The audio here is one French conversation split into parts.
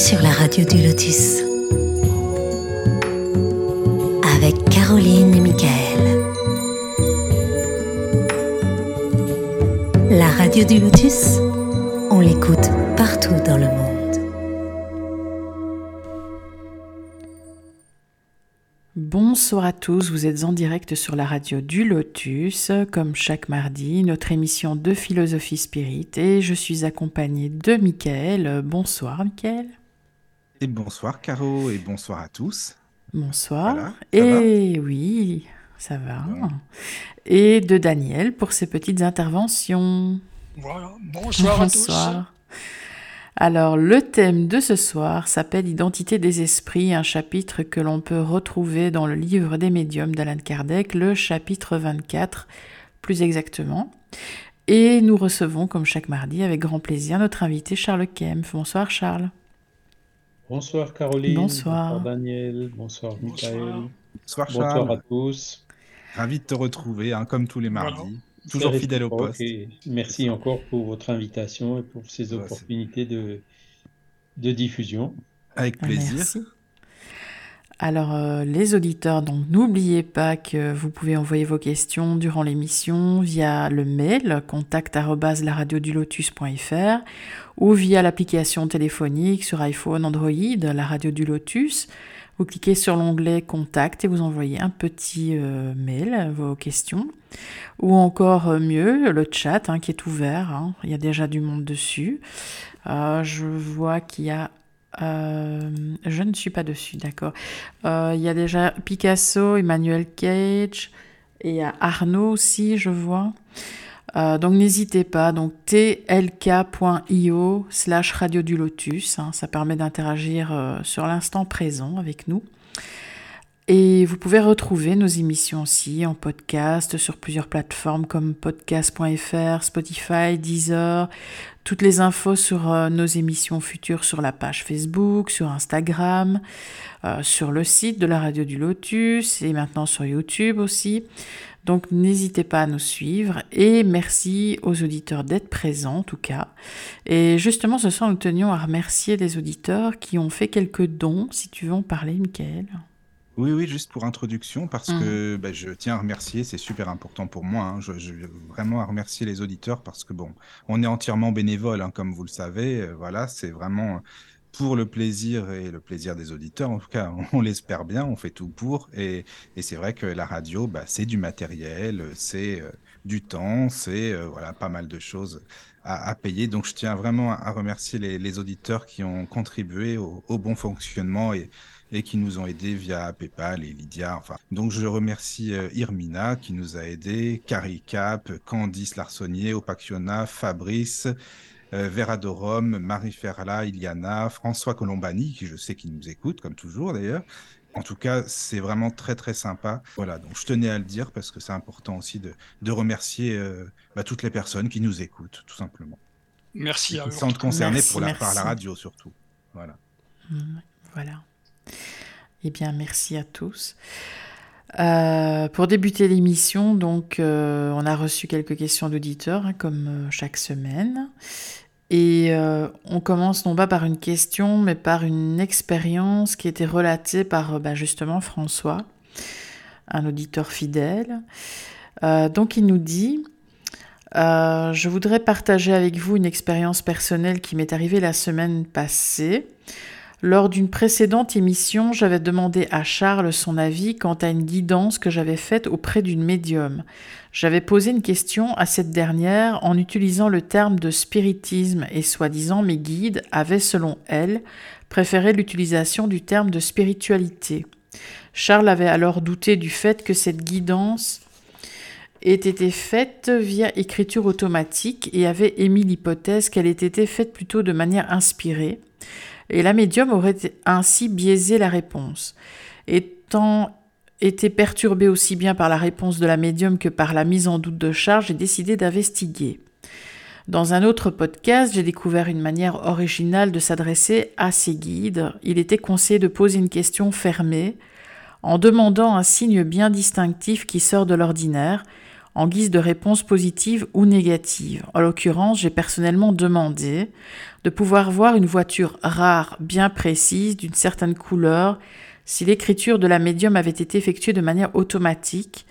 sur la radio du Lotus. Avec Caroline et Michael. La radio du Lotus, on l'écoute partout dans le monde. Bonsoir à tous, vous êtes en direct sur la radio du Lotus, comme chaque mardi, notre émission de philosophie spirit, et je suis accompagnée de Michael. Bonsoir Michael. Et bonsoir Caro, et bonsoir à tous. Bonsoir. Voilà, et oui, ça va. Et de Daniel pour ses petites interventions. Voilà, bonsoir, à tous. Bonsoir. Alors, le thème de ce soir s'appelle Identité des esprits, un chapitre que l'on peut retrouver dans le livre des médiums d'Alan Kardec, le chapitre 24, plus exactement. Et nous recevons, comme chaque mardi, avec grand plaisir, notre invité Charles Kempf. Bonsoir Charles. Bonsoir Caroline. Bonsoir. Daniel. Bonsoir Michael. Bonsoir Bonsoir Charles, à tous. ravi de te retrouver, hein, comme tous les Voilà. mardis. Toujours fidèle au poste. et Merci encore pour votre invitation et pour ces Ouais, opportunités de, de diffusion. Avec Ah, plaisir. Merci. Alors, euh, les auditeurs, donc n'oubliez pas que vous pouvez envoyer vos questions durant l'émission via le mail contact@laradiodulotus.fr ou via l'application téléphonique sur iPhone, Android, la radio du Lotus. Vous cliquez sur l'onglet Contact et vous envoyez un petit euh, mail, vos questions. Ou encore euh, mieux, le chat hein, qui est ouvert. hein. Il y a déjà du monde dessus. Euh, je vois qu'il y a je ne suis pas dessus, d'accord. Il y a déjà Picasso, Emmanuel Cage, et Arnaud aussi, je vois. Euh, donc n'hésitez pas, donc tlk.io slash radio du lotus, hein, ça permet d'interagir euh, sur l'instant présent avec nous. Et vous pouvez retrouver nos émissions aussi en podcast sur plusieurs plateformes comme podcast.fr, Spotify, Deezer, toutes les infos sur euh, nos émissions futures sur la page Facebook, sur Instagram, sur le site de la Radio du Lotus et maintenant sur YouTube aussi. Donc n'hésitez pas à nous suivre et merci aux auditeurs d'être présents en tout cas. Et justement ce soir nous tenions à remercier les auditeurs qui ont fait quelques dons. Si tu veux en parler, Michael. Oui, oui, juste pour introduction, parce Mhm. que bah, je tiens à remercier, c'est super important pour moi. hein, je, je- vraiment à remercier les auditeurs parce que bon, on est entièrement bénévole, hein, comme vous le savez. euh, voilà, c'est vraiment pour le plaisir et le plaisir des auditeurs. En tout cas, on l'espère bien, on fait tout pour. Et, c'est vrai que la radio, bah, c'est du matériel, c'est euh, du temps, c'est euh, voilà pas mal de choses à, payer. Donc, je tiens vraiment à, remercier les, auditeurs qui ont contribué au, bon fonctionnement et qui nous ont aidés via PayPal et Lydia. Enfin, donc je remercie euh, Irmina qui nous a aidés, Carrie Cap, Candice Larsonnier, Opaciona, Fabrice, Vera de Rome, Marie Ferla, Iliana, François Colombani, qui je sais qui nous écoute, comme toujours d'ailleurs. En tout cas, c'est vraiment très très sympa. Voilà, donc je tenais à le dire parce que c'est important aussi de, de remercier euh, bah, toutes les personnes qui nous écoutent, tout simplement. Merci à qui eux. se sentent concernés Merci, pour la, par la radio surtout. Voilà. Mm, Voilà. Eh bien, merci à tous. Euh, pour débuter l'émission, donc, euh, on a reçu quelques questions d'auditeurs, hein, comme euh, chaque semaine. Et euh, on commence non pas par une question, mais par une expérience qui était relatée par euh, bah, justement François, un auditeur fidèle. Euh, donc, il nous dit Je voudrais partager avec vous une expérience personnelle qui m'est arrivée la semaine passée. Lors d'une précédente émission, j'avais demandé à Charles son avis quant à une guidance que j'avais faite auprès d'une médium. J'avais posé une question à cette dernière en utilisant le terme de spiritisme et soi-disant mes guides avaient, selon elle, préféré l'utilisation du terme de spiritualité. Charles avait alors douté du fait que cette guidance ait été faite via écriture automatique et avait émis l'hypothèse qu'elle ait été faite plutôt de manière inspirée et la médium aurait ainsi biaisé la réponse. Étant été perturbé aussi bien par la réponse de la médium que par la mise en doute de charge, j'ai décidé d'investiguer. Dans un autre podcast, j'ai découvert une manière originale de s'adresser à ses guides. Il était conseillé de poser une question fermée en demandant un signe bien distinctif qui sort de l'ordinaire, en guise de réponse positive ou négative. En l'occurrence, j'ai personnellement demandé de pouvoir voir une voiture rare, bien précise, d'une certaine couleur, si l'écriture de la médium avait été effectuée de manière automatique,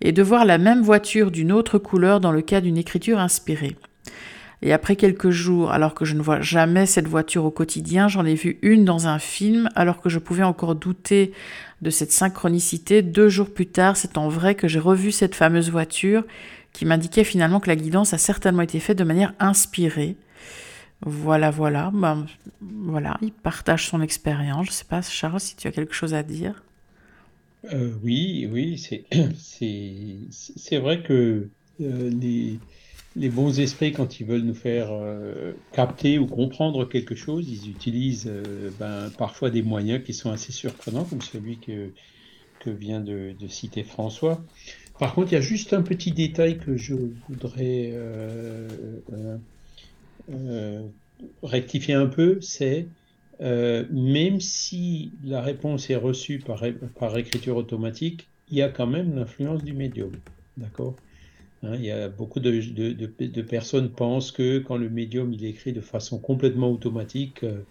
et de voir la même voiture d'une autre couleur dans le cas d'une écriture inspirée. Et après quelques jours, alors que je ne vois jamais cette voiture au quotidien, j'en ai vu une dans un film, alors que je pouvais encore douter de cette synchronicité. Deux jours plus tard, c'est en vrai que j'ai revu cette fameuse voiture qui m'indiquait finalement que la guidance a certainement été faite de manière inspirée. Voilà, voilà. Ben, voilà, il partage son expérience. Je ne sais pas, Charles, si tu as quelque chose à dire. Euh, oui, oui, c'est vrai que euh, les, les bons esprits, quand ils veulent nous faire euh, capter ou comprendre quelque chose, ils utilisent ben, parfois des moyens qui sont assez surprenants, comme celui que, que vient de, de citer François. Par contre, il y a juste un petit détail que je voudrais rectifier un peu, c'est euh, même si la réponse est reçue par, par écriture automatique, il y a quand même l'influence du médium. D'accord? Hein, Il y a beaucoup de, de, personnes pensent que quand le médium il écrit de façon complètement automatique, euh,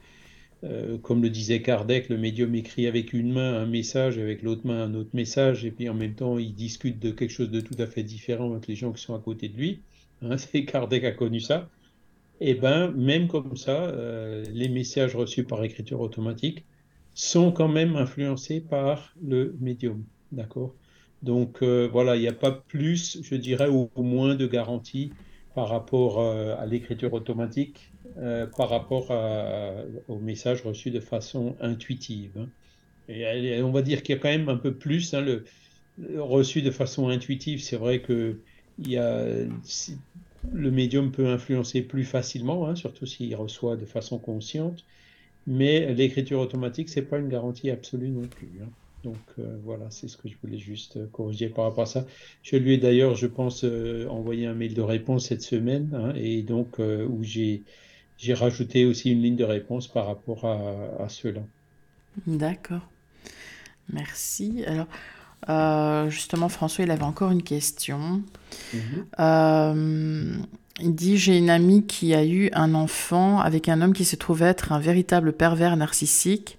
euh, comme le disait Kardec, le médium écrit avec une main un message, avec l'autre main un autre message, et puis en même temps il discute de quelque chose de tout à fait différent avec les gens qui sont à côté de lui. Hein, Kardec a connu ça et eh ben même comme ça, euh, les messages reçus par écriture automatique sont quand même influencés par le médium, d'accord? Donc euh, voilà, il n'y a pas plus, je dirais, ou, moins de garantie par rapport euh, à l'écriture automatique, par rapport aux messages reçus de façon intuitive. Hein. Et, on va dire qu'il y a quand même un peu plus, hein, le, reçu de façon intuitive, c'est vrai que il y a le médium peut influencer plus facilement, hein, surtout s'il reçoit de façon consciente, mais l'écriture automatique, c'est pas une garantie absolue non plus. Hein. Donc euh, voilà, c'est ce que je voulais juste euh, corriger par rapport à ça. Je lui ai d'ailleurs, je pense, euh, envoyé un mail de réponse cette semaine, hein, et donc où j'ai j'ai rajouté aussi une ligne de réponse par rapport à, à cela. D'accord. Merci. Alors, euh, justement, François, il avait encore une question. Mhm. Euh, il dit J'ai une amie qui a eu un enfant avec un homme qui se trouve être un véritable pervers narcissique.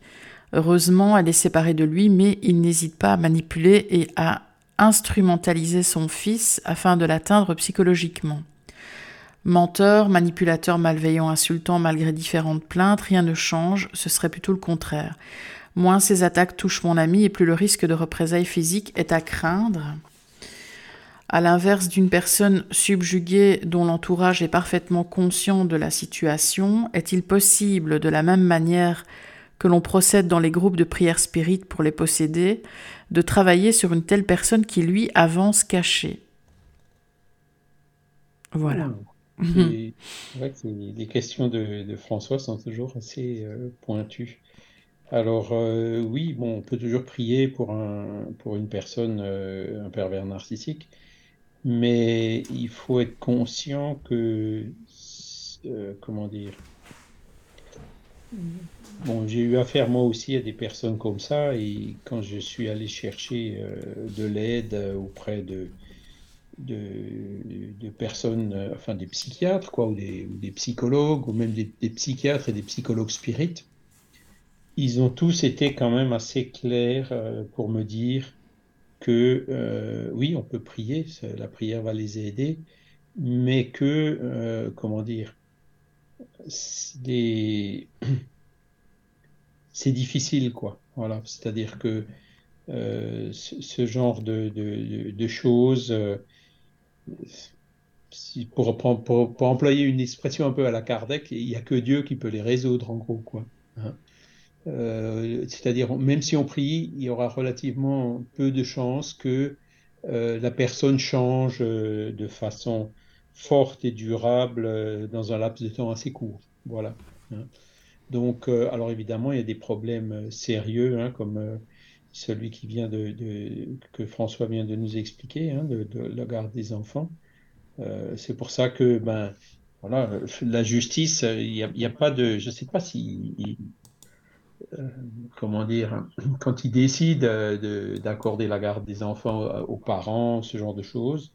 Heureusement, elle est séparée de lui, mais il n'hésite pas à manipuler et à instrumentaliser son fils afin de l'atteindre psychologiquement. Menteur, manipulateur, malveillant, insultant, malgré différentes plaintes, rien ne change, ce serait plutôt le contraire. Moins ces attaques touchent mon ami et plus le risque de représailles physiques est à craindre. À l'inverse d'une personne subjuguée dont l'entourage est parfaitement conscient de la situation, est-il possible, de la même manière que l'on procède dans les groupes de prière spirite pour les posséder, de travailler sur une telle personne qui, lui, avance caché? Voilà. les questions de, François sont toujours assez euh, pointues. Alors euh, oui, bon, on peut toujours prier pour un, pour une personne, euh, un pervers narcissique, mais il faut être conscient que, euh, comment dire, bon, j'ai eu affaire moi aussi à des personnes comme ça, et quand je suis allé chercher de l'aide auprès de, de, personnes, enfin des psychiatres, quoi, ou des, psychologues, ou même des, des psychiatres et des psychologues spirites, ils ont tous été quand même assez clairs euh, pour me dire que euh, oui, on peut prier, la prière va les aider, mais que, euh, comment dire, c'est difficile, quoi. Voilà, c'est-à-dire que ce, genre de, choses, pour, pour, employer une expression un peu à la Kardec, il n'y a que Dieu qui peut les résoudre, en gros, quoi. Hein. Euh, c'est-à-dire, même si on prie, il y aura relativement peu de chances que euh, la personne change euh, de façon forte et durable dans un laps de temps assez court. Voilà. Hein. Donc, alors évidemment, il y a des problèmes sérieux, hein, comme celui qui vient de, que François vient de nous expliquer, hein, de, la garde des enfants. c'est pour ça que, ben, voilà, la justice, il n'y a, pas de, je ne sais pas si comment dire, quand ils décident d'accorder la garde des enfants aux parents, ce genre de choses,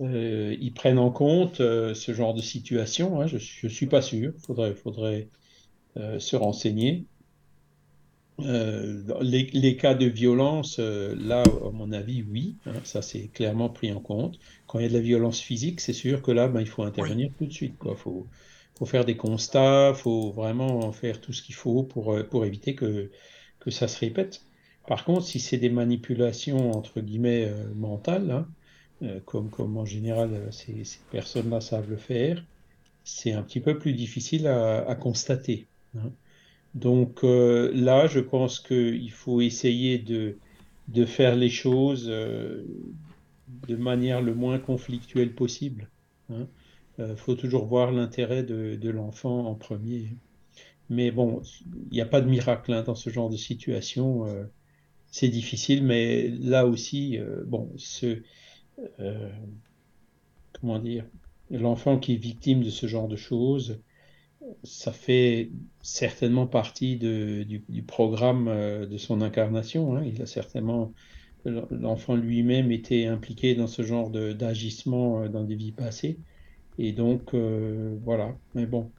euh, ils prennent en compte euh, ce genre de situation. Hein. Je ne suis pas sûr. Il faudrait, faudrait euh, se renseigner. Les, les, cas de violence, là, à mon avis, oui. Hein, ça, c'est clairement pris en compte. Quand il y a de la violence physique, c'est sûr que là, ben, il faut intervenir tout de suite. Il faut, faut, faire des constats, faut vraiment faire tout ce qu'il faut pour, pour éviter que, que ça se répète. Par contre, si c'est des manipulations, entre guillemets, mentales, hein, euh, comme, comme en général euh, ces, ces personnes-là savent le faire, c'est un petit peu plus difficile à, à constater. Hein. Donc euh, là, je pense qu'il faut essayer de, de faire les choses euh, de manière le moins conflictuelle possible. Hein. Euh, faut toujours voir l'intérêt de, l'enfant en premier. Mais bon, il n'y a pas de miracle hein, dans ce genre de situation. Euh, c'est difficile, mais là aussi, bon, ce, euh, comment dire, l'enfant qui est victime de ce genre de choses, ça fait certainement partie du, programme euh, de son incarnation. Hein. Il a certainement, l'enfant lui-même était impliqué dans ce genre d'agissement euh, dans des vies passées. Et donc, euh, voilà. Mais bon,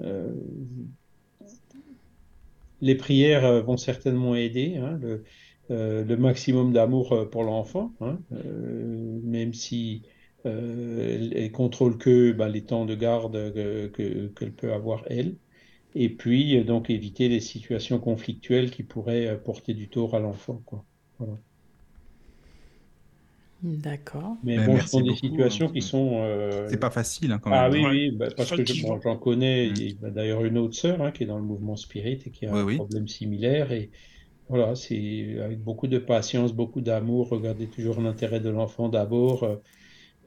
euh, les prières vont certainement aider. Hein. Le, euh, maximum d'amour euh, pour l'enfant, hein, euh, même si euh, elle contrôle que bah, les temps de garde qu'elle que, que peut avoir elle. Et puis, donc, éviter les situations conflictuelles qui pourraient porter du tort à l'enfant. D'accord. Mais, bon, ce sont des situations hein. qui sont. Euh... C'est pas facile hein, quand même. Ah oui, oui, bah, parce que j'en bon, connais. Mmh. Bah, D'ailleurs, une autre sœur hein, qui est dans le mouvement Spirit et qui a oui, un oui. problème similaire. Et, voilà, c'est avec beaucoup de patience, beaucoup d'amour. Regardez toujours l'intérêt de l'enfant d'abord.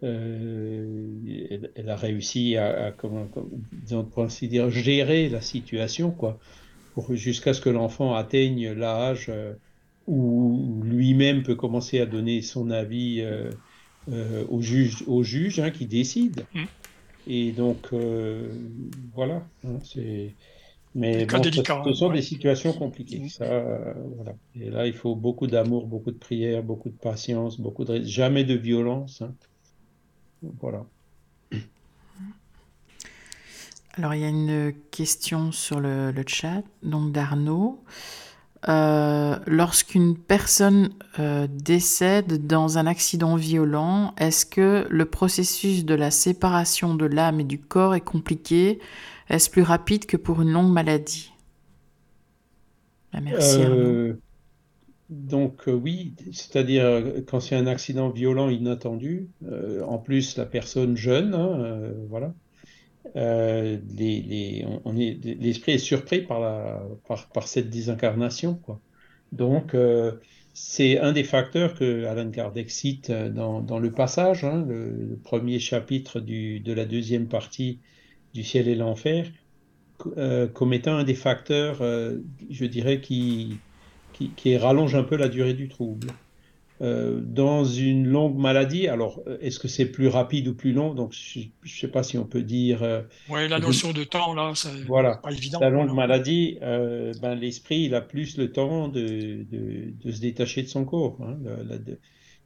Euh, elle, elle, a réussi à, à comment, disons, pour ainsi dire, gérer la situation, quoi, pour jusqu'à ce que l'enfant atteigne l'âge euh, où lui-même peut commencer à donner son avis euh, euh au juge, au juge hein, qui décide. Mmh. Et donc, euh, voilà, hein, c'est mais bon, délicat, ce, ce, sont ouais. des situations compliquées. Ça, euh, voilà. Et là, il faut beaucoup d'amour, beaucoup de prières, beaucoup de patience, beaucoup de jamais de violence. Hein. Voilà. Alors, il y a une question sur le, le chat, donc d'Arnaud. Euh, Lorsqu'une personne euh, décède dans un accident violent, est-ce que le processus de la séparation de l'âme et du corps est compliqué? Est-ce plus rapide que pour une longue maladie? Merci. Euh, donc oui, c'est-à-dire quand c'est un accident violent inattendu, en plus la personne jeune, hein, euh, est, l'esprit est surpris par, la, par, cette désincarnation. Donc c'est un des facteurs que Alan Kardec cite dans, le passage, hein, le, premier chapitre de la deuxième partie du ciel et l'enfer euh, comme étant un des facteurs, euh, je dirais, qui, qui, rallonge un peu la durée du trouble. Euh, dans une longue maladie, alors est-ce que c'est plus rapide ou plus long? Donc je ne sais pas si on peut dire. Euh, oui, la notion de temps là, c'est voilà. pas évident. La longue maladie, euh, ben, l'esprit il a plus le temps de, de, de se détacher de son corps. Hein, la, la, de,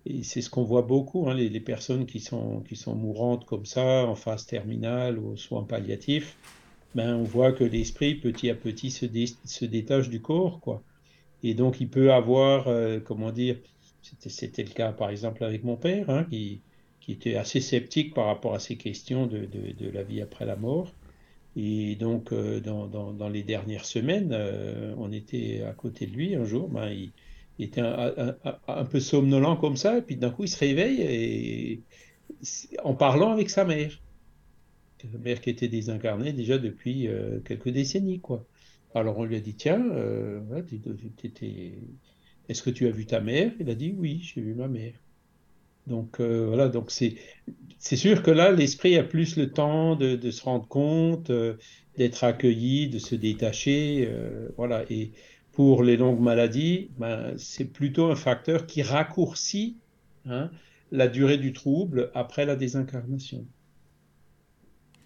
et c'est ce qu'on voit beaucoup, hein, les, les, personnes qui sont, qui sont mourantes comme ça, en phase terminale ou aux soins palliatifs, ben, on voit que l'esprit, petit à petit, se, dé, se détache du corps. Quoi. Et donc, il peut avoir, euh, comment dire, c'était le cas par exemple avec mon père, hein, qui, était assez sceptique par rapport à ces questions de, la vie après la mort. Et donc, euh, dans, les dernières semaines, euh, on était à côté de lui un jour, ben, il était un, peu somnolent comme ça, et puis d'un coup il se réveille et, en parlant avec sa mère. Sa mère qui était désincarnée déjà depuis euh, quelques décennies, quoi. Alors on lui a dit, tiens, euh, est-ce que tu as vu ta mère? Il a dit, oui, j'ai vu ma mère. Donc euh, voilà, donc c'est sûr que là l'esprit a plus le temps de, de se rendre compte, euh, d'être accueilli, de se détacher, euh, voilà et pour les longues maladies, ben, c'est plutôt un facteur qui raccourcit hein, la durée du trouble après la désincarnation.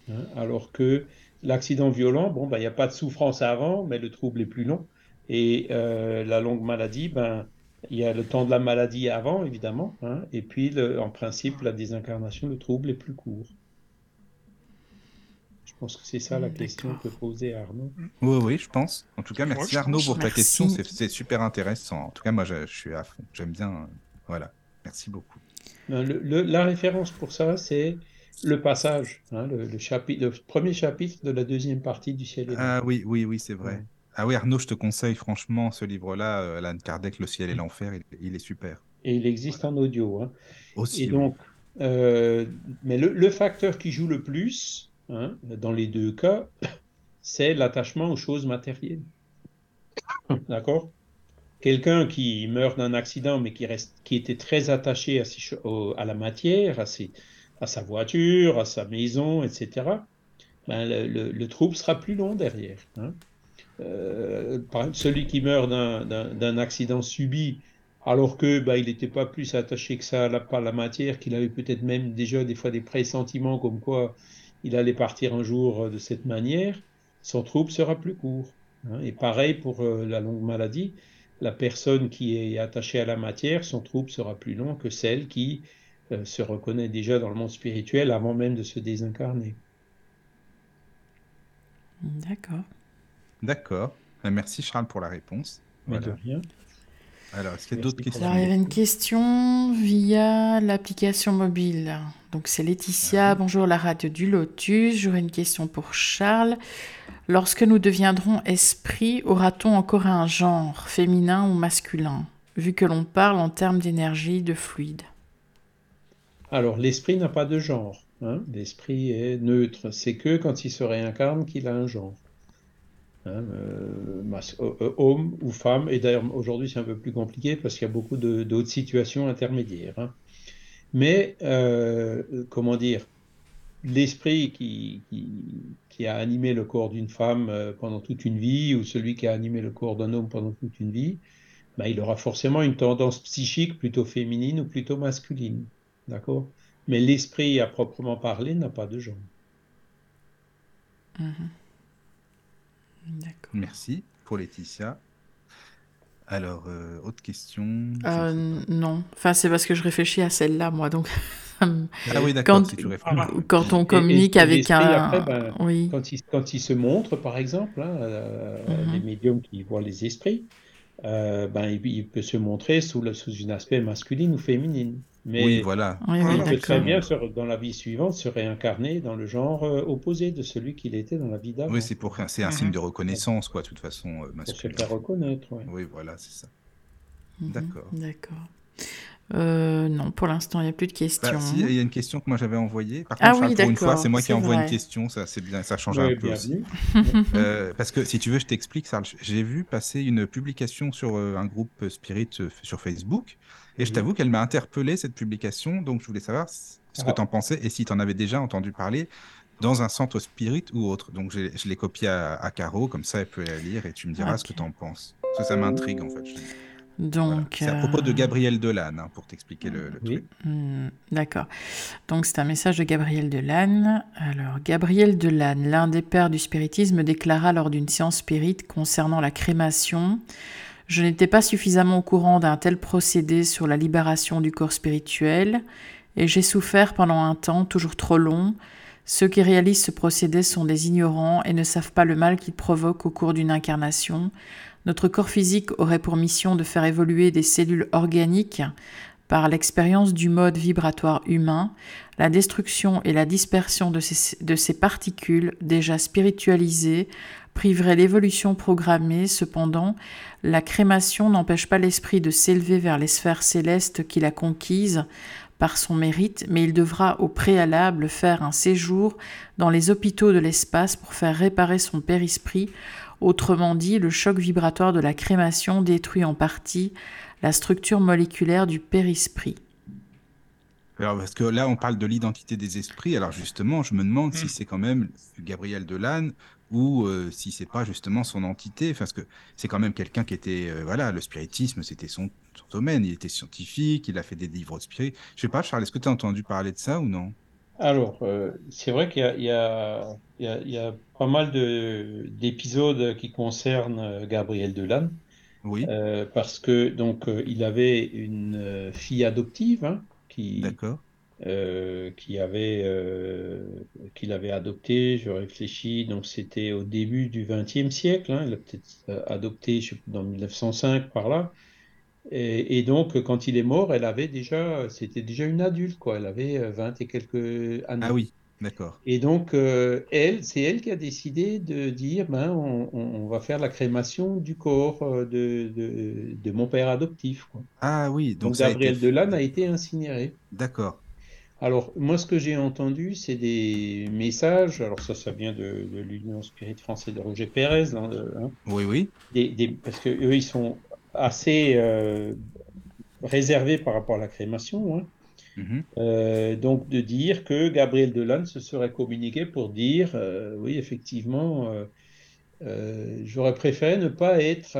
Hein, alors que l'accident violent, bon, ben, il n'y a pas de souffrance avant, mais le trouble est plus long. Et euh, la longue maladie, ben, Il y a le temps de la maladie avant, évidemment, hein, et puis en principe, la désincarnation, le trouble est plus court. Je pense que c'est ça la question que posait Arnaud. Oui, oui, je pense. En tout cas, merci Arnaud pour ta question. C'est super intéressant. En tout cas, moi, je, suis à fond. J'aime bien. voilà. Merci beaucoup. la référence pour ça, c'est le passage, hein, le, chapitre, le premier chapitre de la deuxième partie du ciel et Ah oui, oui, oui, c'est vrai. Ah oui, Arnaud, je te conseille franchement ce livre-là, euh, Alan Kardec, Le ciel et l'enfer, il, est super. Et il existe en audio. Hein. Aussi. Et donc, euh, mais le, facteur qui joue le plus, hein, dans les deux cas, c'est l'attachement aux choses matérielles. D'accord? Quelqu'un qui meurt d'un accident, mais qui, reste, qui était très attaché à, à la matière, à ses, à sa voiture, à sa maison, etc., ben, le, trouble sera plus long derrière. Hein. Euh, celui qui meurt d'un accident subi, alors que ben, il n'était pas plus attaché que ça à la, matière, qu'il avait peut-être même déjà des fois des pressentiments comme quoi il allait partir un jour de cette manière, son trouble sera plus court. Hein. Et pareil pour euh, la longue maladie, la personne qui est attachée à la matière, son trouble sera plus long que celle qui euh, se reconnaît déjà dans le monde spirituel avant même de se désincarner. D'accord. D'accord. Euh, merci Charles pour la réponse. Mais de rien. Alors, est-ce qu'il y a d'autres questions Alors, il y avait une question via l'application mobile. Donc, c'est Laetitia. Ah Bonjour, la radio du Lotus. J'aurais une question pour Charles. Lorsque nous deviendrons esprit, aura-t-on encore un genre, féminin ou masculin, vu que l'on parle en termes d'énergie, de fluide? Alors, l'esprit n'a pas de genre. Hein. L'esprit est neutre. C'est que quand il se réincarne qu'il a un genre. Hein, euh, euh, euh, homme ou femme. Et d'ailleurs, aujourd'hui, c'est un peu plus compliqué parce qu'il y a beaucoup d'autres situations intermédiaires. Hein. Mais, comment dire, l'esprit qui, qui, a animé le corps d'une femme pendant toute une vie, ou celui qui a animé le corps d'un homme pendant toute une vie, ben, il aura forcément une tendance psychique plutôt féminine ou plutôt masculine. D'accord? Mais l'esprit, à proprement parler, n'a pas de genre. Mhm. D'accord. Merci pour Laetitia. Alors, euh, autre question euh, Non. Enfin, c'est parce que je réfléchis à celle-là, moi. Donc, ah oui, d'accord. Quand, si quand on communique avec un. Ben, oui. quand, il, quand il se montre, par exemple, hein, euh, mhm. les médiums qui voient les esprits, ben, il, peut se montrer sous, le, sous une aspect masculine ou féminine. Mais oui, voilà. il peut très bien, dans la vie suivante, se réincarner dans le genre euh, opposé de celui qu'il était dans la vie d'avant. Oui, c'est pour c'est un signe de reconnaissance, quoi, de toute façon. Euh, pour se faire reconnaître, oui. Oui, voilà, c'est ça. Mhm, d'accord. D'accord. Euh, non, pour l'instant, il n'y a plus de questions. Bah, il y a une question que moi j'avais envoyée. Par ah contre, pour une fois, c'est moi qui envoie une question. Ça, c'est bien, ça change un peu aussi. parce que si tu veux, je t'explique, J'ai vu passer une publication sur un groupe Spirit sur Facebook et je t'avoue qu'elle m'a interpellé, cette publication. Donc, je voulais savoir ce que ah. tu en pensais et si tu en avais déjà entendu parler dans un centre spirit ou autre. Donc, je l'ai copié à, Caro, comme ça, elle peut la lire et tu me diras ce que tu en penses. Parce que ça m'intrigue, en fait. Donc, C'est à propos de euh, Gabriel Delanne, hein, pour t'expliquer le, truc. Hmm, d'accord. Donc, c'est un message de Gabriel Delanne. Alors, Gabriel Delanne, l'un des pères du spiritisme, déclara lors d'une séance spirit concernant la crémation je n'étais pas suffisamment au courant d'un tel procédé sur la libération du corps spirituel, et j'ai souffert pendant un temps toujours trop long. Ceux qui réalisent ce procédé sont des ignorants et ne savent pas le mal qu'il provoque au cours d'une incarnation. Notre corps physique aurait pour mission de faire évoluer des cellules organiques par l'expérience du mode vibratoire humain, la destruction et la dispersion de ces, de ces particules déjà spiritualisées priverait l'évolution programmée, cependant, la crémation n'empêche pas l'esprit de s'élever vers les sphères célestes qu'il a conquises par son mérite, mais il devra au préalable faire un séjour dans les hôpitaux de l'espace pour faire réparer son périsprit, autrement dit, le choc vibratoire de la crémation détruit en partie la structure moléculaire du périsprit. Alors, parce que là, on parle de l'identité des esprits. Alors, justement, je me demande si hmm. c'est quand même Gabriel Delanne ou euh, si c'est pas justement son entité, parce que c'est quand même quelqu'un qui était, euh, voilà, le spiritisme, c'était son, domaine, il était scientifique, il a fait des livres de spirit. Je sais pas, Charles, est-ce que tu as entendu parler de ça ou non? Alors, euh, c'est vrai qu'il y, y, y, y a, pas mal d'épisodes qui concernent Gabriel Delanne. Oui, euh, parce que donc euh, il avait une euh, fille adoptive hein, qui, d'accord. Euh, qui avait euh, qu'il avait adoptée. Je réfléchis, donc c'était au début du XXe siècle. Hein, il a peut-être euh, adopté, je sais plus, dans 1905 par là. Et, et donc quand il est mort, elle avait déjà, c'était déjà une adulte quoi. Elle avait euh, 20 et quelques années. Ah oui, d'accord. Et donc, euh, elle, c'est elle qui a décidé de dire, ben, on, va faire la crémation du corps euh, de, de, de mon père adoptif, quoi. Ah oui, donc Donc, été Gabriel. Delanne a été incinéré. D'accord. Alors, moi, ce que j'ai entendu, c'est des messages, alors ça, ça vient de, de l'Union Spirit Français de Roger Pérez, hein, de- hein, Oui, oui. des, des- parce que eux, ils sont assez euh, réservés par rapport à la crémation, hein. Mhm. Euh, donc de dire que Gabriel Delanne se serait communiqué pour dire euh, oui effectivement j'aurais préféré ne pas être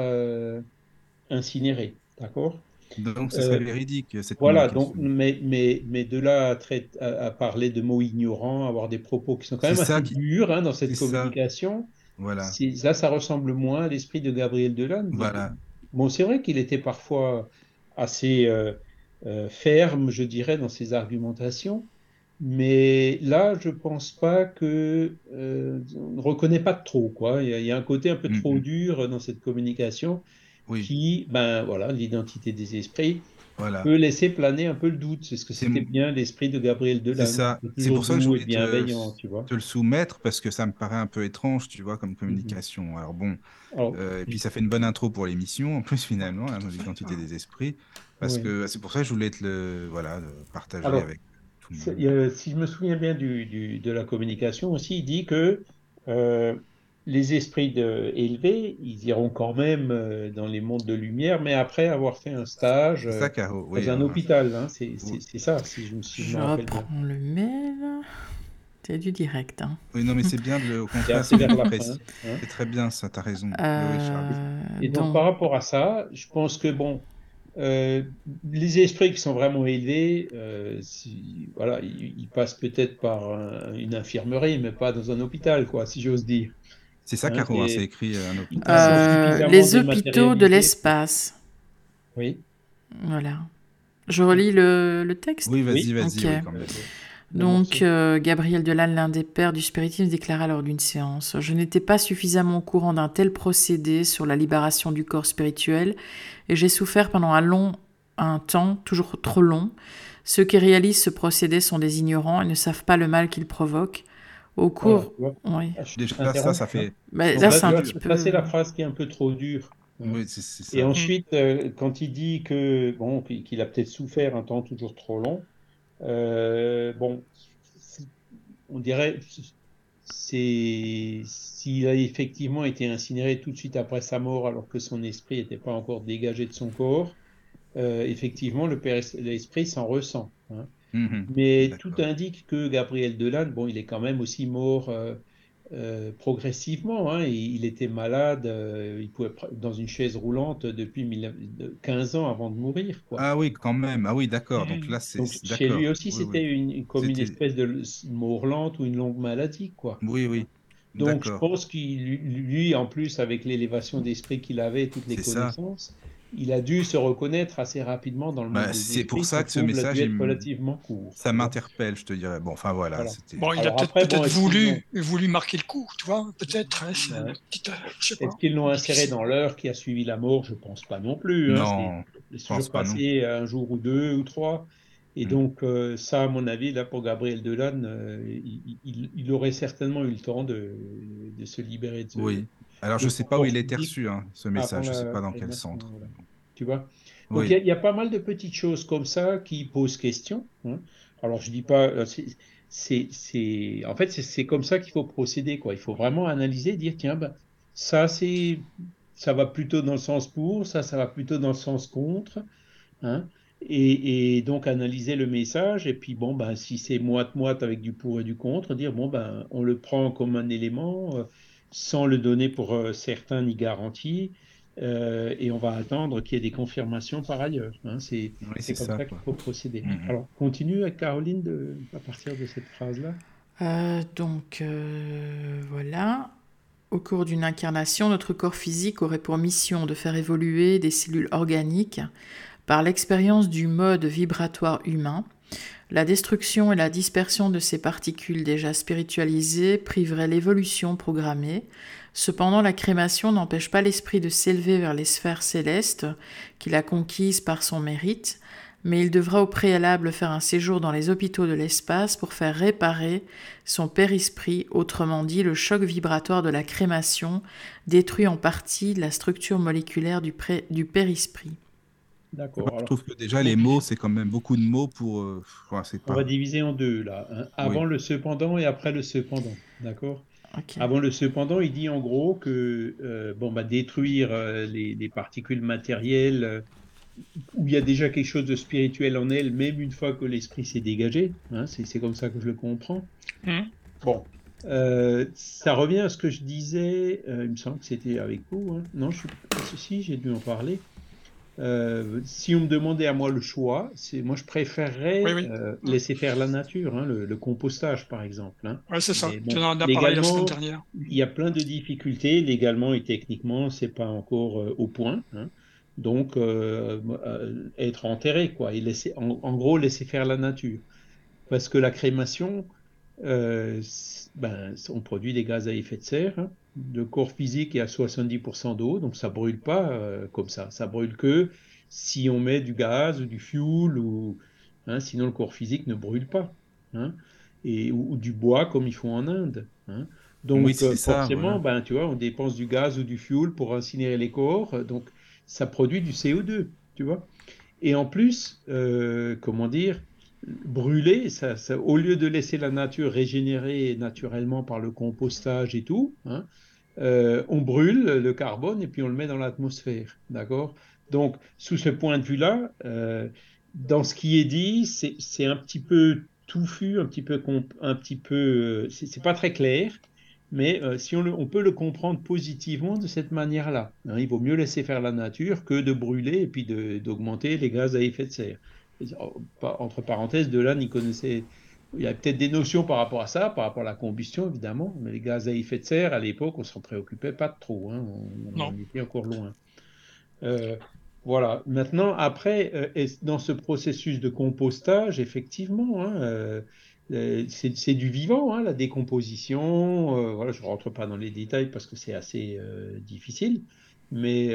incinéré d'accord? Donc, ce serait Euh, véridique, cette voilà donc mais mais mais de là à, traiter- à, à parler de mots ignorants avoir des propos qui sont quand même assez qui- durs hein, dans cette ça. communication Voilà. là ça ressemble moins à l'esprit de Gabriel Voilà. Bon, c'est vrai qu'il était parfois assez euh, euh, ferme, je dirais, dans ses argumentations, mais là, je pense pas que euh, on ne reconnaît pas trop, quoi. Il y a, il y a un côté un peu trop dur dans cette communication Oui, qui, ben voilà, l'identité des esprits voilà. peut laisser planer un peu le doute. C'est ce que c'était bien l'esprit de Gabriel Delanne, C'est ça. pour ça que je voulais te, bienveillant, tu vois. te le soumettre parce que ça me paraît un peu étrange, tu vois, Mhm. comme communication. Alors bon, Alors, euh, et puis ça fait une bonne intro pour l'émission en plus finalement, hein, l'identité des esprits, parce que c'est pour ça que je voulais te le, voilà, le partager Alors, avec tout le monde. si je me souviens bien du, du- de la communication aussi, il dit que euh, les esprits de, élevés, ils iront quand même euh, dans les mondes de lumière, mais après avoir fait un stage euh, dans Oui, un hein. hôpital. hein. C'est c'est- Oui. c'est ça, si je me, si je rappelle bien. reprends le mail. C'est du direct. Hein. Oui, non, mais c'est bien de le, au C'est contraire, c'est la précis. hein. C'est très bien ça, t'as raison. Oui, oui, Charles. Euh, Et donc, donc, par rapport à ça, je pense que bon, euh, les esprits qui sont vraiment élevés, euh, si- voilà, ils, ils passent peut-être par un- une infirmerie, mais pas dans un hôpital, quoi, si j'ose dire. C'est ça, Hein, Caro, hein, c'est écrit euh, un hôpital. sont euh, les hôpitaux de l'espace. Oui. Voilà. Je relis le, le texte. Oui, vas-y, vas-y, oui, Donc, euh, Gabriel Delanne, l'un des pères du spiritisme, déclara lors d'une séance Je n'étais pas suffisamment au courant d'un tel procédé sur la libération du corps spirituel et j'ai souffert pendant un long un temps, toujours trop long. Ceux qui réalisent ce procédé sont des ignorants et ne savent pas le mal qu'ils provoquent. Au cours. Oui. Ah, Déjà, ça, ça fait. Mais Donc là, c'est un petit peu. ça, c'est la phrase qui est un peu trop dure. Oui, ça. Et ensuite, euh, quand il dit que bon, qu'il a peut-être souffert un temps toujours trop long, euh, bon, on dirait, c'est s'il a effectivement été incinéré tout de suite après sa mort, alors que son esprit n'était pas encore dégagé de son corps, euh, effectivement, le père- l'esprit s'en ressent. hein. Mhm. Mais tout indique que Gabriel Delanne, bon, il est quand même aussi mort euh, euh, progressivement. hein. Il, il était malade, euh, il pouvait dans une chaise roulante depuis 19 de- 15 ans avant de mourir, quoi. Ah oui, quand même. Ah oui, d'accord. Donc là, c'est chez lui aussi, Oui, c'était oui. une, comme une espèce de lente ou une longue maladie, quoi. Oui, oui. Donc je pense qu'il, lui, en plus, avec l'élévation d'esprit qu'il avait, toutes les ça. Il a dû se reconnaître assez rapidement dans le Bah, monde c'est pour ça que ce message, me- relativement court. Ça m'interpelle, je te dirais. Bon, enfin voilà. Bon, il a peut-être bon, voulu, voulu marquer le coup, tu vois, peut-être. hein, Ouais. euh. Est-ce qu'ils l'ont inséré dans l'heure qui a suivi la mort? Je pense pas non plus. hein. Non, C'est je pense pas non. passé un jour ou deux ou trois. Et Mm. donc, euh, ça, à mon avis, là, pour Gabriel Delanne, euh, il, il- il aurait certainement eu le temps de, de se libérer de ce. Oui. Alors, je de sais pas où il a été reçu, hein, ce avant message. Je sais la pas dans quel centre. voilà. Tu vois? Donc, il y, Oui. a- il y a pas mal de petites choses comme ça qui posent question. hein. Alors, je dis pas. euh, c'est- C'est, c'est, en fait, c'est comme ça qu'il faut procéder, quoi. Il faut vraiment analyser, dire, tiens, ben, ça, c'est, ça va plutôt dans le sens pour, ça, ça va plutôt dans le sens contre, hein. Et, et donc analyser le message, et puis bon, ben, si c'est moite-moite avec du pour et du contre, dire, bon, ben, on le prend comme un élément, euh, sans le donner pour euh, certain ni garantie, euh, et on va attendre qu'il y ait des confirmations par ailleurs. hein. C'est, Oui, comme ça. ça qu'il faut procéder. Mhm. Alors, continue avec Caroline de, à partir de cette phrase-là. Euh, donc, euh, voilà. Au cours d'une incarnation, notre corps physique aurait pour mission de faire évoluer des cellules organiques par l'expérience du mode vibratoire humain. La destruction et la dispersion de ces particules déjà spiritualisées priveraient l'évolution programmée. Cependant, la crémation n'empêche pas l'esprit de s'élever vers les sphères célestes qu'il a conquises par son mérite, mais il devra au préalable faire un séjour dans les hôpitaux de l'espace pour faire réparer son périsprit, autrement dit le choc vibratoire de la crémation détruit en partie la structure moléculaire du, du périsprit. D'accord. Je trouve que déjà les mots, c'est quand même beaucoup de mots pour. Euh, On va diviser en deux là. Hein. Avant le cependant et après le cependant. D'accord? Avant le cependant, il dit en gros que euh, bon, bah, détruire euh, les, les, particules matérielles où il y a déjà quelque chose de spirituel en elle, même une fois que l'esprit s'est dégagé. Hein, c'est comme ça que je le comprends. Mmh. Bon, euh, ça revient à ce que je disais, euh, il me semble que c'était avec vous. Hein. Non, je suis si, j'ai dû en parler. Euh, si on me demandait à moi le choix, c'est moi je préférerais laisser faire la nature, hein, le, compostage par exemple. Hein. C'est ça. tu en as parlé la semaine dernière. Il y a plein de difficultés légalement et techniquement, c'est pas encore au point. Hein donc euh, euh, être enterré, quoi, et laisser, en, gros laisser faire la nature. Parce que la crémation, euh, ben, on produit des gaz à effet de serre, hein. le corps physique est à 70% d'eau, donc ça brûle pas comme ça, ça brûle que si on met du gaz ou du fuel, ou, hein, sinon le corps physique ne brûle pas, hein, et, ou, du bois comme ils font en Inde. Donc forcément, ben, tu vois, on dépense du gaz ou du fuel pour incinérer les corps, donc ça produit du CO2, tu vois. Et en plus, euh, comment dire, brûler, au lieu de laisser la nature régénérer naturellement par le compostage et tout, hein, euh, on brûle le carbone et puis on le met dans l'atmosphère, d'accord? Donc, sous ce point de vue-là, euh, dans ce qui est dit, c'est un petit peu touffu, un petit peu, peu, c'est pas très clair mais euh, si on, on, peut le comprendre positivement de cette manière-là. Hein, il vaut mieux laisser faire la nature que de brûler et puis d'augmenter les gaz à effet de serre. Entre parenthèses, de là n'y connaissait. Il y a peut-être des notions par rapport à ça, par rapport à la combustion évidemment, mais les gaz à effet de serre, à l'époque, on s'en préoccupait pas trop. Hein, on, était encore loin. Euh, voilà. Maintenant, après, euh, dans ce processus de compostage, effectivement, hein, euh, c'est du vivant, hein, la décomposition. Voilà, je ne rentre pas dans les détails parce que c'est assez difficile. Mais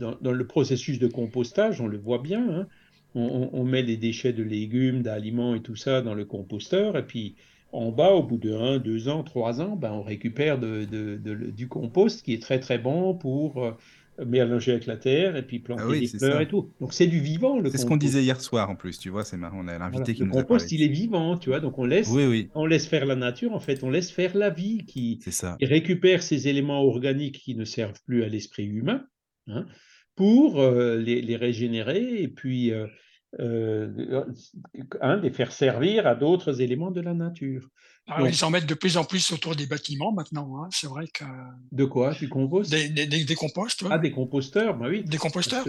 dans, le processus de compostage, on le voit bien. On, met les déchets de légumes, d'aliments et tout ça dans le composteur. Et puis en bas, au bout de 1, 2 ans, 3 ans, ben, on récupère du compost qui est très très bon pour mélanger avec la terre et puis planter ah des fleurs et tout. Donc c'est du vivant le C'est ce qu'on disait hier soir en plus, tu vois, c'est marrant, on a l'invité qui nous a Le compost, il est vivant, tu vois, donc on laisse, on laisse faire la nature, en fait, on laisse faire la vie qui, récupère ces éléments organiques qui ne servent plus à l'esprit humain hein, pour euh, les, régénérer et puis euh, euh, hein, les faire servir à d'autres éléments de la nature. Ah, ils en mettent de plus en plus autour des bâtiments maintenant. Hein. C'est vrai que. De quoi? Du compost des, des, des, composts. Ah, des composteurs, bah oui. Des composteurs.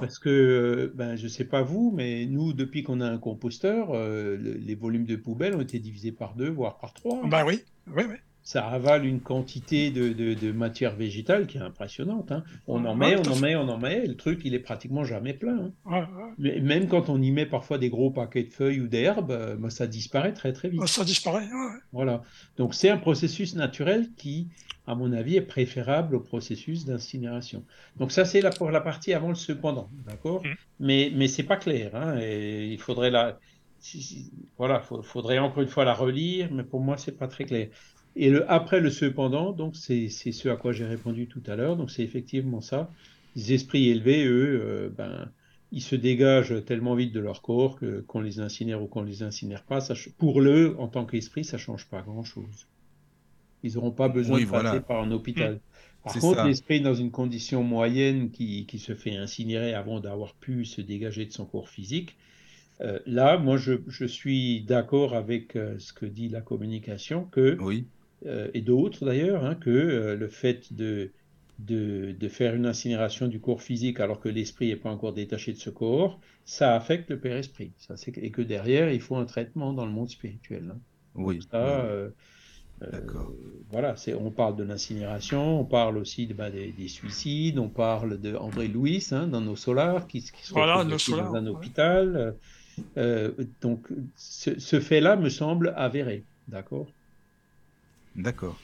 Parce que, ben, je ne sais pas vous, mais nous, depuis qu'on a un composteur, euh, les volumes de poubelles ont été divisés par deux, voire par trois. Bah oui, oui, oui ça avale une quantité de, de, matière végétale qui est impressionnante. Hein. On en met, on en met, on en met, le truc, il est pratiquement jamais plein. Hein. Mais même quand on y met parfois des gros paquets de feuilles ou d'herbes, euh, bah, ça disparaît très très vite. Ça disparaît, Voilà. Donc c'est un processus naturel qui, à mon avis, est préférable au processus d'incinération. Donc ça, c'est pour la partie avant le cependant, d'accord? Mmh. Mais, mais c'est pas clair. Hein, et il faudrait la... voilà, faudrait encore une fois la relire, mais pour moi, c'est pas très clair. Et le, après le cependant, donc c'est ce à quoi j'ai répondu tout à l'heure, donc c'est effectivement ça. Les esprits élevés, eux, euh, ben, ils se dégagent tellement vite de leur corps que qu'on les incinère ou qu'on les incinère pas, ça, pour eux, en tant qu'esprit, ça change pas grand-chose. Ils n'auront pas besoin de passer par un hôpital. Mmh. Par contre, l'esprit dans une condition moyenne qui, qui se fait incinérer avant d'avoir pu se dégager de son corps physique, euh, là, moi, je, je suis d'accord avec euh, ce que dit la communication, que oui. Euh, et d'autres d'ailleurs, hein, que euh, le fait de, de, faire une incinération du corps physique alors que l'esprit n'est pas encore détaché de ce corps, ça affecte le père-esprit. et que derrière, il faut un traitement dans le monde spirituel. Hein. Oui. Ça, euh, D'accord. voilà, c'est, on parle de l'incinération, on parle aussi de, bah, des, des suicides, on parle de André Louis hein, dans nos solars qui, qui se Voilà, nos solars, dans un ouais. hôpital. Euh, donc ce, ce fait-là me semble avéré, d'accord? D'accord.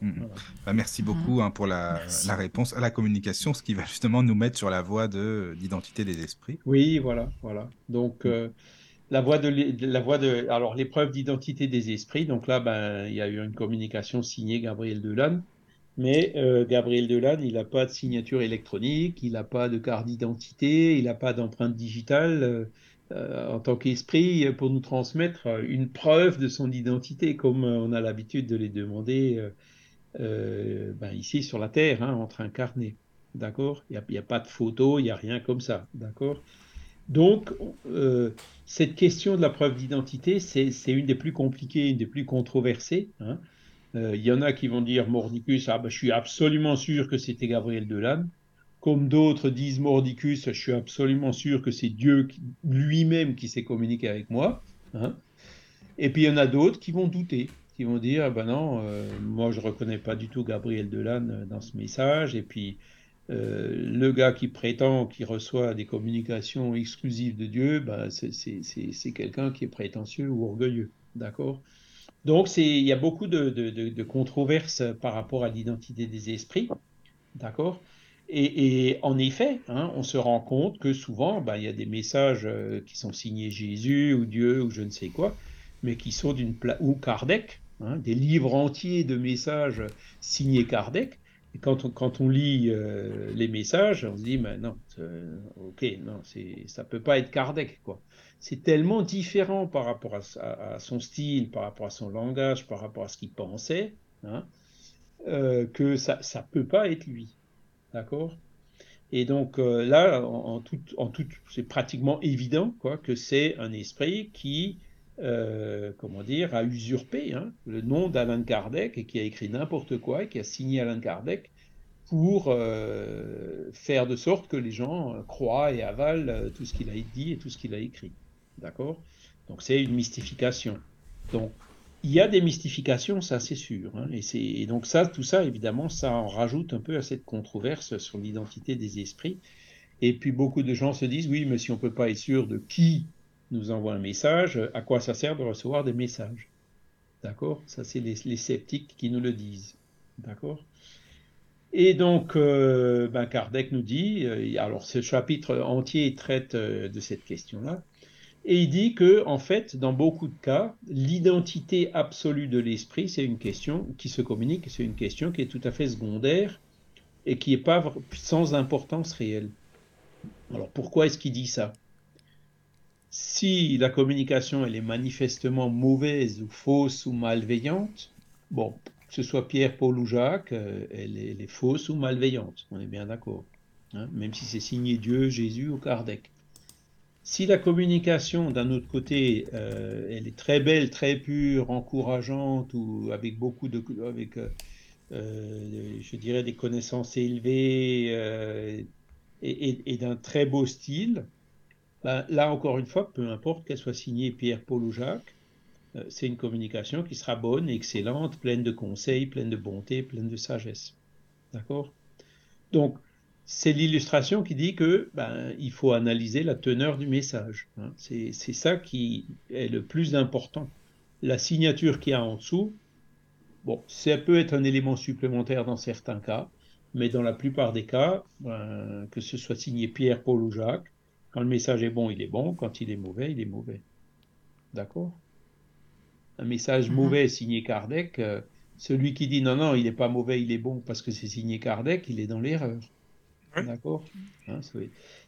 Mhm. Voilà. Bah, merci beaucoup hein, pour la, Merci. la réponse à la communication, ce qui va justement nous mettre sur la voie de d'identité des esprits. Oui, voilà, voilà. Donc euh, la voie de, la voie de alors l'épreuve d'identité des esprits. Donc là, ben il y a eu une communication signée Gabriel Delanne, mais euh, Gabriel Delanne, il n'a pas de signature électronique, il n'a pas de carte d'identité, il n'a pas d'empreinte digitale euh, en tant qu'esprit pour nous transmettre euh, une preuve de son identité, comme euh, on a l'habitude de les demander euh, euh, ben, ici sur la Terre, hein, entre incarnés. D'accord? Il n'y a, pas de photo, il n'y a rien comme ça. D'accord? Donc, euh, cette question de la preuve d'identité, c'est une des plus compliquées, une des plus controversées. hein. Euh, Il y en a qui vont dire Mordicus, ah ben, je suis absolument sûr que c'était Gabriel Delanne. Comme d'autres disent Mordicus, je suis absolument sûr que c'est Dieu lui-même qui s'est communiqué avec moi. hein. Et puis il y en a d'autres qui vont douter, qui vont dire ah ben non, euh, moi je reconnais pas du tout Gabriel Delanne euh, dans ce message. Et puis euh, le gars qui prétend qu'il reçoit des communications exclusives de Dieu, ben, c'est- quelqu'un qui est prétentieux ou orgueilleux. D'accord? Donc il y a beaucoup de- de controverses par rapport à l'identité des esprits. D'accord? Et, en effet, hein, on se rend compte que souvent, ben, il y a des messages euh, qui sont signés Jésus ou Dieu ou je ne sais quoi, mais qui sont d'une pla- ou Kardec, hein, des livres entiers de messages signés Kardec. Et quand on, quand on lit euh, les messages, on se dit, mais non, euh, ok, non, ça peut pas être Kardec, quoi. C'est tellement différent par rapport à, son style, par rapport à son langage, par rapport à ce qu'il pensait, hein, que ça, ça peut pas être lui. D'accord Et donc euh, là, en, tout, c'est pratiquement évident quoi, que c'est un esprit qui, euh, comment dire, a usurpé hein, le nom d'Alan Kardec et qui a écrit n'importe quoi et qui a signé Alan Kardec pour euh, faire de sorte que les gens croient et avalent tout ce qu'il a dit et tout ce qu'il a écrit. D'accord Donc c'est une mystification. Donc il y a des mystifications, ça c'est sûr. hein, et, donc ça, tout ça, évidemment, ça en rajoute un peu à cette controverse sur l'identité des esprits. Et puis beaucoup de gens se disent, oui, mais si on ne peut pas être sûr de qui nous envoie un message, à quoi ça sert de recevoir des messages? D'accord? Ça, c'est les, les sceptiques qui nous le disent. D'accord? Et donc, euh, ben Kardec nous dit, euh, alors ce chapitre entier traite euh, de cette question-là, et il dit que, en fait, dans beaucoup de cas, l'identité absolue de l'esprit, c'est une question qui se communique, c'est une question qui est tout à fait secondaire et qui n'est pas sans importance réelle. Alors pourquoi est-ce qu'il dit ça? Si la communication elle est manifestement mauvaise ou fausse ou malveillante, bon, que ce soit Pierre, Paul ou Jacques, euh, elle, est, elle est fausse ou malveillante, on est bien d'accord. hein, même si c'est signé Dieu, Jésus ou Kardec. Si la communication, d'un autre côté, euh, elle est très belle, très pure, encourageante, ou avec beaucoup de, avec, euh, euh, je dirais, des connaissances élevées et, d'un très beau style, ben, là encore une fois, peu importe qu'elle soit signée Pierre, Paul ou Jacques, c'est une communication qui sera bonne, excellente, pleine de conseils, pleine de bonté, pleine de sagesse. D'accord? Donc, c'est l'illustration qui dit que ben, il faut analyser la teneur du message. hein. C'est ça qui est le plus important. La signature qu'il y a en dessous, bon, ça peut être un élément supplémentaire dans certains cas, mais dans la plupart des cas, ben, que ce soit signé Pierre, Paul ou Jacques, quand le message est bon, il est bon, quand il est mauvais, il est mauvais. D'accord? Un message Mhm. mauvais signé Kardec, euh, celui qui dit non, non, il n'est pas mauvais, il est bon parce que c'est signé Kardec, il est dans l'erreur. D'accord Hein,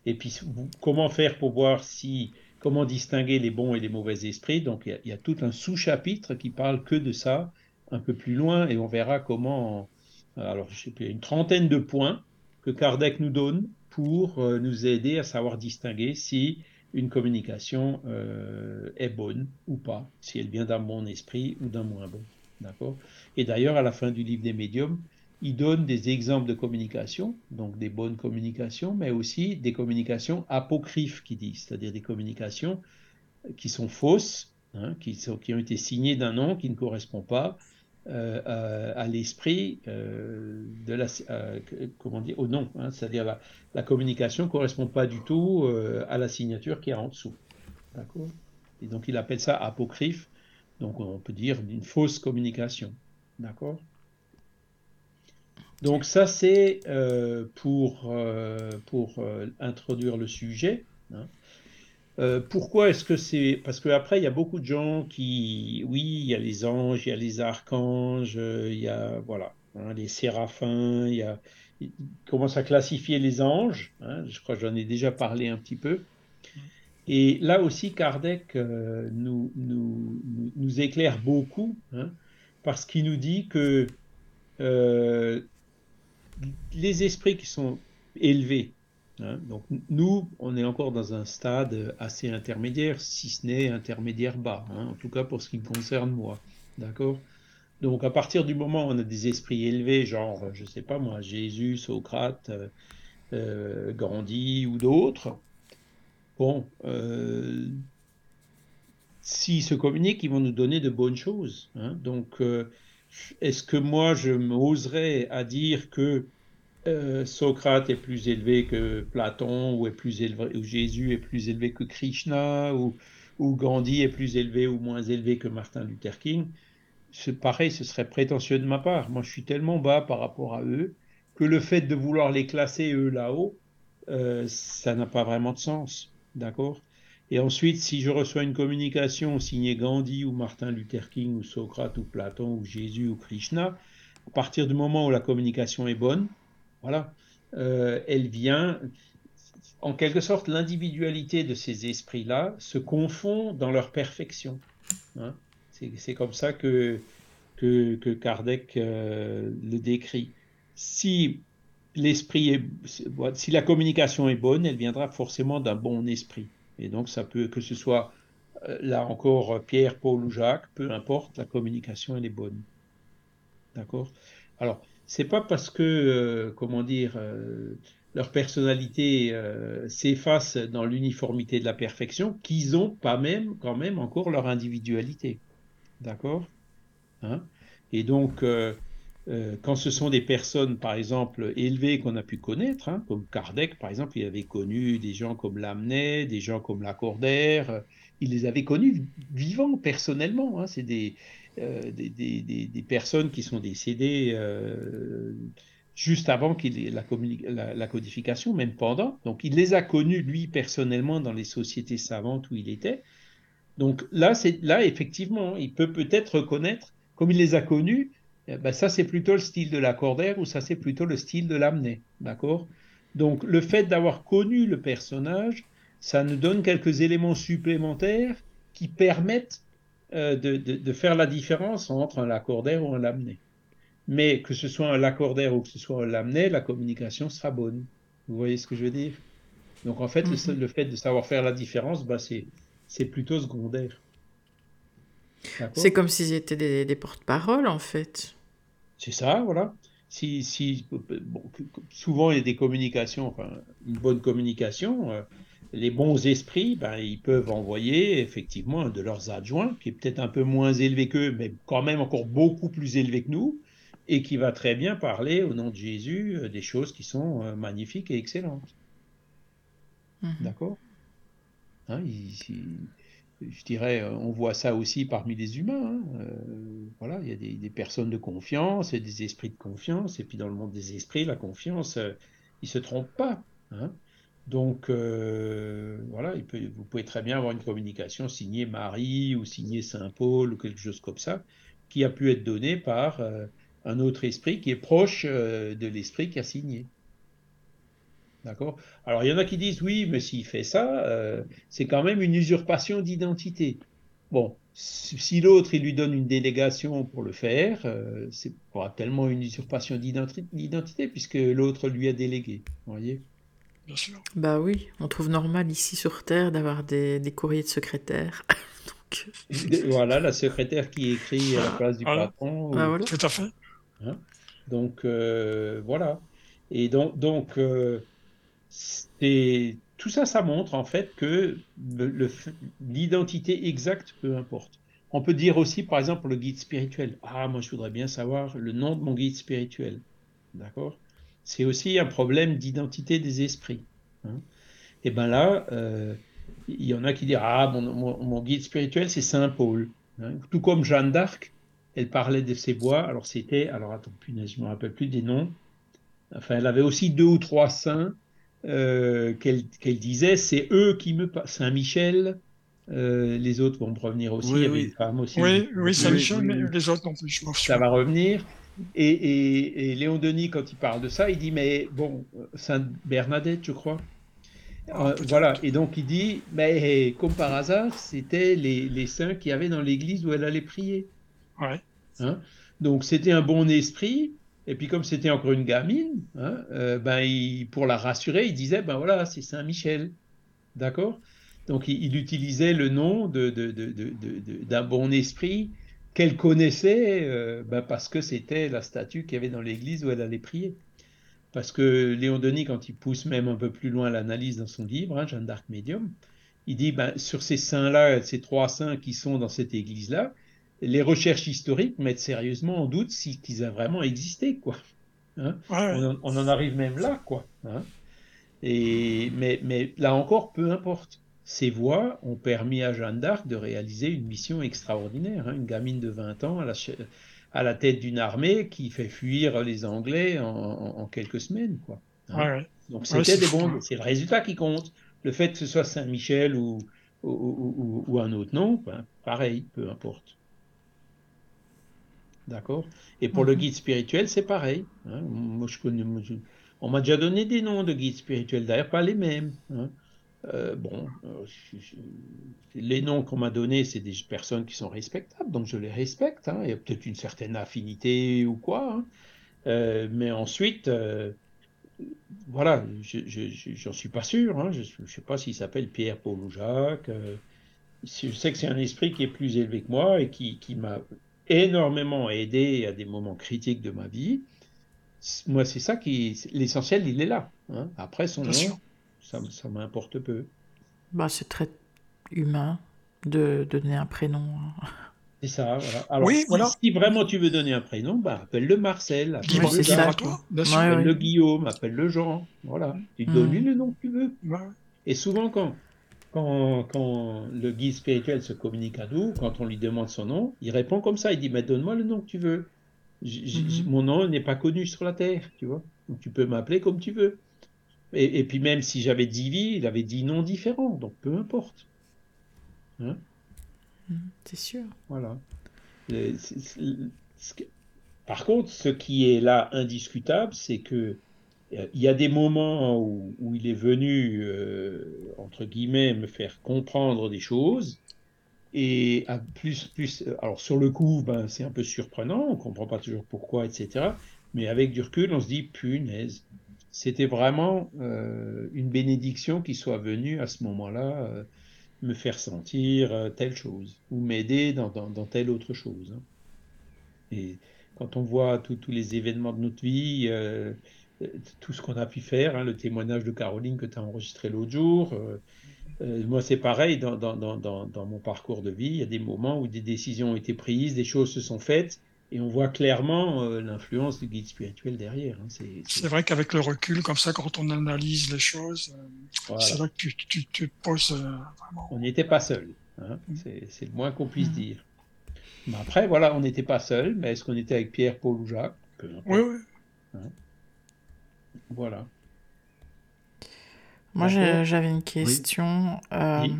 Et puis, comment faire pour voir si, comment distinguer les bons et les mauvais esprits? Donc, il y a- tout un sous-chapitre qui parle que de ça, un peu plus loin, et on verra comment. Alors, je sais plus, il y a une trentaine de points que Kardec nous donne pour euh, nous aider à savoir distinguer si une communication euh, est bonne ou pas, si elle vient d'un bon esprit ou d'un moins bon. D'accord? Et d'ailleurs, à la fin du livre des médiums, il donne des exemples de communication, donc des bonnes communications, mais aussi des communications apocryphes, qui disent, c'est-à-dire des communications qui sont fausses, hein, qui, ont été signées d'un nom qui ne correspond pas, euh, à, l'esprit de la comment dire au nom, hein, c'est-à-dire la, la, communication correspond pas du tout à la signature qui est en dessous, d'accord? Et donc il appelle ça apocryphe, donc on peut dire une fausse communication, d'accord? Donc ça c'est pour, pour introduire le sujet. Hein. Euh, pourquoi est-ce que c'est Parce qu'après, il y a beaucoup de gens qui, oui, il y a les anges, il y a les archanges, euh, il y a voilà, hein, les séraphins, il y a, ils commencent à classifier les anges. Hein, je crois que j'en ai déjà parlé un petit peu. Et là aussi, Kardec euh, nous, nous, nous, éclaire beaucoup, parce qu'il nous dit que les esprits qui sont élevés, Hein. donc nous, on est encore dans un stade assez intermédiaire, si ce n'est intermédiaire bas, hein, en tout cas pour ce qui me concerne moi. D'accord? Donc à partir du moment où on a des esprits élevés, genre, je sais pas moi, Jésus, Socrate, euh, euh, Gandhi ou d'autres, bon, euh, s'ils se communiquent, ils vont nous donner de bonnes choses. Hein. donc est-ce que moi je m'oserais à dire que euh, Socrate est plus élevé que Platon, ou, est plus élevé, ou Jésus est plus élevé que Krishna, ou, ou, Gandhi est plus élevé ou moins élevé que Martin Luther King? C'est pareil, ce serait prétentieux de ma part. Moi, je suis tellement bas par rapport à eux que le fait de vouloir les classer eux là-haut, euh, ça n'a pas vraiment de sens. D'accord? Et ensuite, si je reçois une communication signée Gandhi ou Martin Luther King ou Socrate ou Platon ou Jésus ou Krishna, à partir du moment où la communication est bonne, voilà. Euh, elle vient, en quelque sorte, l'individualité de ces esprits-là se confond dans leur perfection. Hein. C'est comme ça que, que, Kardec euh, le décrit. Si l'esprit si la communication est bonne, elle viendra forcément d'un bon esprit. Et donc, ça peut, que ce soit euh, là encore Pierre, Paul ou Jacques, peu importe, la communication, elle est bonne. D'accord? Alors, c'est pas parce que, euh, comment dire, euh, leur personnalité s'efface dans l'uniformité de la perfection qu'ils ont pas même, quand même, encore leur individualité. D'accord? Hein? Et donc, quand ce sont des personnes, par exemple, élevées qu'on a pu connaître, hein, comme Kardec, par exemple, il avait connu des gens comme Lamennais, des gens comme Lacordaire, il les avait connus vivants, personnellement. Hein, c'est des euh, des, personnes qui sont décédées euh, juste avant qu'il la, la, codification, même pendant. Donc il les a connus, lui, personnellement, dans les sociétés savantes où il était. Donc là, là effectivement, il peut peut-être reconnaître, comme il les a connus, ben, ça c'est plutôt le style de l'accordaire ou ça c'est plutôt le style de l'amné, d'accord? Donc le fait d'avoir connu le personnage, ça nous donne quelques éléments supplémentaires qui permettent euh, de, faire la différence entre un lacordaire ou un lamné. Mais que ce soit un lacordaire ou que ce soit un lamné, la communication sera bonne. Vous voyez ce que je veux dire? Donc en fait, le, mhm. fait de savoir faire la différence, bah, c'est plutôt secondaire. C'est comme s'ils étaient des, des porte-paroles, en fait. C'est ça, voilà. Si, si souvent, il y a des communications, enfin, une bonne communication. Euh, les bons esprits, ben, ils peuvent envoyer effectivement un de leurs adjoints, qui est peut-être un peu moins élevé qu'eux, mais quand même encore beaucoup plus élevé que nous, et qui va très bien parler au nom de Jésus euh, des choses qui sont euh, magnifiques et excellentes. Mhm. D'accord? Hein, Je dirais, euh, on voit ça aussi parmi les humains. Hein, voilà, il y a des, personnes de confiance et des esprits de confiance, et puis dans le monde des esprits, la confiance, ils ne se trompent pas. Hein donc, euh, voilà, vous pouvez très bien avoir une communication signée Marie ou signée Saint Paul ou quelque chose comme ça, qui a pu être donnée par euh, un autre esprit qui est proche euh, de l'esprit qui a signé. D'accord? Alors, il y en a qui disent oui, mais s'il fait ça, c'est quand même une usurpation d'identité. Bon, si l'autre, il lui donne une délégation pour le faire, c'est pas tellement une usurpation d'identité, puisque l'autre lui a délégué. Vous voyez? Bah oui, on trouve normal ici sur Terre d'avoir des, courriers de secrétaire. Voilà, la secrétaire qui écrit à la place du patron. Ah, Tout à fait. Hein? Donc euh, voilà. Et donc, donc euh, tout ça, ça montre en fait que l'identité exacte, peu importe. on peut dire aussi, par exemple, le guide spirituel. Ah, moi, je voudrais bien savoir le nom de mon guide spirituel. D'accord? C'est aussi un problème d'identité des esprits. Hein. Et bien là, euh, il y en a qui disent Ah, mon, guide spirituel, c'est Saint Paul. Hein. Tout comme Jeanne d'Arc, elle parlait de ses voix. Alors, c'était, alors attends, punaise, je ne me rappelle plus des noms. Enfin, elle avait aussi deux ou trois saints euh, qu'elle disait c'est eux qui me. Saint-Michel, euh, les autres vont revenir aussi. Oui, il y oui. aussi. Oui, oui Saint-Michel, mais les autres non plus, Ça va revenir. Et, Léon Denis, quand il parle de ça, il dit Mais bon, Sainte Bernadette, je crois. Ah, euh, voilà, et donc il dit, mais comme par hasard, c'était les, les, saints qui avaient dans l'église où elle allait prier. Ouais. Hein? Donc c'était un bon esprit, et puis comme c'était encore une gamine, hein, euh, ben, pour la rassurer, il disait, ben voilà, c'est Saint Michel. D'accord? Donc il, utilisait le nom d'un bon esprit qu'elle connaissait euh, ben, parce que c'était la statue qu'il y avait dans l'église où elle allait prier. Parce que Léon Denis, quand il pousse même un peu plus loin l'analyse dans son livre, hein, Jeanne d'Arc Médium, il dit ben, sur ces saints-là, ces trois saints qui sont dans cette église-là, les recherches historiques mettent sérieusement en doute si qu'ils ont vraiment existé, quoi. Hein? on, en arrive même là, quoi. Hein. Et, mais, mais là encore, peu importe. Ces voix ont permis à Jeanne d'Arc de réaliser une mission extraordinaire. Hein. Une gamine de 20 ans à la, à la tête d'une armée qui fait fuir les Anglais en, quelques semaines. Quoi. Hein. Donc c'était des bons. C'est le résultat qui compte. Le fait que ce soit Saint-Michel ou, ou, un autre nom, ben, pareil, peu importe. D'accord Et pour le mhm. guide spirituel, c'est pareil. Hein. Moi, je connais, on m'a déjà donné des noms de guides spirituels, d'ailleurs pas les mêmes. Euh, bon, euh, les noms qu'on m'a donnés, c'est des personnes qui sont respectables, donc je les respecte. Hein. Il y a peut-être une certaine affinité ou quoi. Hein. Euh, mais ensuite, voilà, j'en suis pas sûr. Hein. Je ne sais pas s'il s'appelle Pierre, Paul ou Jacques. je sais que c'est un esprit qui est plus élevé que moi et qui, qui m'a énormément aidé à des moments critiques de ma vie. Moi, c'est ça qui. L'essentiel, il est là. Après, son nom ça, ça m'importe peu. Bah, c'est très humain de, donner un prénom. Hein. C'est ça, voilà. Alors, oui, voilà. si vraiment tu veux donner un prénom, bah, appelle-le Marcel, appelle-le ça, appelle le Guillaume, appelle-le Jean. Voilà. Tu hmm. donnes lui le nom que tu veux. Et souvent, quand, quand, quand, le guide spirituel se communique à nous, quand on lui demande son nom, il répond comme ça. Il dit, mais donne-moi le nom que tu veux. Hmm. Mon nom n'est pas connu sur la terre, tu vois. Donc, tu peux m'appeler comme tu veux. Et, puis même si j'avais dit vies, il avait dit noms différents, donc peu importe. Hein? Mmh, c'est sûr. Voilà. par contre, ce qui est là indiscutable, c'est que il y a des moments où, il est venu, euh, entre guillemets, me faire comprendre des choses. Et à plus, plus, alors sur le coup, ben, c'est un peu surprenant, on comprend pas toujours pourquoi, etc. Mais avec du recul, on se dit, punaise, c'était vraiment euh, une bénédiction qui soit venue à ce moment-là euh, me faire sentir telle chose ou m'aider dans, telle autre chose. Hein. Et quand on voit tous les événements de notre vie, tout ce qu'on a pu faire, hein, le témoignage de Caroline que tu as enregistré l'autre jour, moi c'est pareil dans, dans, mon parcours de vie, il y a des moments où des décisions ont été prises, des choses se sont faites, et on voit clairement euh, l'influence du guide spirituel derrière. Hein. C'est vrai qu'avec le recul, comme ça, quand on analyse les choses, euh, c'est vrai que tu, tu, te poses euh, vraiment. On n'était pas seul. Hein. Mm. C'est le moins qu'on puisse mm. dire. Mais après, voilà, on n'était pas seul, mais est-ce qu'on était avec Pierre, Paul ou Jacques? Oui, oui. Voilà. Moi, j'avais une question. Oui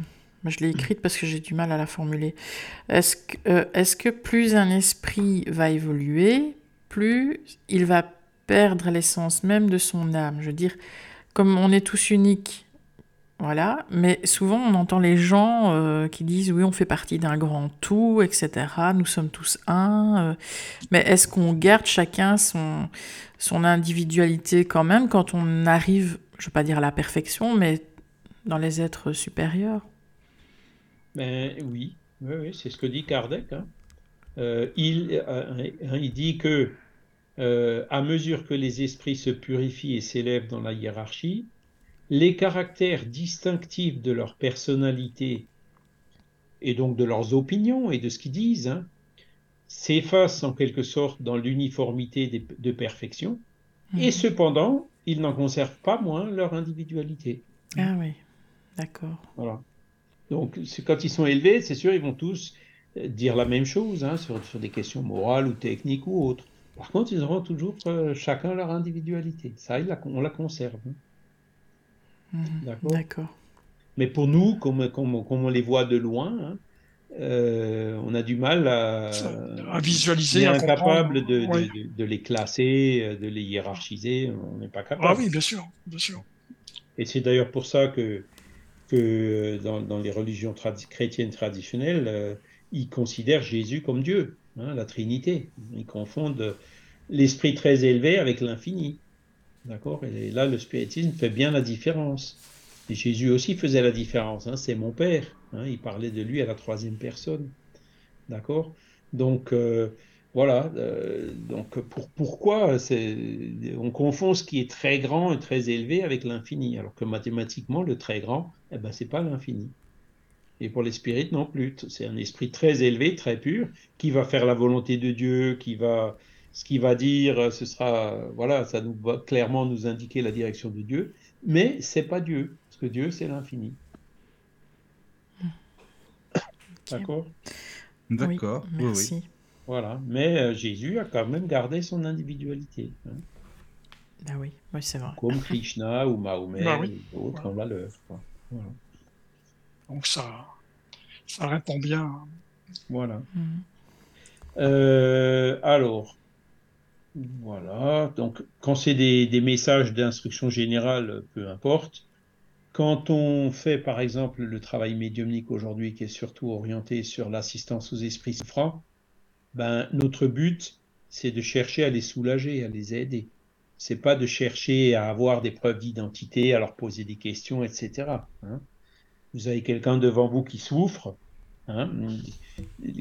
je l'ai écrite parce que j'ai du mal à la formuler. Est-ce que, euh, est que plus un esprit va évoluer, plus il va perdre l'essence même de son âme? Je veux dire, comme on est tous uniques, voilà, mais souvent on entend les gens euh, qui disent oui, on fait partie d'un grand tout, etc. Nous sommes tous un. Euh. mais est-ce qu'on garde chacun son, son individualité quand même quand on arrive, je ne veux pas dire à la perfection, mais dans les êtres supérieurs? Ben, oui, oui, c'est ce que dit Kardec. Hein. Euh, il, il, dit que à mesure que les esprits se purifient et s'élèvent dans la hiérarchie, les caractères distinctifs de leur personnalité et donc de leurs opinions et de ce qu'ils disent, hein, s'effacent en quelque sorte dans l'uniformité de perfection, et Mhm. cependant, ils n'en conservent pas moins leur individualité. Ah oui, d'accord. Voilà. Donc, c'est- quand ils sont élevés, c'est sûr, ils vont tous euh, dire la même chose hein, sur, sur des questions morales ou techniques ou autres. Par contre, ils auront toujours euh, chacun leur individualité. Ça, ils la- on la conserve. hein. Mhm. D'accord. D'accord. Mais pour nous, comme, comme, comme on les voit de loin, hein, euh, on a du mal à, À visualiser, on est incapable de, de- Ouais. de- de les classer, de les hiérarchiser. On n'est pas capable. Ah oui, bien sûr, bien sûr. Et c'est d'ailleurs pour ça que, que dans, dans les religions tradi- chrétiennes traditionnelles, euh, ils considèrent Jésus comme Dieu, hein, la Trinité. Ils confondent l'esprit très élevé avec l'infini. D'accord Et là, le spiritisme fait bien la différence. Et Jésus aussi faisait la différence. hein, c'est mon Père. hein, il parlait de lui à la troisième personne. D'accord Donc, euh, voilà. euh, donc, pour, pourquoi on confond ce qui est très grand et très élevé avec l'infini, alors que mathématiquement, le très grand, eh ben, c'est pas l'infini. Et pour les spirites non plus. C'est un esprit très élevé, très pur, qui va faire la volonté de Dieu, qui va, ce qu'il va dire, ce sera, voilà, ça nous va clairement nous indiquer la direction de Dieu, mais c'est pas Dieu, parce que Dieu c'est l'infini. D'accord? D'accord. Oui, Oui, oui. merci. Voilà. Mais euh, Jésus a quand même gardé son individualité, hein, Ah oui, oui, c'est vrai. comme Krishna ou Mahomet Bah oui. ou d'autres ont la leur. quoi. Voilà. Donc ça, ça répond bien. Voilà. Mhm. Euh, alors, voilà. Donc, quand c'est des, messages d'instruction générale, peu importe. Quand on fait, par exemple, le travail médiumnique aujourd'hui, qui est surtout orienté sur l'assistance aux esprits souffrants, ben, notre but, c'est de chercher à les soulager, à les aider. C'est pas de chercher à avoir des preuves d'identité, à leur poser des questions, etc. hein. Vous avez quelqu'un devant vous qui souffre, hein,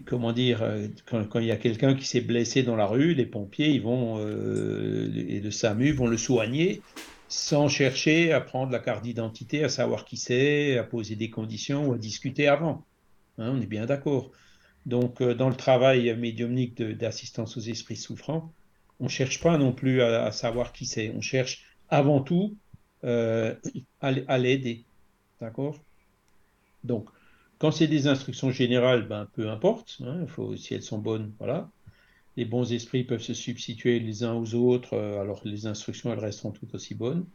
comment dire, euh, quand, il y a quelqu'un qui s'est blessé dans la rue, les pompiers ils vont, euh, et le SAMU vont le soigner sans chercher à prendre la carte d'identité, à savoir qui c'est, à poser des conditions ou à discuter avant. Hein, on est bien d'accord. Donc, euh, dans le travail médiumnique d'assistance aux esprits souffrants, on ne cherche pas non plus à, savoir qui c'est. On cherche avant tout à, à l'aider. D'accord? Donc, quand c'est des instructions générales, ben, peu importe. hein, faut, si elles sont bonnes, voilà. Les bons esprits peuvent se substituer les uns aux autres, euh, alors les instructions, elles resteront tout aussi bonnes.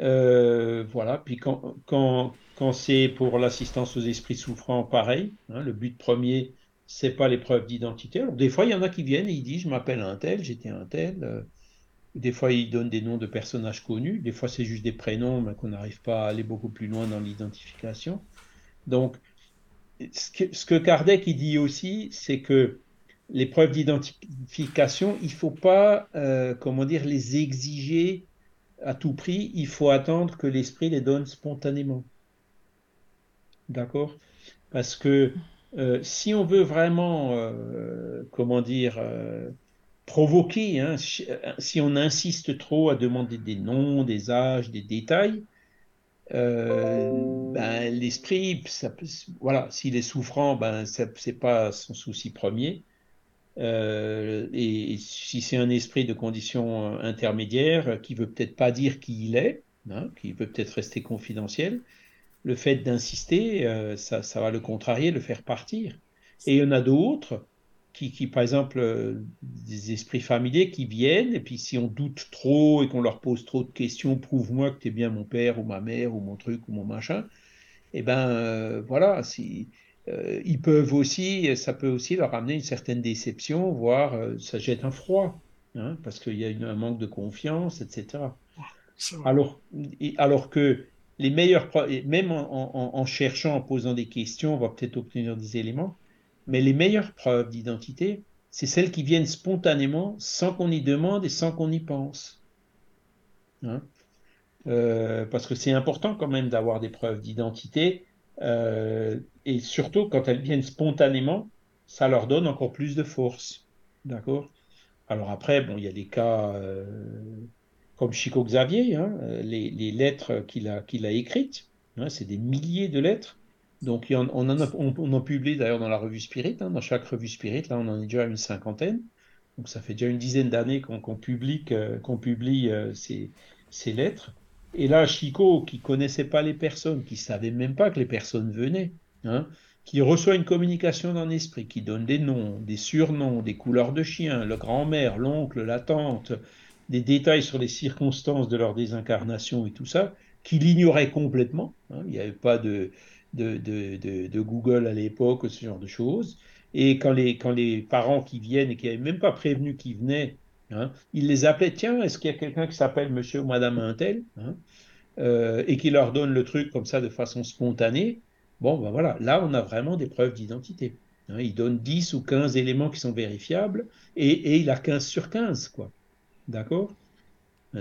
Euh, voilà. Puis quand, quand, quand c'est pour l'assistance aux esprits souffrants, pareil. hein, le but premier, c'est pas l'épreuve d'identité. Alors, des fois, il y en a qui viennent et ils disent, je m'appelle un tel, j'étais un tel. euh, des fois, ils donnent des noms de personnages connus. Des fois, c'est juste des prénoms, mais qu'on n'arrive pas à aller beaucoup plus loin dans l'identification. Donc, ce que, Kardec dit aussi, c'est que les preuves d'identification, il ne faut pas, euh, comment dire, les exiger à tout prix. Il faut attendre que l'esprit les donne spontanément. D'accord? Parce que euh, si on veut vraiment, euh, comment dire, provoquer, hein, si on insiste trop à demander des noms, des âges, des détails, euh, ben, l'esprit, voilà, s'il est souffrant, ben, ça- c'est pas son souci premier. Euh, et, si c'est un esprit de condition euh, intermédiaire qui veut peut-être pas dire qui il est, hein, qui veut peut-être rester confidentiel, le fait d'insister, ça, ça va le contrarier, le faire partir. Et il y en a d'autres qui, qui, par exemple, euh, des esprits familiers qui viennent, et puis si on doute trop et qu'on leur pose trop de questions, prouve-moi que tu es bien mon père ou ma mère ou mon truc ou mon machin, et ben euh, voilà, si, euh, ils peuvent aussi, ça peut aussi leur amener une certaine déception, voire euh, ça jette un froid, hein, parce qu'il y a une- un manque de confiance, etc. Alors, alors que les et même en, en- en cherchant, en posant des questions, on va peut-être obtenir des éléments, mais les meilleures preuves d'identité, c'est celles qui viennent spontanément, sans qu'on y demande et sans qu'on y pense. Hein? Euh, parce que c'est important quand même d'avoir des preuves d'identité, euh, et surtout quand elles viennent spontanément, ça leur donne encore plus de force. D'accord? Alors après, bon, il y a des cas euh, comme Chico Xavier, hein, les, lettres qu'il a, qu'il a écrites, hein, c'est des milliers de lettres. Donc, on, en publie d'ailleurs dans la revue Spirit. Hein, dans chaque revue Spirit, là, on en est déjà une cinquantaine. Donc, ça fait déjà une dizaine d'années qu'on publie, qu'on publie euh, ces, lettres. Et là, Chico, qui connaissait pas les personnes, qui savait même pas que les personnes venaient, hein, qui reçoit une communication d'un esprit, qui donne des noms, des surnoms, des couleurs de chien, le grand-mère, l'oncle, la tante, des détails sur les circonstances de leur désincarnation et tout ça, qu'il ignorait complètement. Hein. il n'y avait pas de, de, Google à l'époque, ce genre de choses. Et quand les, parents qui viennent et qui n'avaient même pas prévenu qu'ils venaient, hein, ils les appelaient, tiens, est-ce qu'il y a quelqu'un qui s'appelle monsieur ou madame Intel hein, euh, Et qui leur donne le truc comme ça de façon spontanée. Bon, ben voilà, là, on a vraiment des preuves d'identité. Hein, il donne 10 ou 15 éléments qui sont vérifiables et, et il a 15 sur 15, quoi. D'accord?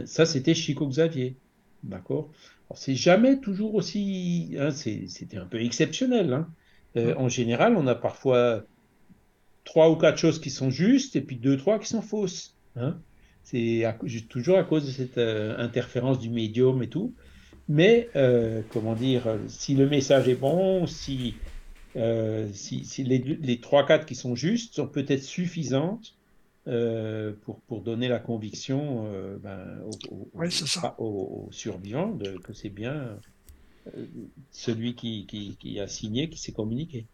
Ça, c'était Chico Xavier. D'accord? C'est jamais toujours aussi. Hein, c'était un peu exceptionnel. Hein. Euh, en général, on a parfois trois ou quatre choses qui sont justes et puis deux, trois qui sont fausses. Hein. C'est toujours à cause de cette euh, interférence du médium et tout. Mais, euh, comment dire, si le message est bon, si, si, les, les 3-4 qui sont justes sont peut-être suffisantes euh, pour, pour, donner la conviction euh, ben, aux, survivants de, que c'est bien euh, celui qui, qui, a signé qui s'est communiqué.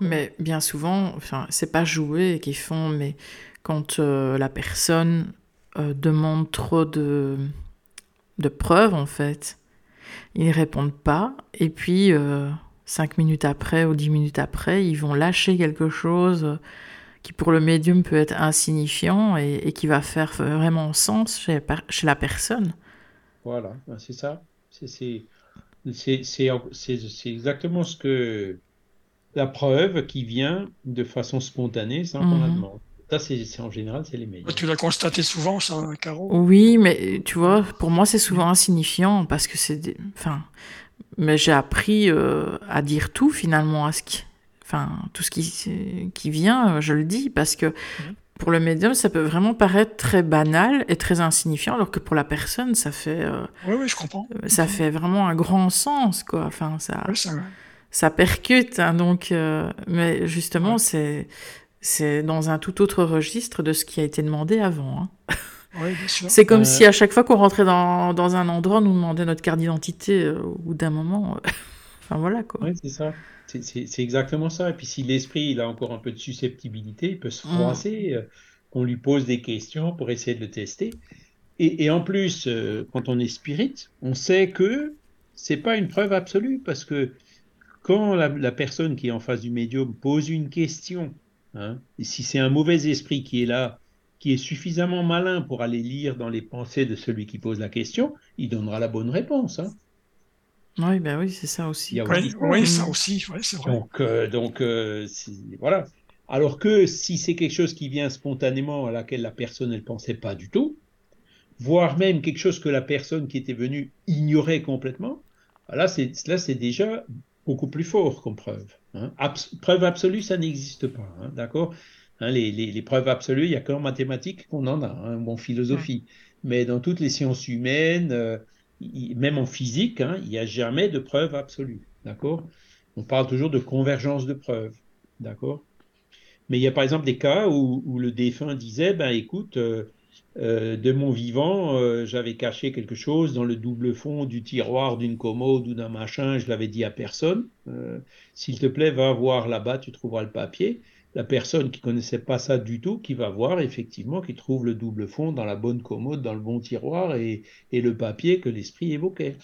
Mais bien souvent, enfin, c'est pas joué qu'ils font, mais quand la personne demande trop de, de preuves, en fait, ils répondent pas, et puis cinq minutes après ou dix minutes après, ils vont lâcher quelque chose qui pour le médium peut être insignifiant et, qui va faire vraiment sens chez, chez la personne. Voilà, ben, c'est ça. C'est exactement ce que la preuve qui vient de façon spontanée sans qu'on la mhm. demande. Ça, c'est en général, c'est les médiums. Tu l'as constaté souvent, ça, Caro? Oui, mais tu vois, pour moi, c'est souvent insignifiant parce que c'est. Enfin. Mais j'ai appris euh, à dire tout finalement à ce qui enfin tout ce qui, qui vient, je le dis, parce que pour le médium, ça peut vraiment paraître très banal et très insignifiant, alors que pour la personne, ça fait. Euh, oui, oui, je comprends. Euh, ça fait vraiment un grand sens, quoi. Enfin, ça, ça, percute. Hein, donc, euh, mais justement, c'est c'est dans un tout autre registre de ce qui a été demandé avant. Hein. C'est comme si à chaque fois qu'on rentrait dans, dans, un endroit, on nous demandait notre carte d'identité au bout d'un moment. enfin voilà quoi. Oui, c'est ça. C'est exactement ça. Et puis si l'esprit il a encore un peu de susceptibilité, il peut se mm. froisser, euh, qu'on lui pose des questions pour essayer de le tester. Et, en plus, euh, quand on est spirit, on sait que c'est pas une preuve absolue parce que quand la, personne qui est en face du médium pose une question, hein, et si c'est un mauvais esprit qui est là, qui est suffisamment malin pour aller lire dans les pensées de celui qui pose la question, il donnera la bonne réponse. Hein. Oui, ben oui, c'est ça aussi. Oui, ça aussi, c'est vrai. Donc, euh, donc euh, voilà. Alors que si c'est quelque chose qui vient spontanément à laquelle la personne ne pensait pas du tout, voire même quelque chose que la personne qui était venue ignorait complètement, là c'est là c'est déjà beaucoup plus fort comme preuve. Hein. preuve absolue, ça n'existe pas, hein, d'accord? Hein, les, les, les, preuves absolues, il n'y a qu'en mathématiques qu'on en a, hein, ou en philosophie. Mais dans toutes les sciences humaines, euh, même en physique, hein, il n'y a jamais de preuve absolue. D'accord? On parle toujours de convergence de preuves. D'accord? Mais il y a par exemple des cas où, le défunt disait ben écoute, euh, euh, de mon vivant, euh, j'avais caché quelque chose dans le double fond du tiroir d'une commode ou d'un machin, je l'avais dit à personne. S'il te plaît, va voir là-bas, tu trouveras le papier la personne qui connaissait pas ça du tout, qui va voir effectivement, qui trouve le double fond dans la bonne commode, dans le bon tiroir et, le papier que l'esprit évoquait.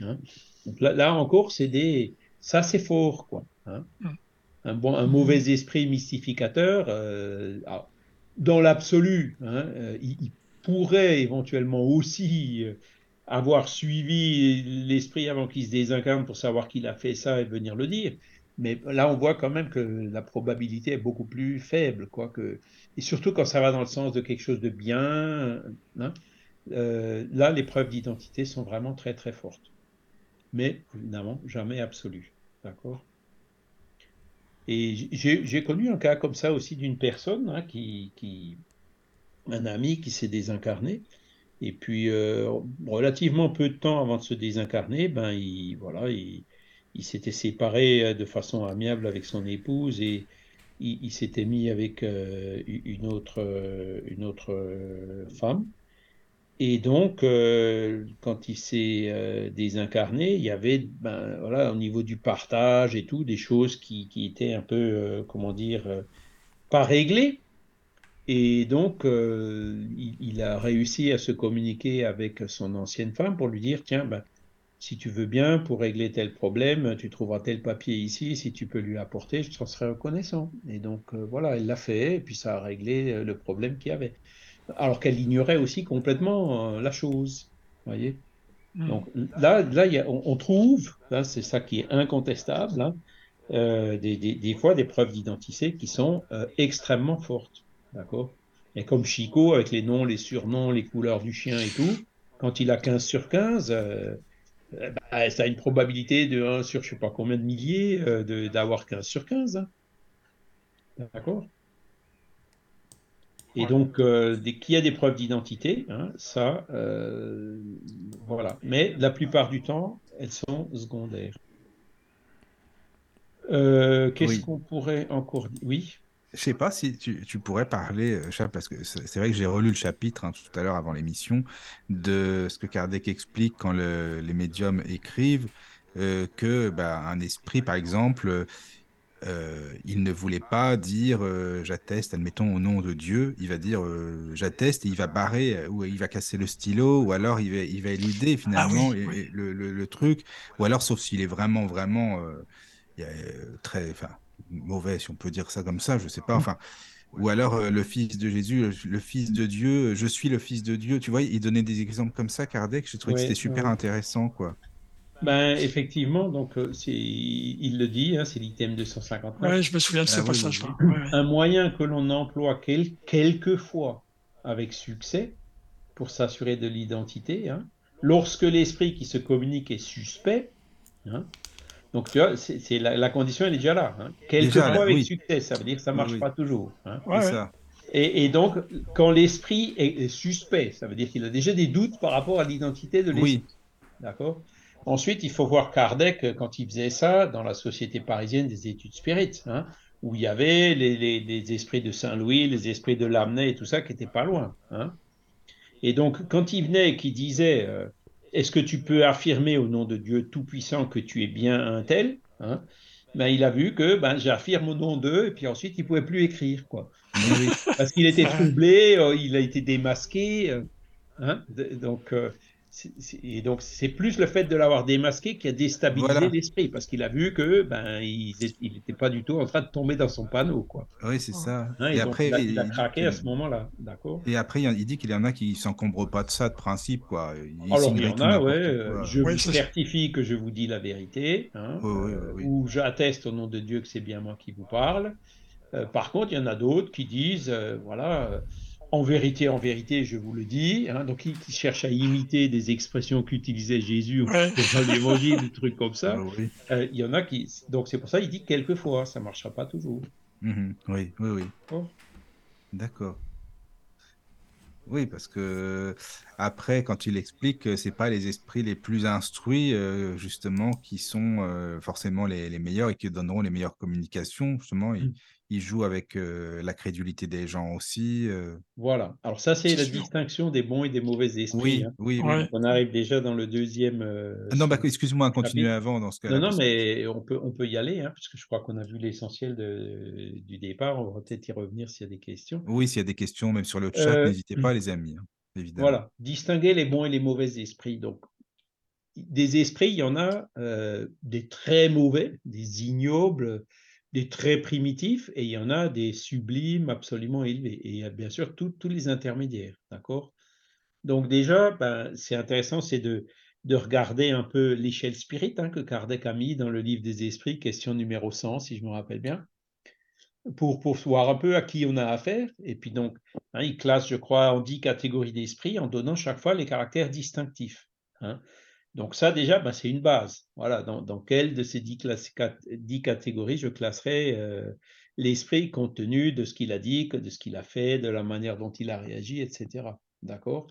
Hein. Donc là, encore, c'est des, ça c'est fort quoi. Hein. Un bon, un mauvais esprit mystificateur, euh, dans l'absolu, hein, euh, il, pourrait éventuellement aussi euh, avoir suivi l'esprit avant qu'il se désincarne pour savoir qu'il a fait ça et venir le dire. Mais là, on voit quand même que la probabilité est beaucoup plus faible, quoi. Que... Et surtout quand ça va dans le sens de quelque chose de bien. Hein, euh, là, les preuves d'identité sont vraiment très très fortes. Mais évidemment, jamais absolues. D'accord? Et j'ai connu un cas comme ça aussi d'une personne hein, qui, qui, un ami qui s'est désincarné. Et puis, euh, relativement peu de temps avant de se désincarner, ben, il, voilà, il, il s'était séparé de façon amiable avec son épouse et il, s'était mis avec une autre, une autre femme. Et donc, quand il s'est désincarné, il y avait, ben, voilà, au niveau du partage et tout, des choses qui, qui étaient un peu, comment dire, pas réglées. Et donc, euh, il, a réussi à se communiquer avec son ancienne femme pour lui dire, tiens, ben, si tu veux bien, pour régler tel problème, tu trouveras tel papier ici, si tu peux lui apporter, je t'en serai reconnaissant. Et donc, euh, voilà, elle l'a fait, et puis ça a réglé euh, le problème qu'il y avait. Alors qu'elle ignorait aussi complètement la chose. voyez hmm. Donc là, là on, trouve, c'est ça qui est incontestable, hein, des, des, fois des preuves d'identité qui sont extrêmement fortes. D'accord Et comme Chico, avec les noms, les surnoms, les couleurs du chien et tout, quand il a 15 sur 15, euh, euh, bah, ça a une probabilité de 1 sur je sais pas combien de milliers euh, d'avoir 15 sur 15. Hein. D'accord? Et donc, dès qu'il y a des preuves d'identité, hein, ça, voilà. Mais la plupart du temps, elles sont secondaires. Qu'est-ce qu'on pourrait encore dire Oui? Je sais pas si tu, pourrais parler, euh, parce que c'est vrai que j'ai relu le chapitre hein, tout à l'heure avant l'émission, de ce que Kardec explique quand les médiums écrivent euh, que bah, un esprit, par exemple, euh, il ne voulait pas dire j'atteste, admettons, au nom de Dieu, il va dire j'atteste et il va barrer ou il va casser le stylo ou alors il va, il va éluder ah finalement le, le, truc, ou alors sauf s'il est vraiment, vraiment très. Enfin, mauvais, si on peut dire ça comme ça, je sais pas. Mmh. Enfin, ou alors euh, le Fils de Jésus, le, Fils de Dieu, je suis le Fils de Dieu. Tu vois, il donnait des exemples comme ça, Kardec. Je trouvais que c'était super intéressant, quoi. Ben, effectivement, donc euh, il le dit, hein, c'est l'item 259. Oui, je me souviens de ce ah passage-là. Un moyen que l'on emploie quel, quelquefois avec succès pour s'assurer de l'identité, hein, lorsque l'esprit qui se communique est suspect, hein, donc, tu vois, c'est, la, condition, elle est déjà là. Hein. Quelquefois avec succès, ça veut dire que ça ne marche pas toujours. Hein. Ça. Et, donc, quand l'esprit est, suspect, ça veut dire qu'il a déjà des doutes par rapport à l'identité de l'esprit. D'accord? Ensuite, il faut voir Kardec quand il faisait ça dans la Société parisienne des études spirites, hein, où il y avait les, esprits de Saint-Louis, les esprits de Lamennais et tout ça qui n'étaient pas loin. Et donc, quand il venait et qu'il disait euh, est-ce que tu peux affirmer au nom de Dieu Tout-Puissant que tu es bien un tel hein? Ben, Il a vu que ben, j'affirme au nom d'eux, et puis ensuite, il ne pouvait plus écrire. Quoi. Parce qu'il était troublé, euh, il a été démasqué. Euh, hein? Donc, euh, et donc, c'est plus le fait de l'avoir démasqué qui a déstabilisé l'esprit, parce qu'il a vu que ben il n'était pas du tout en train de tomber dans son panneau, quoi. Oui, c'est ça. Hein, et, après, il a, craqué à ce moment-là, d'accord. Et après, il dit qu'il y en a qui s'encombrent pas de ça de principe, quoi. Alors, il y en a, ouais. Je vous certifie que je vous dis la vérité, hein, euh, ou j'atteste au nom de Dieu que c'est bien moi qui vous parle. Euh, par contre, il y en a d'autres qui disent, euh, voilà en vérité, en vérité, je vous le dis. Hein, donc, il, cherche à imiter des expressions qu'utilisait Jésus dans l'évangile, des trucs comme ça. Ah euh, il y en a qui. Donc, c'est pour ça qu'il dit quelquefois, ça ne marchera pas toujours. Mhm. oui, oui, oui. Oh. D'accord. Oui, parce que après, quand il explique que c'est pas les esprits les plus instruits, euh, justement, qui sont euh, forcément les, meilleurs et qui donneront les meilleures communications, justement, il, mmh. Joue avec euh, la crédulité des gens aussi. Voilà. Alors ça, c'est la distinction des bons et des mauvais esprits. Oui, hein. oui, On arrive déjà dans le deuxième. Ah non, bah, excuse-moi, continue avant dans ce cas-là. Non, non, mais on peut, on peut y aller, hein, puisque je crois qu'on a vu l'essentiel du départ. On va peut-être y revenir s'il y a des questions. Oui, s'il y a des questions, même sur le chat, n'hésitez pas, les amis. Hein. Voilà, distinguer les bons et les mauvais esprits. Donc, des esprits, il y en a euh, des très mauvais, des ignobles, des très primitifs, et il y en a des sublimes absolument élevés. Et il y a bien sûr tous les intermédiaires, d'accord? Donc déjà, ben, c'est intéressant, c'est de, de regarder un peu l'échelle spirit hein, que Kardec a mis dans le livre des esprits, question numéro 100, si je me rappelle bien pour, pour voir un peu à qui on a affaire. Et puis donc, hein, il classe, je crois, en dix catégories d'esprit en donnant chaque fois les caractères distinctifs. Hein. Donc ça, déjà, ben, c'est une base. Voilà, dans, dans quelle de ces dix, catégories je classerai euh, l'esprit compte tenu de ce qu'il a dit, de ce qu'il a fait, de la manière dont il a réagi, etc. D'accord?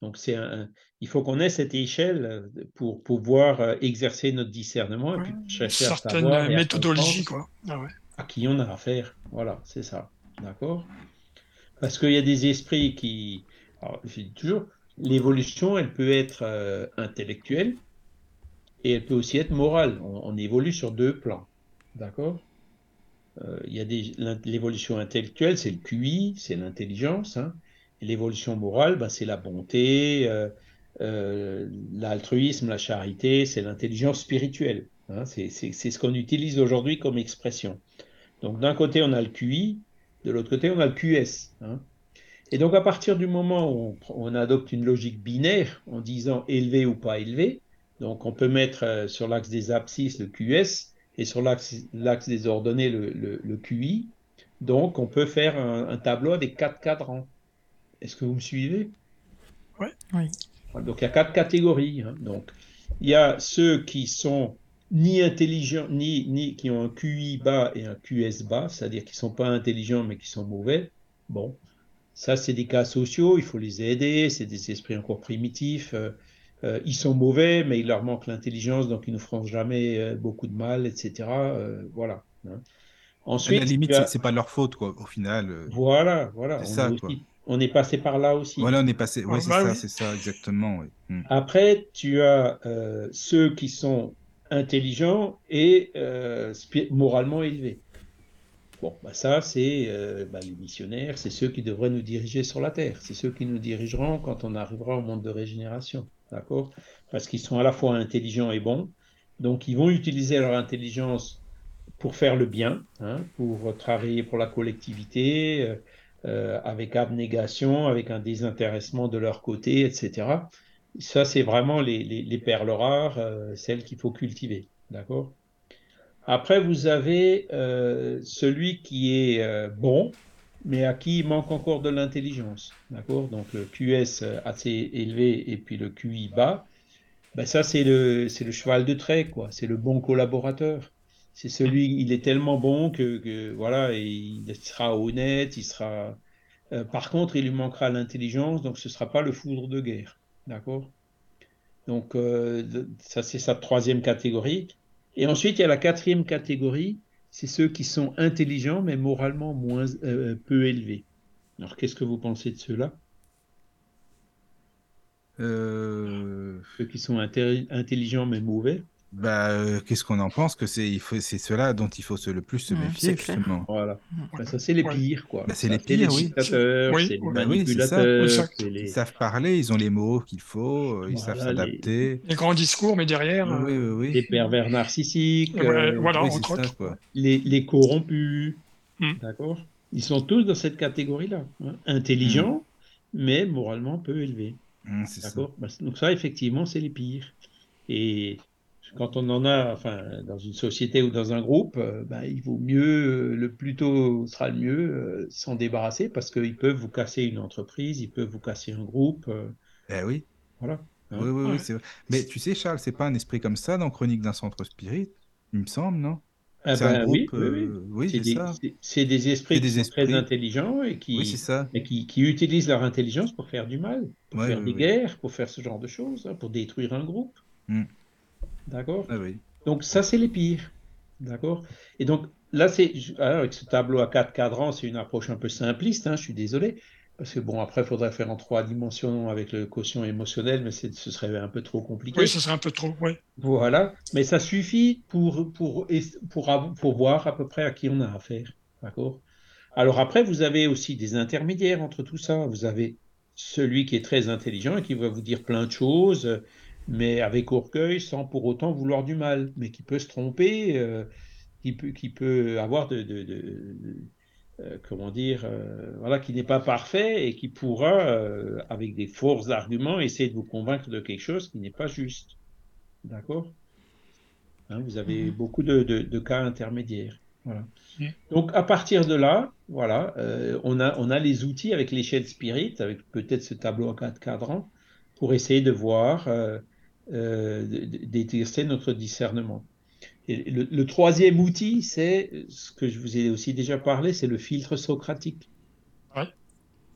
Donc, c'est un, il faut qu'on ait cette échelle pour pouvoir exercer notre discernement et puis chercher à savoir méthodologie, quoi. Ah à qui on a affaire. Voilà, c'est ça. D'accord? Parce qu'il y a des esprits qui. Alors, je dis toujours, l'évolution, elle peut être intellectuelle et elle peut aussi être morale. On, évolue sur deux plans. D'accord? Il y a l'évolution intellectuelle, c'est le QI, c'est l'intelligence. Hein l'évolution morale, bah, c'est la bonté, euh, euh, l'altruisme, la charité, c'est l'intelligence spirituelle. Hein, c'est ce qu'on utilise aujourd'hui comme expression. Donc d'un côté, on a le QI, de l'autre côté, on a le QS. Hein. Et donc à partir du moment où on, adopte une logique binaire en disant élevé ou pas élevé, donc on peut mettre euh, sur l'axe des abscisses le QS et sur l'axe des ordonnées le, QI. Donc on peut faire un, un tableau avec quatre cadrans. Est-ce que vous me suivez? Ouais. Oui. Donc il y a quatre catégories. Hein. Donc il y a ceux qui sont ni intelligents, ni, ni qui ont un QI bas et un QS bas, c'est-à-dire qui ne sont pas intelligents mais qui sont mauvais. Bon, ça c'est des cas sociaux, il faut les aider, c'est des esprits encore primitifs. Euh, euh, ils sont mauvais, mais il leur manque l'intelligence, donc ils ne feront jamais euh, beaucoup de mal, etc. voilà. Hein. Ensuite, à la limite, c'est pas leur faute, quoi, au final. Voilà, voilà. C'est ça, quoi on est passé par là aussi. Voilà, on est passé. Ouais, c'est ça, c'est ça, exactement. Hmm. Après, tu as euh, ceux qui sont intelligents et euh, moralement élevés. Bon, bah ça, c'est euh, bah, les missionnaires, c'est ceux qui devraient nous diriger sur la terre. C'est ceux qui nous dirigeront quand on arrivera au monde de régénération. D'accord? Parce qu'ils sont à la fois intelligents et bons. Donc, ils vont utiliser leur intelligence pour faire le bien, hein, pour travailler pour la collectivité, euh, avec abnégation, avec un désintéressement de leur côté, etc. Ça, c'est vraiment les, perles rares, euh, celles qu'il faut cultiver. D'accord? Après, vous avez euh, celui qui est bon, mais à qui il manque encore de l'intelligence. D'accord? Donc le QS assez élevé et puis le QI bas. Ben ça, c'est le, le cheval de trait, quoi. C'est le bon collaborateur c'est celui, il est tellement bon que, voilà, il sera honnête, il sera. Euh, par contre, il lui manquera l'intelligence, donc ce ne sera pas le foudre de guerre, d'accord? Donc euh, ça, c'est sa troisième catégorie. Et ensuite, il y a la quatrième catégorie, c'est ceux qui sont intelligents mais moralement moins euh, peu élevés. Alors, qu'est-ce que vous pensez de ceux-là? Ceux qui sont intelligents mais mauvais bah, euh, qu'est-ce qu'on en pense que c'est c'est cela dont il faut se, le plus se mmh, méfier justement. Voilà. Bah, ça c'est les pires quoi. Bah, c'est les pires, oui. C'est les manipulateurs. Ils savent parler, ils ont les mots qu'il faut, euh, ils savent s'adapter. Les... grands discours, mais derrière. Euh, les pervers narcissiques. voilà, les, les, corrompus. Mmh. D'accord. Ils sont tous dans cette catégorie-là. Hein. Intelligents, mmh. mais moralement peu élevés. D'accord. Bah, donc ça effectivement c'est les pires. Et quand on en a, enfin, dans une société ou dans un groupe, euh, bah, il vaut mieux, euh, le plus tôt sera le mieux, euh, s'en débarrasser parce qu'ils peuvent vous casser une entreprise, ils peuvent vous casser un groupe. eh oui. Voilà. Hein. Oui, oui, oui, c'est Mais tu sais, Charles, c'est pas un esprit comme ça dans Chronique d'un centre spirit, il me semble, non? Ah c'est un ben groupe, oui, oui, c'est des, c'est des esprits qui sont très intelligents et qui, ça. et qui, qui, utilisent leur intelligence pour faire du mal, pour faire des guerres, pour faire ce genre de choses, hein, pour détruire un groupe. Mm. D'accord ah oui. Donc, ça, c'est les pires. D'accord Et donc, là, c'est. avec ce tableau à quatre cadrans, c'est une approche un peu simpliste, hein, je suis désolé. Parce que, bon, après, il faudrait faire en trois dimensions avec le quotient émotionnel, mais ce serait un peu trop compliqué. Oui, ce serait un peu trop, oui. Voilà. Mais ça suffit pour, pour, pour, pour voir à peu près à qui on a affaire. D'accord Alors, après, vous avez aussi des intermédiaires entre tout ça. Vous avez celui qui est très intelligent et qui va vous dire plein de choses mais avec orgueil, sans pour autant vouloir du mal, mais qui peut se tromper, euh, qui, peut, qui peut avoir de, euh, comment dire, euh, voilà, qui n'est pas parfait et qui pourra, avec des forts arguments, essayer de vous convaincre de quelque chose qui n'est pas juste. D'accord? Hein, Vous avez mhm. beaucoup de, cas intermédiaires. Voilà. Donc à partir de là, voilà, on, a, on a les outils avec l'échelle spirit, avec peut-être ce tableau à quatre cadrans, pour essayer de voir euh, d'exercer notre discernement. Et le, troisième outil, c'est ce que je vous ai aussi déjà parlé, c'est le filtre socratique. Ouais.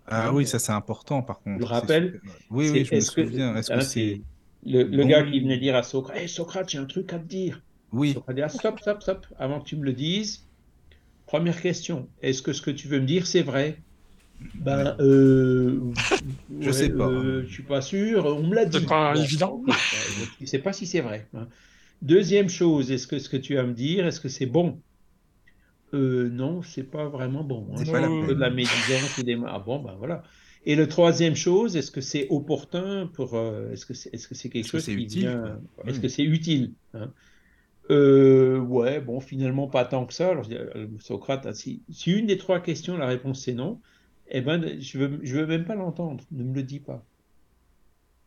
Ah oui, ça c'est important par contre. Je le rappelle. Oui, oui, je me souviens. Est-ce que c'est le, le gars qui venait dire à Socrate, hey, Socrate, j'ai un truc à te dire. Oui. Socrate dit, ah, stop, stop, stop, avant que tu me le dises. Première question, est-ce que ce que tu veux me dire, c'est vrai? Ben, euh, je sais pas. Euh, je suis pas sûr, on me l'a dit. C'est pas évident. Je ne sais pas si c'est vrai. Hein. Deuxième chose, est-ce que ce que tu vas me dire, est-ce que c'est bon? Euh, Non, c'est pas vraiment bon. Hein. C'est pas la peine. de la médisance ou des... Ah bon, ben voilà. Et la troisième chose, est-ce que c'est opportun pour. euh, est-ce que c'est est -ce que c'est quelque Est-ce que chose c'est qui utile, vient. Est-ce Oui. que c'est utile hein? Euh, Ouais, bon, finalement, pas tant que ça. Alors, Socrate, ah, si, si une des trois questions, la réponse c'est non, eh ben, je veux, je veux même pas l'entendre. Ne me le dis pas.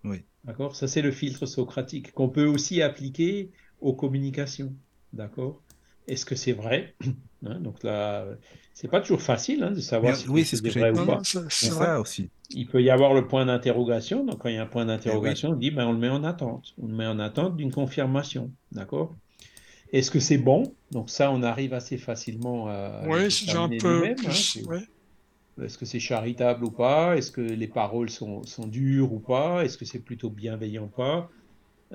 Oui. D'accord? Ça, c'est le filtre socratique qu'on peut aussi appliquer aux communications. D'accord? Est-ce que c'est vrai? Hein, Donc là, c'est pas toujours facile hein, de savoir Mais- si oui, c'est ce que vrai ou pas. ça aussi. Il peut y avoir le point d'interrogation. Donc, quand il y a un Eh point d'interrogation, on dit ben, on le met en attente. On le met en attente d'une confirmation. D'accord? Est-ce que c'est bon? Donc, ça, on arrive assez facilement à. Oui, c'est un peu hein. Est-ce que c'est charitable ou pas? Est-ce que les paroles sont, dures ou pas? Est-ce que c'est plutôt bienveillant ou pas?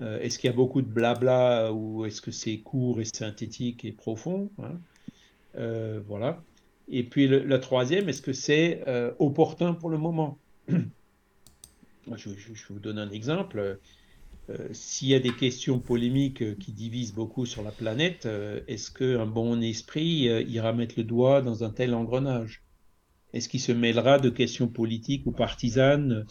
Euh, Est-ce qu'il y a beaucoup de blabla ou est-ce que c'est court et synthétique et profond hein? Euh, Voilà. Et puis le, la troisième, est-ce que c'est euh, opportun pour le moment? Je, je- vous donne un exemple. S'il y a des questions polémiques qui divisent beaucoup sur la planète, est-ce qu'un bon esprit ira mettre le doigt dans un tel engrenage? Est-ce qu'il se mêlera de questions politiques ou partisanes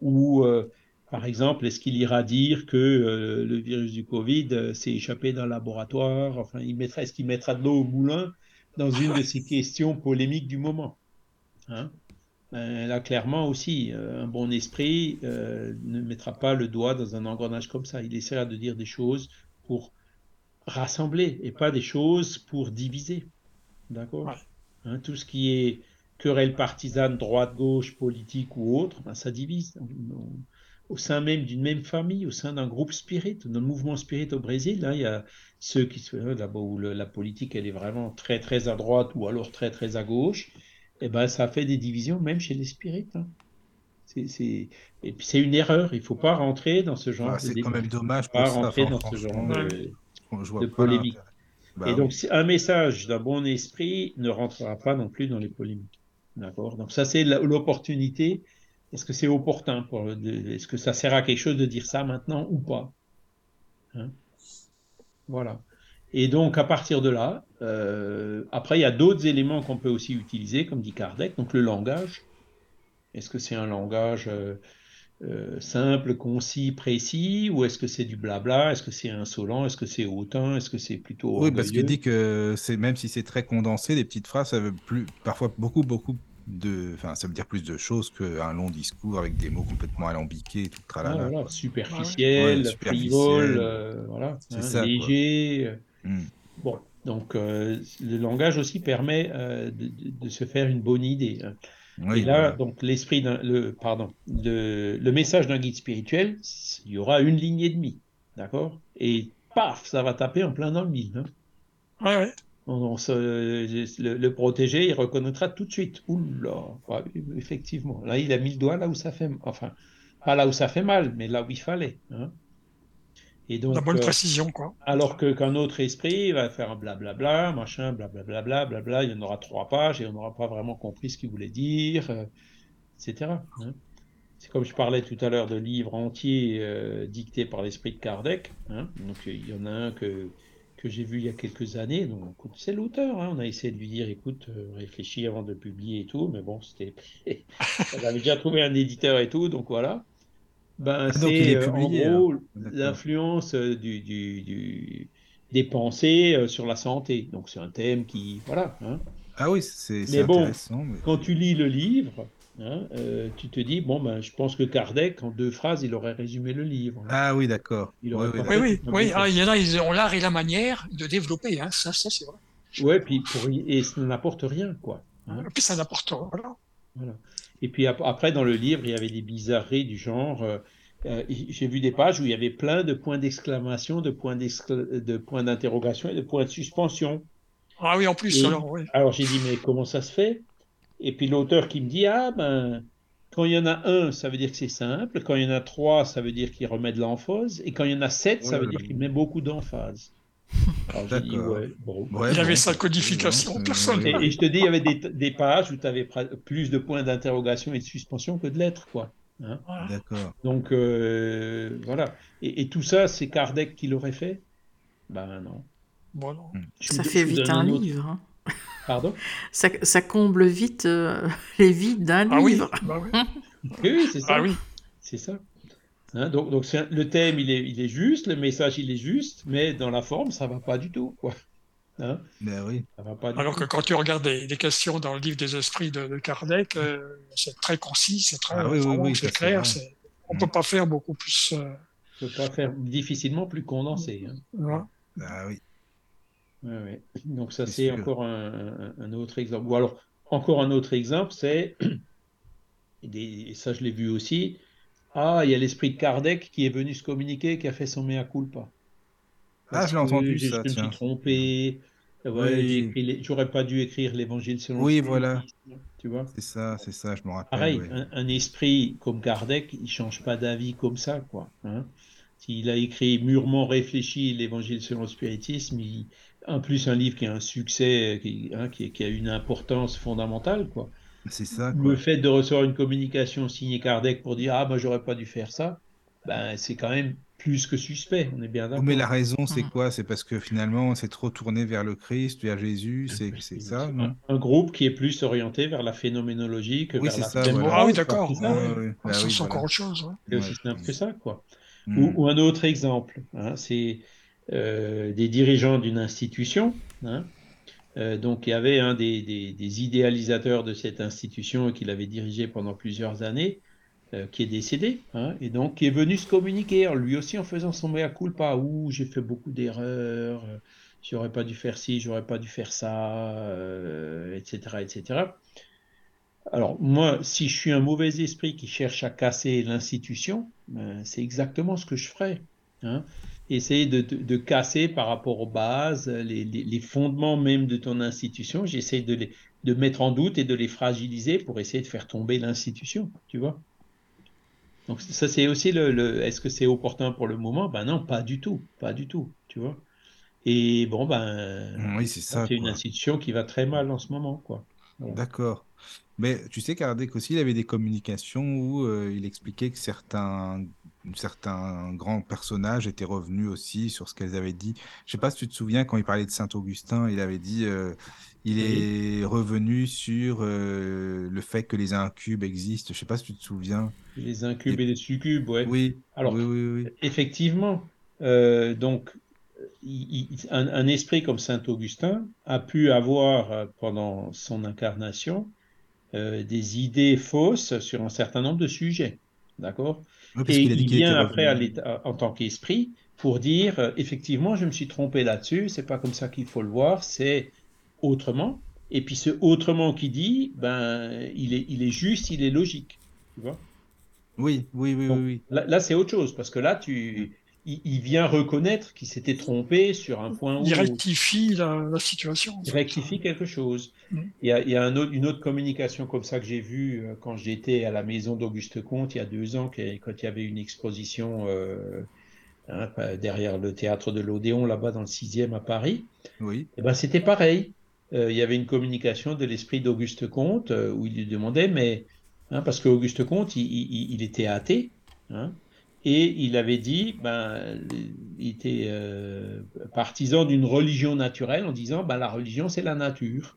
Ou, euh, par exemple, est-ce qu'il ira dire que euh, le virus du Covid euh, s'est échappé d'un laboratoire? Enfin, il mettra, est-ce qu'il mettra de l'eau au moulin dans une de ces questions polémiques du moment? Hein? Là, clairement aussi, un bon esprit ne mettra pas le doigt dans un engrenage comme ça. Il essaiera de dire des choses pour rassembler et pas des choses pour diviser. D'accord? Ouais. Hein, Tout ce qui est querelle partisane, droite, gauche, politique ou autre, ben, ça divise. Au sein même d'une même famille, au sein d'un groupe spirit, le mouvement spirit au Brésil, hein, il y a ceux qui se là-bas où le- la politique elle est vraiment très très à droite ou alors très très à gauche, et ben ça fait des divisions même chez les spirites. hein. C'est, c'est- Et puis c'est une erreur, il faut pas rentrer dans ce genre Ah, de c'est quand même dommage Pas pour ça. rentrer dans ce genre de, polémique. Bah et donc, un message d'un bon esprit ne rentrera pas non plus dans les polémiques. D'accord Donc, ça, c'est l'opportunité. Est-ce que c'est opportun pour Est-ce que ça sert à quelque chose de dire ça maintenant ou pas? Hein? Voilà. Et donc, à partir de là, euh, après, il y a d'autres éléments qu'on peut aussi utiliser, comme dit Kardec, donc le langage. Est-ce que c'est un langage euh, euh, simple, concis, précis, ou est-ce que c'est du blabla? Est-ce que c'est insolent? Est-ce que c'est hautain? Est-ce que c'est plutôt Oui, parce qu'il orgueilleux? dit que c'est même si c'est très condensé, les petites phrases, ça veut plus parfois beaucoup beaucoup de, enfin, ça veut dire plus de choses qu'un long discours avec des mots complètement alambiqués, et tout Ah, tralala. voilà, quoi. superficiel, Ouais, superficiel. frivole, euh, voilà, hein, ça, léger. Hmm. Bon, donc euh, le langage aussi permet de se faire une bonne idée. hein. Oui, Et là, voilà. donc l'esprit le, pardon, le, le message d'un guide spirituel, il y aura une ligne et demie, d'accord? Et paf, ça va taper en plein dans le mille. hein. Ouais, ouais. On- on se- le, le protégé, il reconnaîtra tout de suite. Oula, ouais, effectivement. Là, il a mis le doigt là où ça fait, enfin, pas là où ça fait mal, mais là où il fallait. hein. Et donc, La bonne euh, précision, quoi. alors que qu'un autre esprit va faire un blablabla, machin, blablabla, blablabla, il y en aura trois pages et on n'aura pas vraiment compris ce qu'il voulait dire, euh, etc. hein. C'est comme je parlais tout à l'heure de livres entiers euh, dictés par l'esprit de Kardec. hein. Donc il y en a un que, que j'ai vu il y a quelques années. Donc c'est l'auteur. hein. On a essayé de lui dire, écoute, euh, réfléchis avant de publier et tout, mais bon, c'était. On avait déjà trouvé un éditeur et tout, donc voilà. Ben, Ah, c'est est euh, en gros l'influence euh, du, du, du- des pensées euh, sur la santé. Donc c'est un thème qui, voilà. hein. Ah oui, c'est bon, intéressant. mais- Quand tu lis le livre, hein, euh, tu te dis, bon, ben, je pense que Kardec, en deux phrases, il aurait résumé le livre. hein. Ah oui, d'accord. Il Oui, aurait oui, Oui, Ah, il y en a, ils ont l'art et la manière de développer, hein. Ça, ça, c'est vrai. Ouais, puis pour, et ça n'apporte rien, quoi. hein. Et puis ça n'apporte voilà. Voilà. Et puis ap- après, dans le livre, il y avait des bizarreries du genre. euh, euh, J'ai vu des pages où il y avait plein de points d'exclamation, de points d'excla- de points d'interrogation et de points de suspension. Ah oui, en plus, Et- alors, oui. Alors j'ai dit, mais comment ça se fait? Et puis l'auteur qui me dit, ah ben, quand il y en a un, ça veut dire que c'est simple. Quand il y en a trois, ça veut dire qu'il remet de l'emphase. Et quand il y en a sept, ça veut dire qu'il met beaucoup d'emphase. Il avait sa codification personnelle. Et, je te dis, il y avait des, pages où tu avais plus de points d'interrogation et de suspension que de lettres, quoi. Hein. D'accord. Donc, euh, voilà. Et, tout ça, c'est Kardec qui l'aurait fait? Ben non. Bon, non. Ça fait vite un livre. Hein. Pardon? Ça, comble vite euh, les vides d'un ah livre. Oui, bah oui. c'est ça. Ah oui. C'est ça. Hein, donc, donc le thème, il est, il est juste, le message, il est juste, mais dans la forme, ça va pas du tout. Quoi. Hein? Ben oui. ça va pas Alors que quand tu regardes des, questions dans le livre des esprits de, Kardec, euh, c'est très concis, c'est très ah, oui, oui, c'est clair. On ne peut pas faire beaucoup plus. Euh... On peut pas faire difficilement plus condensé. Hein. Ah oui. Ouais, Donc ça, c'est encore un, un, autre exemple. Ou alors, encore un autre exemple, c'est, et ça je l'ai vu aussi, ah, il y a l'esprit de Kardec qui est venu se communiquer, qui a fait son mea culpa. ah, je l'ai entendu ça. Je me suis trompé. J'aurais pas dû écrire l'évangile selon Oui, voilà. Tu vois C'est ça, c'est ça, je me rappelle. Pareil, un, esprit comme Kardec, il change pas d'avis comme ça, quoi. Hein. S'il a écrit mûrement réfléchi l'évangile selon le spiritisme, en plus un livre qui a un succès, qui, hein, qui a une importance fondamentale, quoi. C'est ça. Le fait de recevoir une communication signée Kardec pour dire Ah, moi, j'aurais pas dû faire ça, ben, c'est quand même plus que suspect. On est bien d'accord. Mais la raison, c'est mm. quoi? C'est parce que finalement, on s'est trop tourné vers le Christ, vers Jésus, c'est ça non? un, groupe qui est plus orienté vers la phénoménologie que oui, vers la ça, Ah oui, d'accord. Ah, bah c'est encore autre chose. C'est aussi simple que ça, quoi. Mm. Ou, un autre exemple, hein, c'est euh, des dirigeants d'une institution. Hein, donc il y avait un des, idéalisateurs de cette institution qu'il avait dirigé pendant plusieurs années, euh, qui est décédé, hein, et donc qui est venu se communiquer, lui aussi en faisant son mea culpa, où j'ai fait beaucoup d'erreurs, euh, j'aurais pas dû faire ci, j'aurais pas dû faire ça, etc., etc. Alors moi, si je suis un mauvais esprit qui cherche à casser l'institution, ben, c'est exactement ce que je ferais. Hein essayer de, casser par rapport aux bases, les, fondements même de ton institution. J'essaie de les de mettre en doute et de les fragiliser pour essayer de faire tomber l'institution, tu vois. Donc ça c'est aussi le, est-ce que c'est opportun pour le moment? Ben non, pas du tout, pas du tout, tu vois. Et bon ben oui c'est ça. C'est une institution qui va très mal en ce moment, quoi. D'accord. Mais tu sais, Kardec aussi, il avait des communications où euh, il expliquait que certains, certains grands personnages étaient revenus aussi sur ce qu'elles avaient dit. Je sais pas si tu te souviens, quand il parlait de Saint-Augustin, il avait dit, euh, il est revenu sur euh, le fait que les incubes existent. Je sais pas si tu te souviens. Les incubes et, les succubes, ouais. Oui. Alors, oui, oui, effectivement, donc, un, un, esprit comme Saint-Augustin a pu avoir pendant son incarnation euh, des idées fausses sur un certain nombre de sujets. D'accord? Et il, vient après en tant qu'esprit pour dire euh, effectivement, je me suis trompé là-dessus, c'est pas comme ça qu'il faut le voir, c'est autrement. Et puis ce autrement qui dit, ben, il est, il est juste, il est logique. Tu vois? Oui, oui, oui, oui. Là, là c'est autre chose, parce que là, tu, il, vient reconnaître qu'il s'était trompé sur un point. Il rectifie la, situation. Il rectifie quelque chose. Mm. Il y a, une autre communication comme ça que j'ai vue euh, quand j'étais à la maison d'Auguste Comte il y a deux ans, quand il y avait une exposition euh, hein, derrière le théâtre de l'Odéon, là-bas dans le 6e à Paris. Oui. Et eh ben, C'était pareil. Euh, il y avait une communication de l'esprit d'Auguste Comte où il lui demandait, mais. Hein, parce qu'Auguste Comte, il, il, était athée. Hein, et il avait dit, ben, il était euh, partisan d'une religion naturelle en disant, ben, la religion c'est la nature.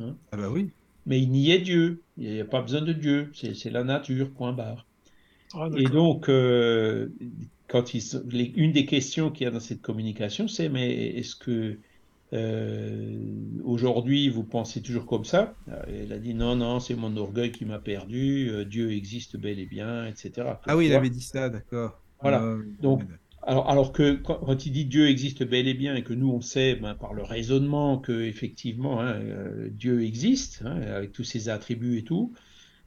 Hein. Ah ben oui. Mais il niait Dieu. Il n'y a pas besoin de Dieu. C'est la nature. Point barre. Ah, et donc, euh, quand il, une des questions qu'il y a dans cette communication, c'est mais est-ce que euh, aujourd'hui, vous pensez toujours comme ça Elle a dit non, non, c'est mon orgueil qui m'a perdu, euh, Dieu existe bel et bien, etc. Ah oui, il avait dit ça, d'accord. Voilà. Ah Donc, alors, alors que quand, il dit Dieu existe bel et bien et que nous on sait ben, par le raisonnement que effectivement hein, euh, Dieu existe hein, avec tous ses attributs et tout,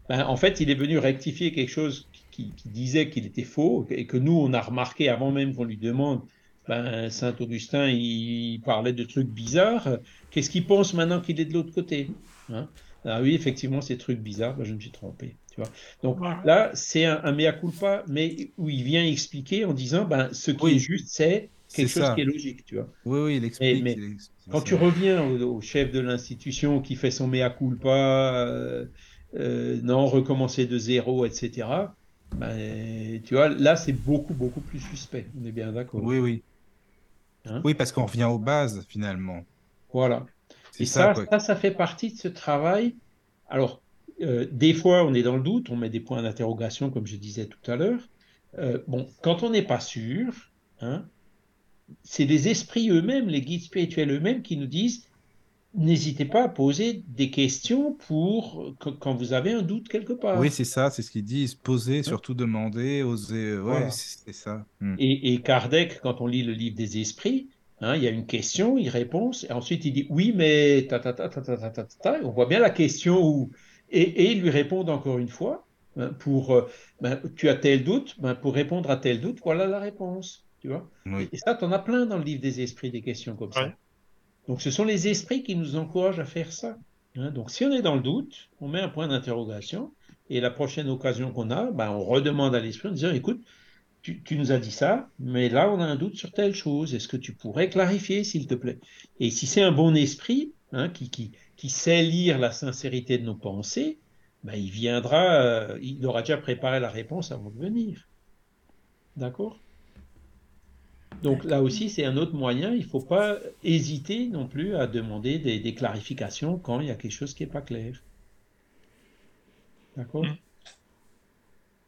ben, en fait il est venu rectifier quelque chose qui disait qu'il était faux et que nous on a remarqué avant même qu'on lui demande ben, Saint Augustin, il parlait de trucs bizarres. Qu'est-ce qu'il pense maintenant qu'il est de l'autre côté hein? Ah oui, effectivement, ces trucs bizarres, ben, je me suis trompé. Tu vois Donc là, c'est un, mea culpa, mais où il vient expliquer en disant ben, ce qui est juste, c'est quelque chose qui est logique. Tu vois oui, oui, il explique. Mais, quand tu reviens au, chef de l'institution qui fait son mea culpa, euh, euh, non, recommencer de zéro, etc. Ben, tu vois, là, c'est beaucoup, beaucoup plus suspect. On est bien d'accord. Oui, oui. Hein oui, parce qu'on revient aux bases, finalement. Voilà. Et ça, ça, ça, fait partie de ce travail. Alors, euh, des fois, on est dans le doute, on met des points d'interrogation, comme je disais tout à l'heure. Euh, bon, quand on n'est pas sûr, hein, c'est les esprits eux-mêmes, les guides spirituels eux-mêmes qui nous disent n'hésitez pas à poser des questions pour quand vous avez un doute quelque part. Oui, c'est ça, c'est ce qu'ils disent. Poser, surtout demander, oser. Oui, c'est ça. Hmm. Et, Kardec, quand on lit le livre des esprits, hein, il y a une question, il répond, et ensuite il dit oui, mais ta ta ta ta ta ta ta. On voit bien la question où et, et ils lui répondent encore une fois hein, pour euh, ben, tu as tel doute, ben, pour répondre à tel doute, voilà la réponse. Tu vois Et ça, tu en as plein dans le livre des esprits, des questions comme ça. Donc ce sont les esprits qui nous encouragent à faire ça. Hein. Donc si on est dans le doute, on met un point d'interrogation et la prochaine occasion qu'on a, ben, on redemande à l'esprit en disant écoute, tu, nous as dit ça, mais là on a un doute sur telle chose. Est-ce que tu pourrais clarifier, s'il te plaît? Et si c'est un bon esprit hein, qui, qui, qui, sait lire la sincérité de nos pensées, ben, il viendra, euh, il aura déjà préparé la réponse avant de venir. D'accord? Donc là aussi, c'est un autre moyen. Il ne faut pas hésiter non plus à demander des, clarifications quand il y a quelque chose qui n'est pas clair. D'accord? Mm.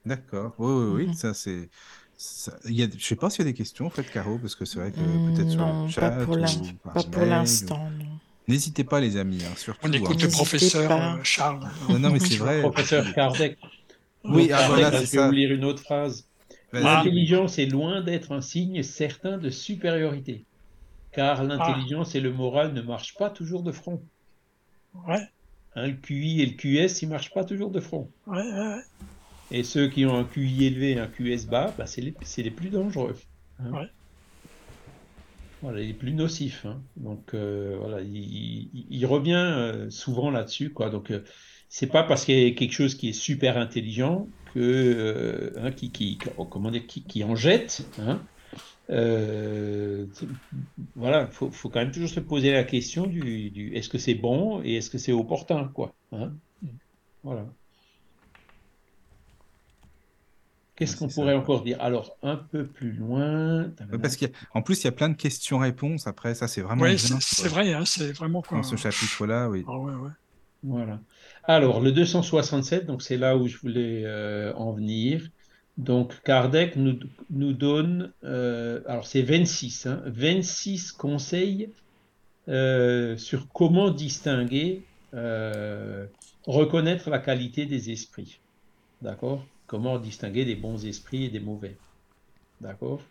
D'accord. Oui, oui, oui. Mm-hmm. Ça, c'est. Je ne sais pas s'il y a des questions, en fait, Caro, parce que c'est vrai que peut-être sur le chat. Pas pour l'instant, N'hésitez pas, les amis, hein, surtout. On écoute hein. le professeur euh, Charles. Non, non, mais c'est vrai. Professeur Kardec. Oui, ah, voilà, c'est ça. Je vais vous lire une autre phrase. L'intelligence est loin d'être un signe certain de supériorité, car l'intelligence et le moral ne marchent pas toujours de front. Ouais. Hein, le QI et le QS, ils ne marchent pas toujours de front. Ouais, ouais. Et ceux qui ont un QI élevé et un QS bas, bah, c'est les, les, plus dangereux. Hein. Ouais. Voilà, les plus nocifs. Hein. Donc euh, voilà, il, il, revient euh, souvent là-dessus. quoi. Donc euh, c'est pas parce qu'il y a quelque chose qui est super intelligent que, euh, hein, qui, qui, comment dire, qui, qui en jette. Hein. Euh, voilà, il faut, faut, quand même toujours se poser la question du, du est-ce que c'est bon et est-ce que c'est opportun, quoi. Hein. Voilà. Qu'est-ce qu'on pourrait encore dire? Alors, un peu plus loin. Parce qu'en plus, il y a plein de questions-réponses après. Ça, c'est vraiment. Oui, c'est vrai, hein, c'est vraiment quoi. Dans ce chapitre-là, oui. Ah, ouais, ouais. Voilà. Alors, le 267, donc c'est là où je voulais euh, en venir. Donc, Kardec nous, nous donne, euh, alors c'est 26, 26 hein, conseils euh, sur comment distinguer, reconnaître la qualité des esprits. D'accord? Comment distinguer des bons esprits et des mauvais. D'accord?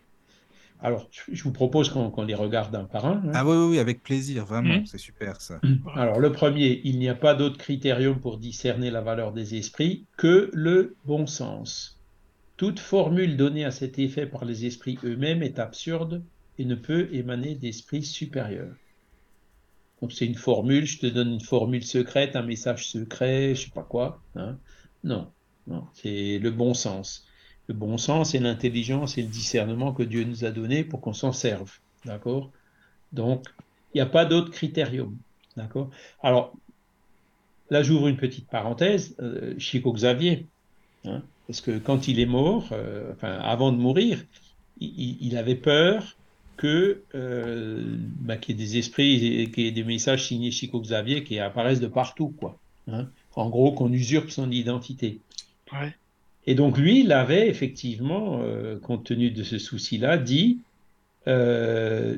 Alors, je vous propose qu'on les regarde un par un. Hein. Ah oui, oui, avec plaisir, vraiment, mmh. c'est super ça. Mmh. Alors, le premier, il n'y a pas d'autre critérium pour discerner la valeur des esprits que le bon sens. Toute formule donnée à cet effet par les esprits eux-mêmes est absurde et ne peut émaner d'esprits supérieurs. Donc, c'est une formule, je te donne une formule secrète, un message secret, je sais pas quoi. Hein. Non, non, c'est le bon sens le bon sens et l'intelligence et le discernement que Dieu nous a donné pour qu'on s'en serve. D'accord? Donc, il n'y a pas d'autre critérium. D'accord? Alors, là, j'ouvre une petite parenthèse. Euh, Chico Xavier, hein, parce que quand il est mort, euh, enfin, avant de mourir, il, avait peur que euh, bah, qu'il y ait des esprits, qu'il y ait des messages signés Chico Xavier qui apparaissent de partout, quoi. Hein. en gros, qu'on usurpe son identité. Et donc lui, il avait effectivement, euh, compte tenu de ce souci-là, dit, euh,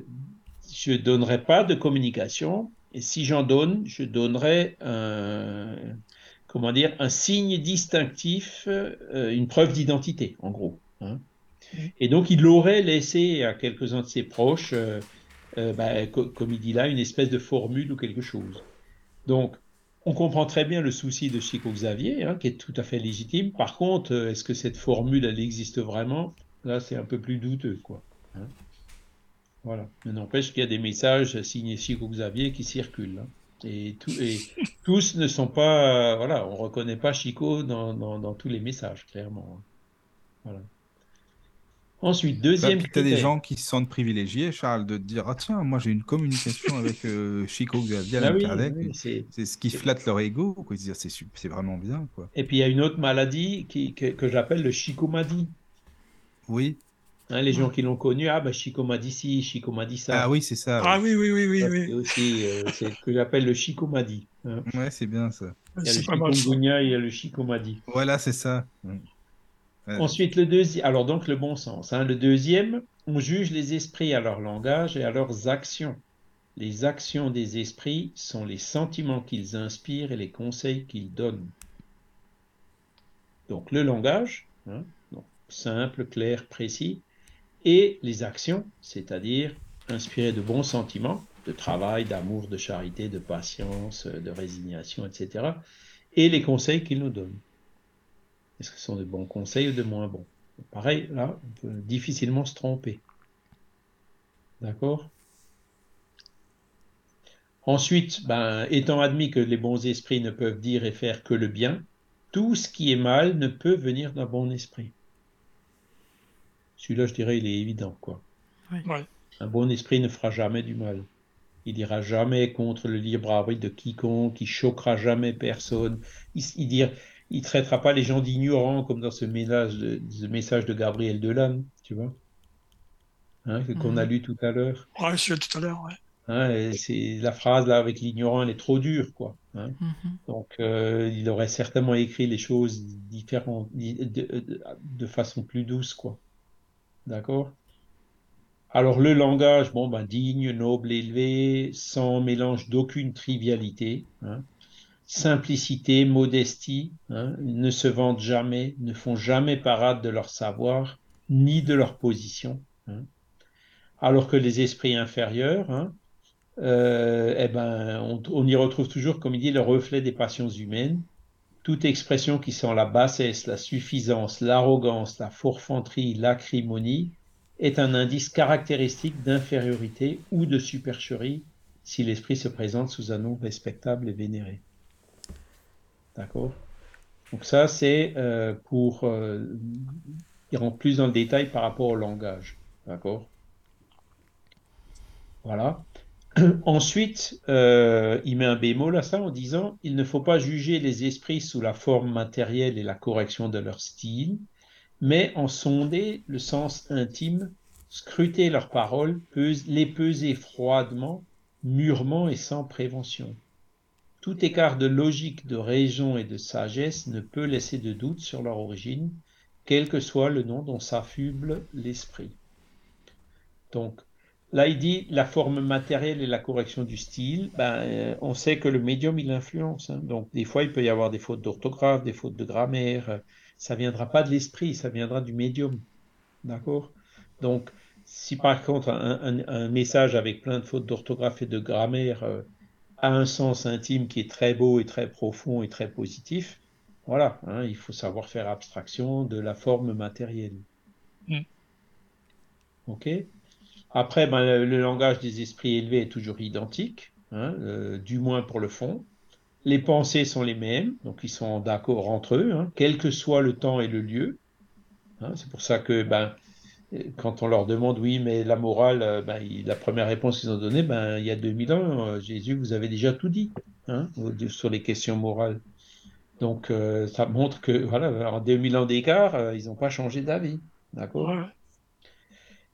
je ne donnerai pas de communication, et si j'en donne, je donnerai un, comment dire, un signe distinctif, euh, une preuve d'identité, en gros. Hein. Et donc il aurait laissé à quelques-uns de ses proches, bah, comme il dit là, une espèce de formule ou quelque chose. Donc on comprend très bien le souci de Chico Xavier, hein, qui est tout à fait légitime. Par contre, euh, est-ce que cette formule, elle existe vraiment? Là, c'est un peu plus douteux, quoi. Hein? voilà. Mais n'empêche qu'il y a des messages signés Chico Xavier qui circulent. Hein. Et, et tous ne sont pas, voilà, on reconnaît pas Chico dans, dans, tous les messages, clairement. Voilà. Ensuite, deuxième bah, Tu as des gens qui se sentent privilégiés, Charles, de te dire Ah, tiens, moi j'ai une communication avec euh, Chico Xavier ah, c'est ce qui flatte leur ego. Quoi. C'est vraiment bien. Quoi. Et puis il y a une autre maladie qui, que, que j'appelle le Chico-Madi. Oui. Hein, les gens qui l'ont connu, ah ben Chico m'a dit ci, Chico m'a dit ça. Ah oui, c'est ça. Ah oui, oui, oui, oui. oui. C'est aussi euh, ce que j'appelle le Chico m'a dit. Hein. Ouais, c'est bien ça. Il y a le Chico il y a le Chico m'a dit. Voilà, c'est ça. Ensuite, le deuxième, alors donc le bon sens. Hein. Le deuxième, on juge les esprits à leur langage et à leurs actions. Les actions des esprits sont les sentiments qu'ils inspirent et les conseils qu'ils donnent. Donc le langage, hein, simple, clair, précis, et les actions, c'est-à-dire inspirer de bons sentiments, de travail, d'amour, de charité, de patience, de résignation, etc. Et les conseils qu'ils nous donnent. Est-ce que ce sont de bons conseils ou de moins bons? Pareil, là, on peut difficilement se tromper. D'accord? Ensuite, ben, étant admis que les bons esprits ne peuvent dire et faire que le bien, tout ce qui est mal ne peut venir d'un bon esprit. Celui-là, je dirais, il est évident, quoi. Un bon esprit ne fera jamais du mal. Il ira jamais contre le libre arbitre de quiconque, il choquera jamais personne. Il, il, il traitera pas les gens d'ignorants comme dans ce, de, message de Gabriel Delanne, tu vois, hein, qu'on a mhm. lu tout à l'heure. Ouais, c'est tout à l'heure, ouais. Hein, c'est la phrase là avec l'ignorant, elle est trop dure, quoi. Hein. Mhm. Donc, euh, il aurait certainement écrit les choses différentes, de, façon plus douce, quoi. D'accord? Alors le langage, bon ben digne, noble, élevé, sans mélange d'aucune trivialité. Hein simplicité, modestie, hein, ne se vendent jamais, ne font jamais parade de leur savoir, ni de leur position. Hein. Alors que les esprits inférieurs, hein, euh, eh ben, on, y retrouve toujours, comme il dit, le reflet des passions humaines. Toute expression qui sent la bassesse, la suffisance, l'arrogance, la forfanterie, l'acrimonie est un indice caractéristique d'infériorité ou de supercherie si l'esprit se présente sous un nom respectable et vénéré. D'accord Donc ça, c'est euh, pour euh, plus dans le détail par rapport au langage. D'accord Voilà. Ensuite, euh, il met un bémol à ça en disant il ne faut pas juger les esprits sous la forme matérielle et la correction de leur style, mais en sonder le sens intime, scruter leurs paroles, les peser froidement, mûrement et sans prévention. Tout écart de logique, de raison et de sagesse ne peut laisser de doute sur leur origine, quel que soit le nom dont s'affuble l'esprit. Donc, là, il dit la forme matérielle et la correction du style. Ben, euh, on sait que le médium, il influence. Hein. Donc, des fois, il peut y avoir des fautes d'orthographe, des fautes de grammaire. Ça viendra pas de l'esprit, ça viendra du médium. D'accord? Donc, si par contre, un, message avec plein de fautes d'orthographe et de grammaire euh, a un sens intime qui est très beau et très profond et très positif, voilà, hein, il faut savoir faire abstraction de la forme matérielle. Mm. Ok Après, ben, le, langage des esprits élevés est toujours identique, hein, euh, du moins pour le fond. Les pensées sont les mêmes, donc ils sont d'accord entre eux, hein, quel que soit le temps et le lieu. C'est pour ça que ben, quand on leur demande, oui, mais la morale, euh, ben, la première réponse qu'ils ont donnée, ben, il y a 2000 ans, euh, Jésus vous avez déjà tout dit hein, sur les questions morales. Donc, euh, ça montre que, voilà, en 2000 ans d'écart, ils n'ont pas changé d'avis. D'accord?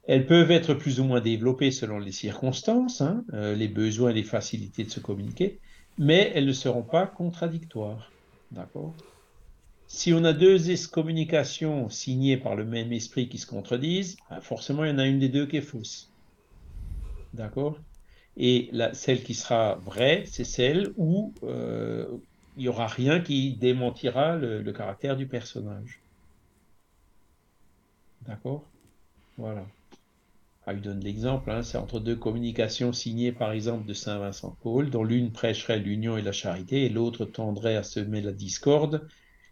Elles peuvent être plus ou moins développées selon les circonstances, hein, les besoins et les facilités de se communiquer, mais elles ne seront pas contradictoires. D'accord? Si on a deux excommunications signées par le même esprit qui se contredisent, ben, forcément il y en a une des deux qui est fausse. D'accord? Et celle qui sera vraie, c'est celle où euh, il n'y aura rien qui démentira le, caractère du personnage. D'accord? Voilà. Ah, il donne l'exemple, hein, c'est entre deux communications signées par exemple de Saint Vincent Paul, dont l'une prêcherait l'union et la charité et l'autre tendrait à semer la discorde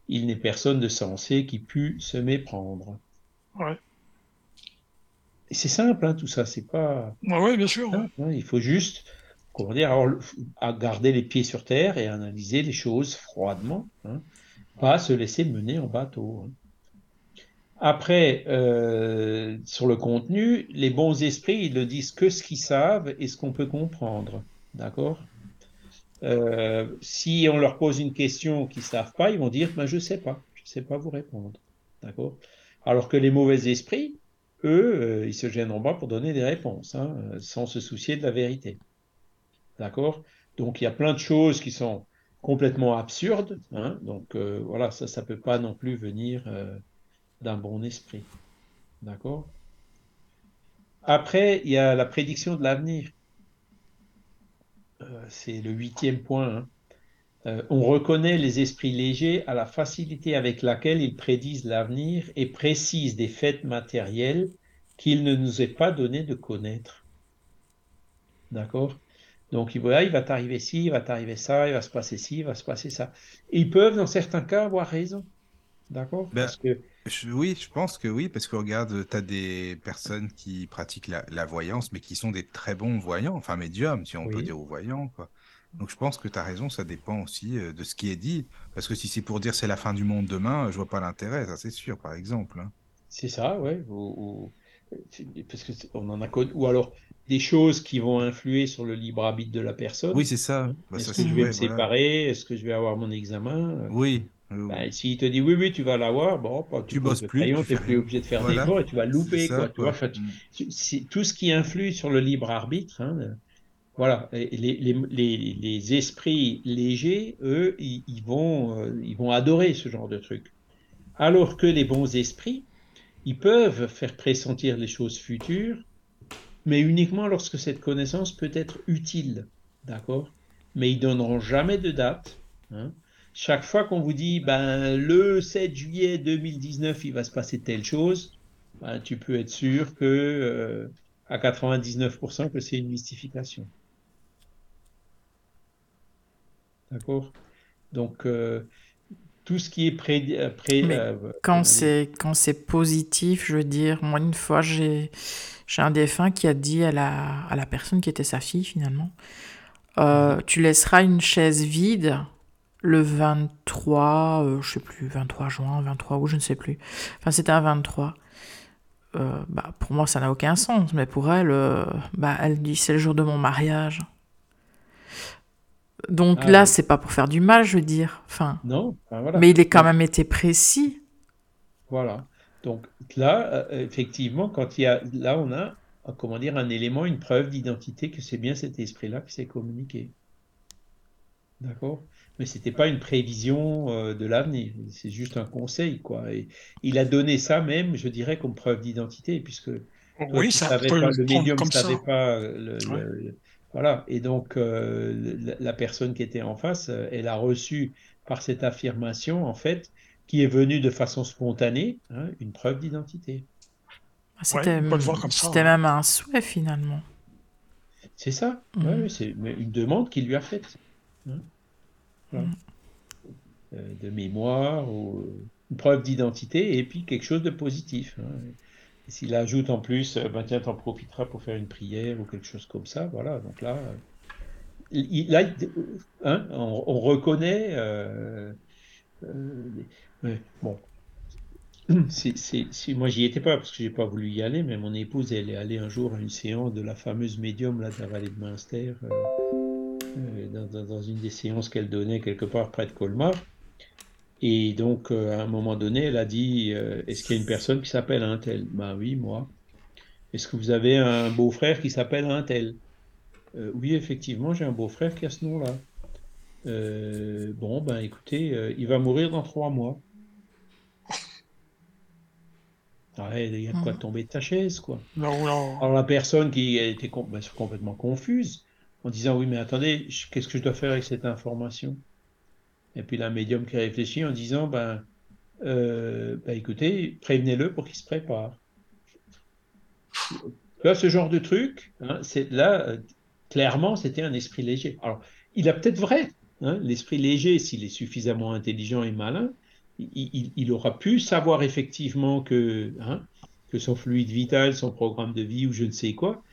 il n'est personne de sensé qui pût se méprendre. Ouais. C'est simple, hein, tout ça, c'est pas. Oui, bien sûr. Hein, il faut juste comment dire, à garder les pieds sur terre et analyser les choses froidement, hein, pas se laisser mener en bateau. Hein. Après, euh, sur le contenu, les bons esprits, ils ne disent que ce qu'ils savent et ce qu'on peut comprendre. D'accord? Euh, Si on leur pose une question qu'ils savent pas, ils vont dire ben, Je sais pas, je sais pas vous répondre. D'accord? Alors que les mauvais esprits, eux, euh, ils se gêneront pas pour donner des réponses, hein, sans se soucier de la vérité. D'accord? Donc il y a plein de choses qui sont complètement absurdes. Hein, donc voilà, ça, ça ne peut pas non plus venir d'un bon esprit. D'accord? Après, il y a la prédiction de l'avenir. Euh, c'est le huitième point. Hein. Euh, on reconnaît les esprits légers à la facilité avec laquelle ils prédisent l'avenir et précisent des faits matériels qu'il ne nous est pas donné de connaître. D'accord? Donc, il va, il va t'arriver ci, il va t'arriver ça, il va se passer ci, il va se passer ça. ils peuvent, dans certains cas, avoir raison. D'accord? Ben, Parce que oui, je pense que oui, parce que regarde, tu as des personnes qui pratiquent la, voyance, mais qui sont des très bons voyants, enfin médiums, si on peut dire, ou voyants, quoi. Donc je pense que tu as raison, ça dépend aussi euh, de ce qui est dit. Parce que si c'est pour dire c'est la fin du monde demain, je vois pas l'intérêt, ça c'est sûr, par exemple. Hein. C'est ça, ouais. Ou, parce que on en a ou alors des choses qui vont influer sur le libre arbitre de la personne. Oui, c'est ça. Bah, Est-ce que je vais me séparer? Est-ce que je vais avoir mon examen? Oui, bah, S'il te dit oui, oui, tu vas l'avoir, bon, bah, tu, bosses plus. Tu n'es plus obligé de faire des et tu vas louper. quoi, Tu vois, mm. tout ce qui influe sur le libre arbitre. Hein, voilà, les, les, les, les, esprits légers, eux, ils, vont, euh, ils vont adorer ce genre de truc. Alors que les bons esprits, ils peuvent faire pressentir les choses futures, mais uniquement lorsque cette connaissance peut être utile. D'accord? Mais ils donneront jamais de date. Hein, chaque fois qu'on vous dit ben, le 7 juillet 2019, il va se passer telle chose, ben, tu peux être sûr que euh, à 99% que c'est une mystification. D'accord? Donc, euh, tout ce qui est pré... Euh, pré quand c'est quand c'est positif, je veux dire, moi une fois j'ai j'ai un défunt qui a dit à la, à la personne qui était sa fille finalement, tu laisseras une chaise vide le 23, euh, je sais plus, 23 juin, 23 août, je ne sais plus. Enfin, c'était un 23. Euh, bah, pour moi, ça n'a aucun sens, mais pour elle, euh, bah, elle dit c'est le jour de mon mariage. Donc ah là, c'est pas pour faire du mal, je veux dire. Enfin, non, mais il est quand même été précis. Voilà. Donc là, effectivement, quand il y a, là, on a, comment dire, un élément, une preuve d'identité que c'est bien cet esprit-là qui s'est communiqué. D'accord? Mais c'était pas une prévision euh, de l'avenir, c'est juste un conseil, quoi. Et il a donné ça même, je dirais, comme preuve d'identité, puisque oui, ça peut pas, le médium ne savait pas. Le, voilà. Et donc, euh, la, personne qui était en face, euh, elle a reçu par cette affirmation, en fait, qui est venue de façon spontanée, hein, une preuve d'identité. Ah, c'était même un souhait, finalement. C'est ça, mmh. c'est une demande qu'il lui a faite. Hein. Euh, de mémoire ou euh, une preuve d'identité et puis quelque chose de positif. Hein. S'il ajoute en plus, ben tiens, t'en profiteras pour faire une prière ou quelque chose comme ça, voilà. Donc là, là hein, on, reconnaît. bon, moi, j'y étais pas parce que j'ai pas voulu y aller, mais mon épouse, elle est allée un jour à une séance de la fameuse médium là, de la vallée de Münster. Euh, dans, une des séances qu'elle donnait quelque part près de Colmar. Et donc, euh, à un moment donné, elle a dit euh, Est-ce qu'il y a une personne qui s'appelle un tel Ben oui, moi. Est-ce que vous avez un beau-frère qui s'appelle un tel Oui, effectivement, j'ai un beau-frère qui a ce nom-là. bon, ben écoutez, il va mourir dans trois mois. Ah, il y a quoi mmh. tomber de ta chaise, quoi? Alors la personne qui était ben, complètement confuse, en disant oui mais attendez, qu'est-ce que je dois faire avec cette information? Et puis la médium qui réfléchit en disant ben, euh, ben écoutez, prévenez-le pour qu'il se prépare. Là, ce genre de truc, hein, c'est là euh, clairement c'était un esprit léger. Alors il a peut-être vrai, hein, l'esprit léger s'il est suffisamment intelligent et malin, il, aura pu savoir effectivement hein, que son fluide vital, son programme de vie ou je ne sais quoi,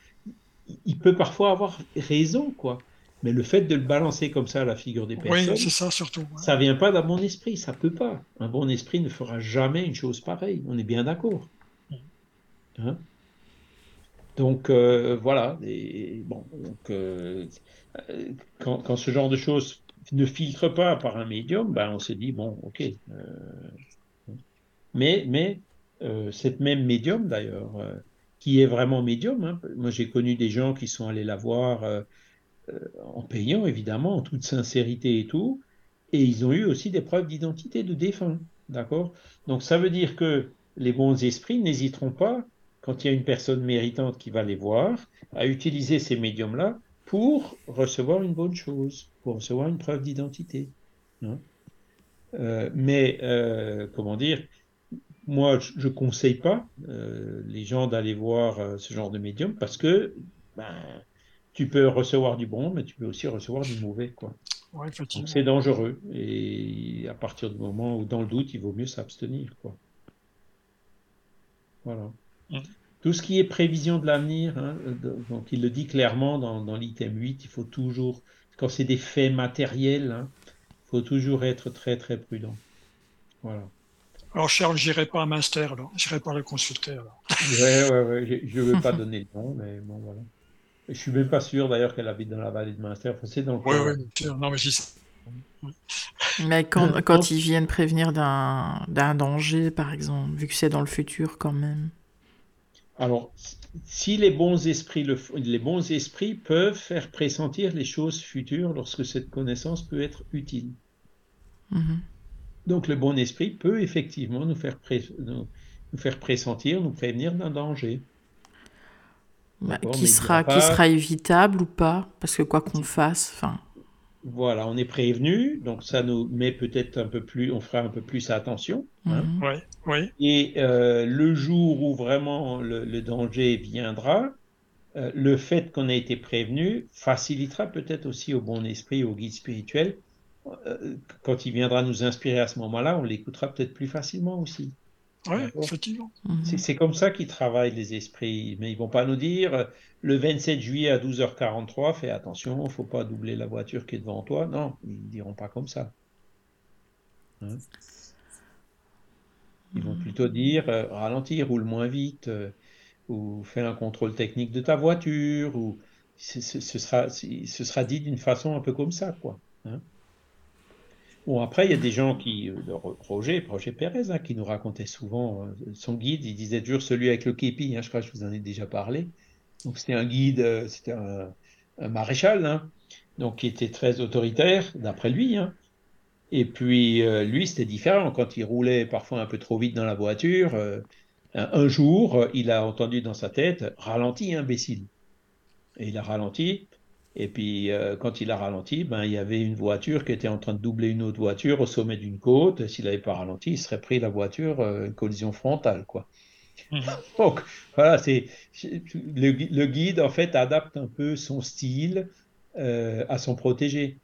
il peut parfois avoir raison, quoi. Mais le fait de le balancer comme ça à la figure des personnes, Oui, ça surtout. ouais. ça vient pas d'un bon esprit, ça peut pas. Un bon esprit ne fera jamais une chose pareille. On est bien d'accord. Hein? Donc euh, voilà. Et, bon, donc, euh, euh, quand, quand ce genre de choses ne filtre pas par un médium, ben on se dit bon, ok. euh, mais mais cette même médium d'ailleurs, qui est vraiment médium. hein, moi j'ai connu des gens qui sont allés la voir euh, euh, en payant évidemment, en toute sincérité et tout, et ils ont eu aussi des preuves d'identité de défunts, d'accord? Donc ça veut dire que les bons esprits n'hésiteront pas, quand il y a une personne méritante qui va les voir, à utiliser ces médiums-là pour recevoir une bonne chose, pour recevoir une preuve d'identité. hein. Euh, mais, comment dire, moi, je ne conseille pas euh, les gens d'aller voir euh, ce genre de médium parce que ben, tu peux recevoir du bon, mais tu peux aussi recevoir du mauvais, quoi. Ouais, c'est dangereux. Et à partir du moment où, dans le doute, il vaut mieux s'abstenir, quoi. Voilà. Mm. Tout ce qui est prévision de l'avenir, hein, donc il le dit clairement dans, dans l'item 8, il faut toujours, quand c'est des faits matériels, hein, il faut toujours être très très prudent. Voilà. Alors, Charles, j'irai pas à Munster, alors. J'irai pas le consulter, alors. Ouais, ouais, ouais, je ne veux pas donner le nom, mais bon, voilà. Je suis même pas sûr d'ailleurs qu'elle habite dans la vallée de Munster. Enfin, c'est dans le Oui, oui, bien sûr. Non, mais j'y sais. Mais quand, quand ils viennent prévenir d'un d'un danger, par exemple, vu que c'est dans le futur quand même. Alors, si les bons esprits le f- les bons esprits peuvent faire pressentir les choses futures lorsque cette connaissance peut être utile. Mhm. Donc, le bon esprit peut effectivement nous faire, pré- nous, nous faire pressentir, nous prévenir d'un danger. Bah, qui, sera, qui sera évitable ou pas? Parce que quoi qu'on fasse, enfin. Voilà, on est prévenu, donc ça nous met peut-être un peu plus, on fera un peu plus attention. hein. mhm. Oui, oui. Et euh, le jour où vraiment le, le danger viendra, euh, le fait qu'on ait été prévenu facilitera peut-être aussi au bon esprit, au guide spirituel, euh, quand il viendra nous inspirer à ce moment-là, on l'écoutera peut-être plus facilement aussi. Oui, effectivement. Mhm. C'est c'est comme ça qu'ils travaillent les esprits, mais ils vont pas nous dire euh, le 27 juillet à 12h43, fais attention, il faut pas doubler la voiture qui est devant toi. Non, ils diront pas comme ça. Hein? Ils vont plutôt dire euh, ralentir, roule moins vite, euh, ou fais un contrôle technique de ta voiture, ou sera, ce sera dit d'une façon un peu comme ça, quoi. hein. Bon, après, il y a des gens qui, euh, le Ro- Roger, Roger Pérez, hein, qui nous racontait souvent euh, son guide, il disait toujours celui avec le képi, hein, je crois que je vous en ai déjà parlé. Donc, c'était un guide, euh, c'était un, maréchal, hein, donc qui était très autoritaire, d'après lui. Et puis, euh, lui, c'était différent. Quand il roulait parfois un peu trop vite dans la voiture, euh, un, jour, euh, il a entendu dans sa tête Ralentis, imbécile. Et il a ralenti. Et puis, euh, quand il a ralenti, ben, il y avait une voiture qui était en train de doubler une autre voiture au sommet d'une côte. S'il n'avait pas ralenti, il serait pris la voiture, euh, une collision frontale, quoi. Mhm. Donc, voilà, c'est le, gui- le guide, en fait, adapte un peu son style euh, à son protégé.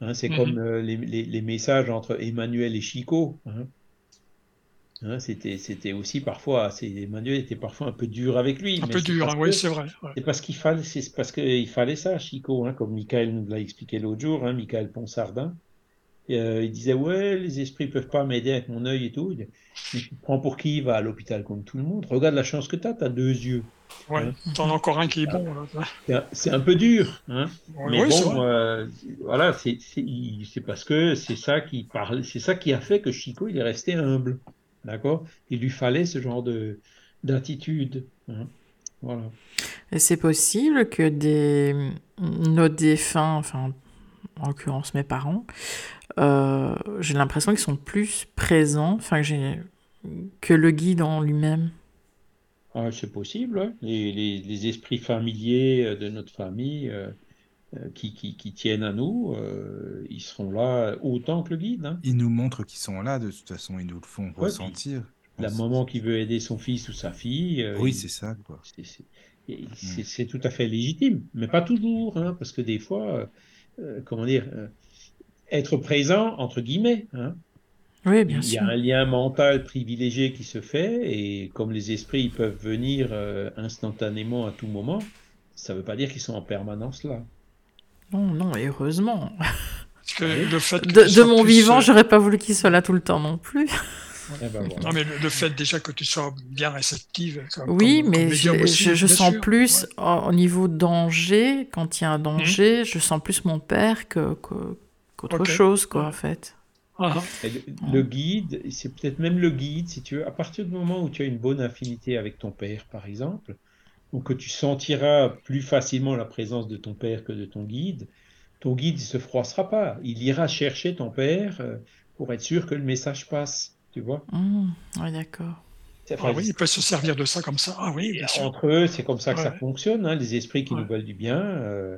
Hein, c'est Mhm. comme les, les- les messages entre Emmanuel et Chico. hein. Hein, c'était, c'était aussi parfois, c'est, Emmanuel était parfois un peu dur avec lui. Un peu dur, hein, oui, c'est vrai. ouais. c'est parce qu'il fallait, c'est parce qu'il fallait ça, Chico, hein, comme Michael nous l'a expliqué l'autre jour, hein, Michael Ponsardin. Et, euh, il disait, ouais, les esprits peuvent pas m'aider avec mon œil et tout. Mais tu prends pour qui? Il va à l'hôpital comme tout le monde. Regarde la chance que tu as, tu as deux yeux. Ouais. Ouais. T'en as encore un qui est bon, là. C'est un, peu dur, hein. Ouais, Mais oui, bon, euh, voilà, c'est c'est- il- c'est parce que c'est ça qui parle, c'est ça qui a fait que Chico il est resté humble, d'accord? Il lui fallait ce genre de d'attitude, hein. Voilà. Et c'est possible que des nos défunts, enfin en l'occurrence mes parents, euh, j'ai l'impression qu'ils sont plus présents, enfin que j'ai que le guide en lui-même. Ah, c'est possible, hein. Les, les- les esprits familiers euh, de notre famille euh, qui, qui, qui tiennent à nous, euh, ils seront là autant que le guide, hein. Ils nous montrent qu'ils sont là, de toute façon, ils nous le font puis ressentir. La maman qui veut aider son fils ou sa fille, euh, Oui, il- c'est ça, quoi. C'est- tout à fait légitime, mais pas toujours, hein, parce que des fois, euh, euh, comment dire, euh, être présent, entre guillemets, hein, Oui, bien il y sûr. a un lien mental privilégié qui se fait, et comme les esprits ils peuvent venir euh, instantanément à tout moment, ça ne veut pas dire qu'ils sont en permanence là. Non, non, et heureusement. Parce que le fait que De, mon plus, vivant, j'aurais pas voulu qu'il soit là tout le temps non plus. Eh ben voilà. Non, mais le, le fait déjà que tu sois bien réceptive. Comme, Oui, comme- mais comme je, aussi, je- je bien sens sûr, plus ouais. au, au niveau danger, quand il y a un danger, je sens plus mon père que, que- qu'autre Ok. chose, quoi, Ouais. en fait. Ah, Le, le guide, c'est peut-être même le guide, si tu veux, à partir du moment où tu as une bonne affinité avec ton père, par exemple, ou que tu sentiras plus facilement la présence de ton père que de ton guide, ton guide ne se froissera pas. Il ira chercher ton père euh, pour être sûr que le message passe, tu vois. Mmh, oui, d'accord. Enfin, Ah oui, il peut se servir de ça comme ça. Ah oui, bien sûr. Entre eux, c'est comme ça que ça fonctionne. hein, les esprits qui Ouais. nous veulent du bien euh,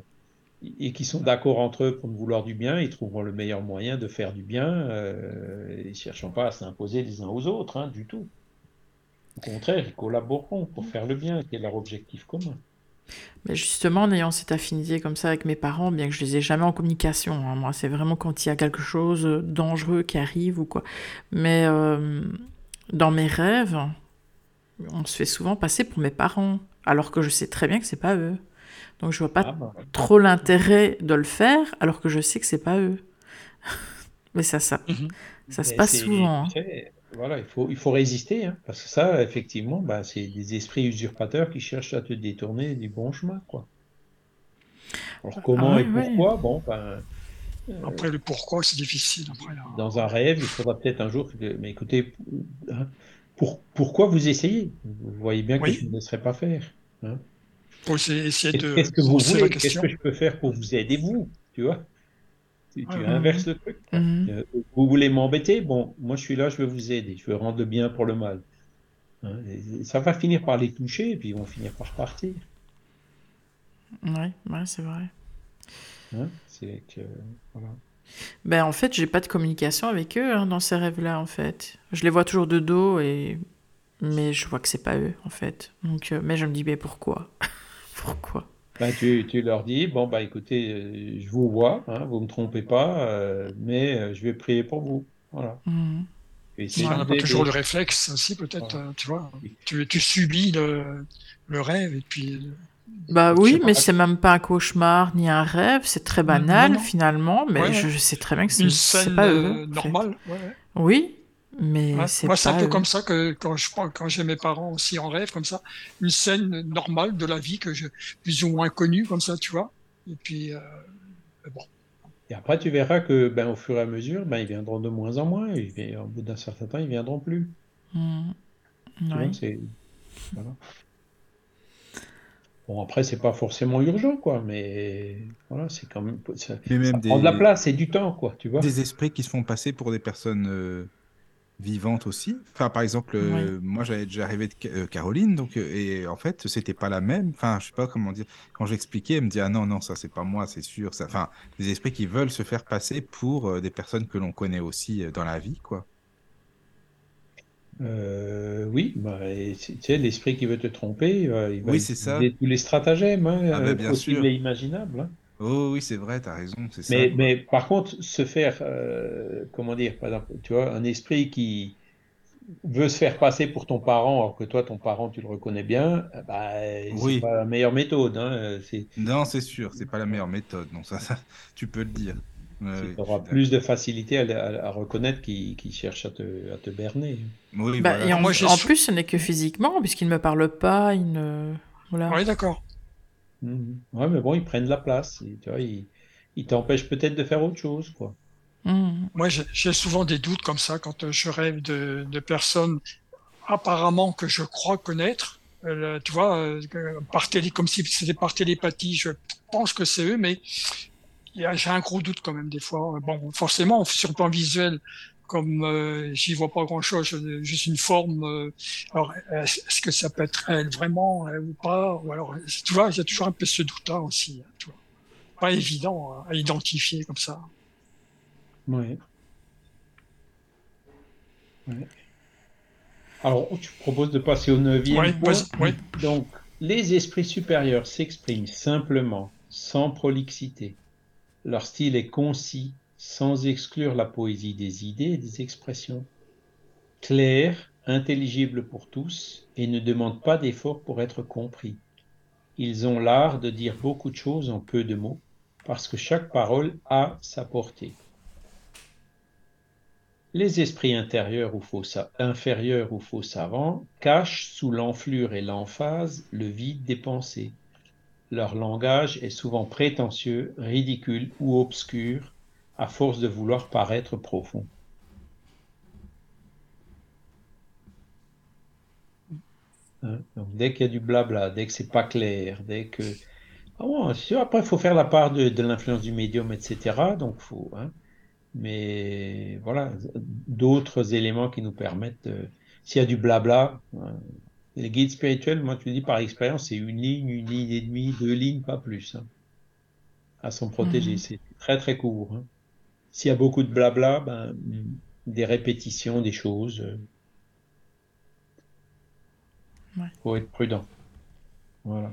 et qui sont d'accord entre eux pour nous vouloir du bien, ils trouveront le meilleur moyen de faire du bien. Euh, ils ne chercheront pas à s'imposer les uns aux autres, hein, du tout. Au contraire, ils collaboreront pour faire le bien, qui est leur objectif commun. Mais justement, en ayant cette affinité comme ça avec mes parents, bien que je les ai jamais en communication, hein, moi, c'est vraiment quand il y a quelque chose de dangereux qui arrive ou quoi. Mais euh, dans mes rêves, on se fait souvent passer pour mes parents, alors que je sais très bien que c'est pas eux. Donc je vois pas Ah, bah, trop l'intérêt de le faire, alors que je sais que c'est pas eux. Mais ça, ça, Mhm. ça se passe souvent. hein. Voilà, il faut, il faut résister, hein, parce que ça, effectivement, bah, c'est des esprits usurpateurs qui cherchent à te détourner du bon chemin, quoi. Alors comment Ah ouais, et ouais. pourquoi? Bon, ben, Après, le pourquoi, c'est difficile. Après, là. dans un rêve, il faudra peut-être un jour. que- Mais écoutez, hein, pour, pourquoi vous essayez? Vous voyez bien que je ne laisserai pas faire. faut essayer essayer de Qu'est-ce que vous voulez? Qu'est-ce que je peux faire pour vous aider, vous? Tu vois? Tu, tu inverses le truc. Mhm. Euh, vous voulez m'embêter? Bon, moi je suis là, je vais vous aider. Je vais rendre le bien pour le mal. Hein, et ça va finir par les toucher et puis ils vont finir par partir. Ouais, ouais, c'est vrai. Hein, c'est que voilà. Ben, en fait, j'ai pas de communication avec eux hein, dans ces rêves-là, en fait. Je les vois toujours de dos, et... mais je vois que c'est pas eux, en fait. Donc, euh, mais je me dis, mais pourquoi? Pourquoi? Ben, tu, tu leur dis bon bah écoutez, euh, je vous vois, hein, vous me trompez pas, euh, mais euh, je vais prier pour vous. Voilà. Vais Si essayer on n'a pas toujours le réflexe aussi, peut-être, Voilà. euh, tu vois. Tu, tu subis le, le rêve et puis. Bah oui, mais c'est même pas un cauchemar ni un rêve, c'est très banal non. finalement, mais Ouais, je, ouais. je sais très bien que c'est pas euh, eux. normale. ouais, ouais. Oui, mais Ouais. Moi, c'est un peu comme ça que quand je quand j'ai mes parents aussi en rêve, comme ça, une scène normale de la vie que je plus ou moins connue, comme ça, tu vois. Et puis, euh, bon, Et après tu verras que ben au fur et à mesure, ben ils viendront de moins en moins. Et au bout d'un certain temps, ils viendront plus. Tu vois, Ouais. c'est voilà. Bon après c'est pas forcément urgent quoi, mais voilà c'est quand même ça, Mais même ça des, prend de la place et du temps quoi, tu vois. des esprits qui se font passer pour des personnes euh, vivantes aussi. Enfin, par exemple, euh, moi j'avais déjà rêvé de euh, Caroline, donc euh, et en fait c'était pas la même. Enfin, je sais pas comment dire. Quand j'expliquais, elle me dit ah non non ça c'est pas moi, c'est sûr. Ça... Enfin, des esprits qui veulent se faire passer pour euh, des personnes que l'on connaît aussi euh, dans la vie, quoi. Euh, oui, bah, tu sais, l'esprit qui veut te tromper, il va, il va Oui, c'est ça. utiliser tous les stratagèmes hein, Ah, bah, euh, bien possibles sûr. et imaginables. hein. Oh oui, c'est vrai, t'as raison, c'est ça. Mais, mais par contre, se faire, euh, comment dire, par exemple, tu vois, un esprit qui veut se faire passer pour ton parent, alors que toi, ton parent, tu le reconnais bien, bah, Oui. c'est pas la meilleure méthode. Hein, c'est, Non, c'est sûr, c'est pas la meilleure méthode. Non, ça, ça tu peux le dire. Tu auras plus de facilité à, à- à reconnaître qui, qui cherche à te, à te berner. Oui, Bah, voilà. et en, Moi, plus, ce n'est que physiquement, puisqu'il ne me parle pas, il ne... Voilà. oui, d'accord. Mhm. Ouais, mais bon, ils prennent la place. et, tu vois, ils, ils t'empêchent peut-être de faire autre chose, quoi. Mhm. Moi, j'ai souvent des doutes comme ça quand euh, je rêve de, de personnes apparemment que je crois connaître. Euh, tu vois, euh, par télé, comme si c'était par télépathie, je pense que c'est eux, mais j'ai un gros doute quand même des fois. Bon, forcément, sur le plan visuel, comme euh, j'y vois pas grand-chose, juste une forme. euh, alors, est-ce que ça peut être elle vraiment euh, ou pas Ou alors, tu vois, il y a toujours un peu ce doute-là aussi. hein, tu vois. Pas évident hein, à identifier comme ça. Ouais. Alors, je propose de passer au neuvième Ouais, point. ouais. Donc, les esprits supérieurs s'expriment simplement, sans prolixité. Leur style est concis, sans exclure la poésie des idées et des expressions. Clair, intelligible pour tous, et ne demandent pas d'effort pour être compris. Ils ont l'art de dire beaucoup de choses en peu de mots. parce que chaque parole a sa portée. Les esprits intérieurs ou faux inférieurs ou faux savants cachent sous l'enflure et l'emphase le vide des pensées. Leur langage est souvent prétentieux, ridicule ou obscur, à force de vouloir paraître profond. Hein, dès qu'il y a du blabla, dès que c'est pas clair, dès que ah bon, après il faut faire la part de, l'influence du médium, etc. Donc faut, hein, mais voilà, d'autres éléments qui nous permettent, s'il y a du blabla, hein, les guides spirituels, moi le dis par expérience, c'est une ligne, une ligne et demie, deux lignes, pas plus. Hein, à s'en protéger, mhm. c'est très très court. Hein. S'il y a beaucoup de blabla, ben, des répétitions, des choses. Il faut être prudent. Voilà.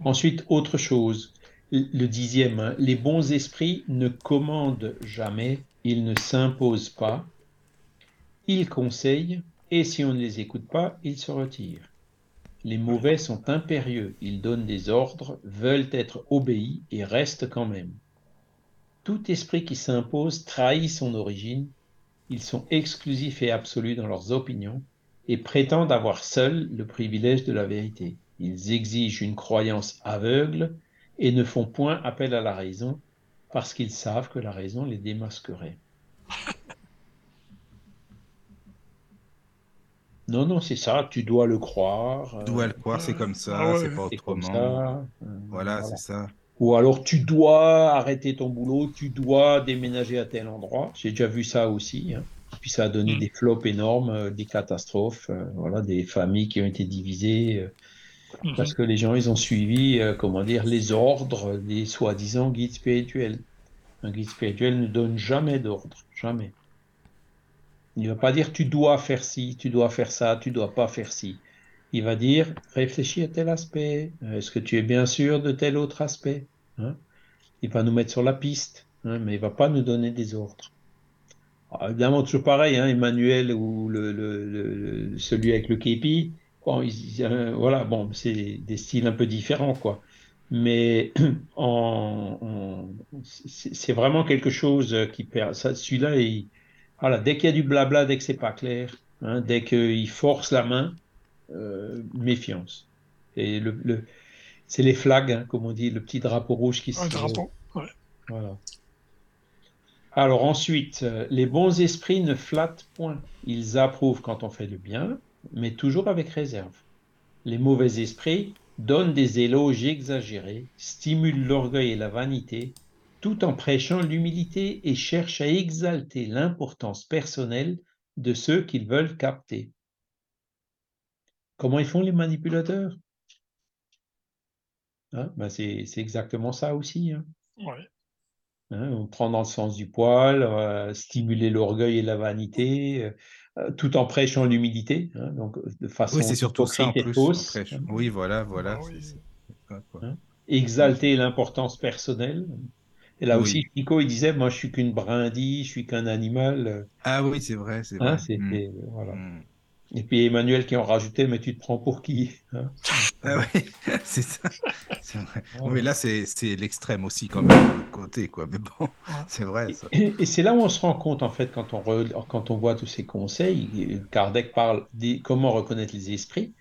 Ensuite, autre chose le dixième, hein, les bons esprits ne commandent jamais, ils ne s'imposent pas, ils conseillent, et si on ne les écoute pas, ils se retirent. Les mauvais sont impérieux, ils donnent des ordres, veulent être obéis et restent quand même. Tout esprit qui s'impose trahit son origine, ils sont exclusifs et absolus dans leurs opinions et prétendent avoir seuls le privilège de la vérité. Ils exigent une croyance aveugle et ne font point appel à la raison parce qu'ils savent que la raison les démasquerait. Non, non, c'est ça, tu dois le croire. Tu dois le croire, c'est comme ça, ah c'est pas autrement. voilà, c'est ça. Ou alors tu dois arrêter ton boulot, tu dois déménager à tel endroit. J'ai déjà vu ça aussi. Hein. Puis ça a donné mm. des flops énormes, euh, des catastrophes, euh, voilà, des familles qui ont été divisées. Euh, Mhm. Parce que les gens, ils ont suivi, euh, comment dire, les ordres des soi-disant guides spirituels. Un guide spirituel ne donne jamais d'ordre, jamais. Il ne va pas dire tu dois faire ci, tu dois faire ça, tu dois pas faire ci. Il va dire réfléchis à tel aspect. Est-ce que tu es bien sûr de tel autre aspect hein? Il va nous mettre sur la piste, hein, mais il va pas nous donner des ordres. évidemment, toujours pareil, hein, Emmanuel ou celui avec le képi, Bon, voilà, bon, c'est des styles un peu différents, quoi. Mais c'est vraiment quelque chose qui perd. Celui-là, voilà, dès qu'il y a du blabla, dès que c'est pas clair, dès qu'il force la main, euh, méfiance. Et le, le c'est les flags, hein, comme on dit, le petit drapeau rouge qui se. Drapeau, ouais. Voilà. Alors ensuite, euh, les bons esprits ne flattent point. Ils approuvent quand on fait le bien, mais toujours avec réserve. Les mauvais esprits donnent des éloges exagérés, stimulent l'orgueil et la vanité, tout en prêchant l'humilité et cherchent à exalter l'importance personnelle de ceux qu'ils veulent capter. Comment ils font les manipulateurs? Hein? ben, C'est exactement ça aussi. Hein. Hein, on prend dans le sens du poil, euh, stimuler l'orgueil et la vanité, euh, tout en prêchant l'humilité, hein, donc de façon oui, c'est surtout ça en plus, fausse. Oui, voilà, voilà. Ah hein, exalter l'importance personnelle. Et là aussi, Nico, il disait, moi, je suis qu'une brindille, je suis qu'un animal. Ah oui, c'est vrai, c'est vrai. Mmh. Voilà. Mmh. Et puis Emmanuel qui en rajoutait, mais tu te prends pour qui hein? Ah oui, c'est ça. Vrai. mais là, c'est l'extrême aussi, quand même, côté, quoi. Mais bon, c'est vrai. Ça. Et, c'est là où on se rend compte, en fait, quand on, quand on voit tous ces conseils. Kardec parle de comment reconnaître les esprits.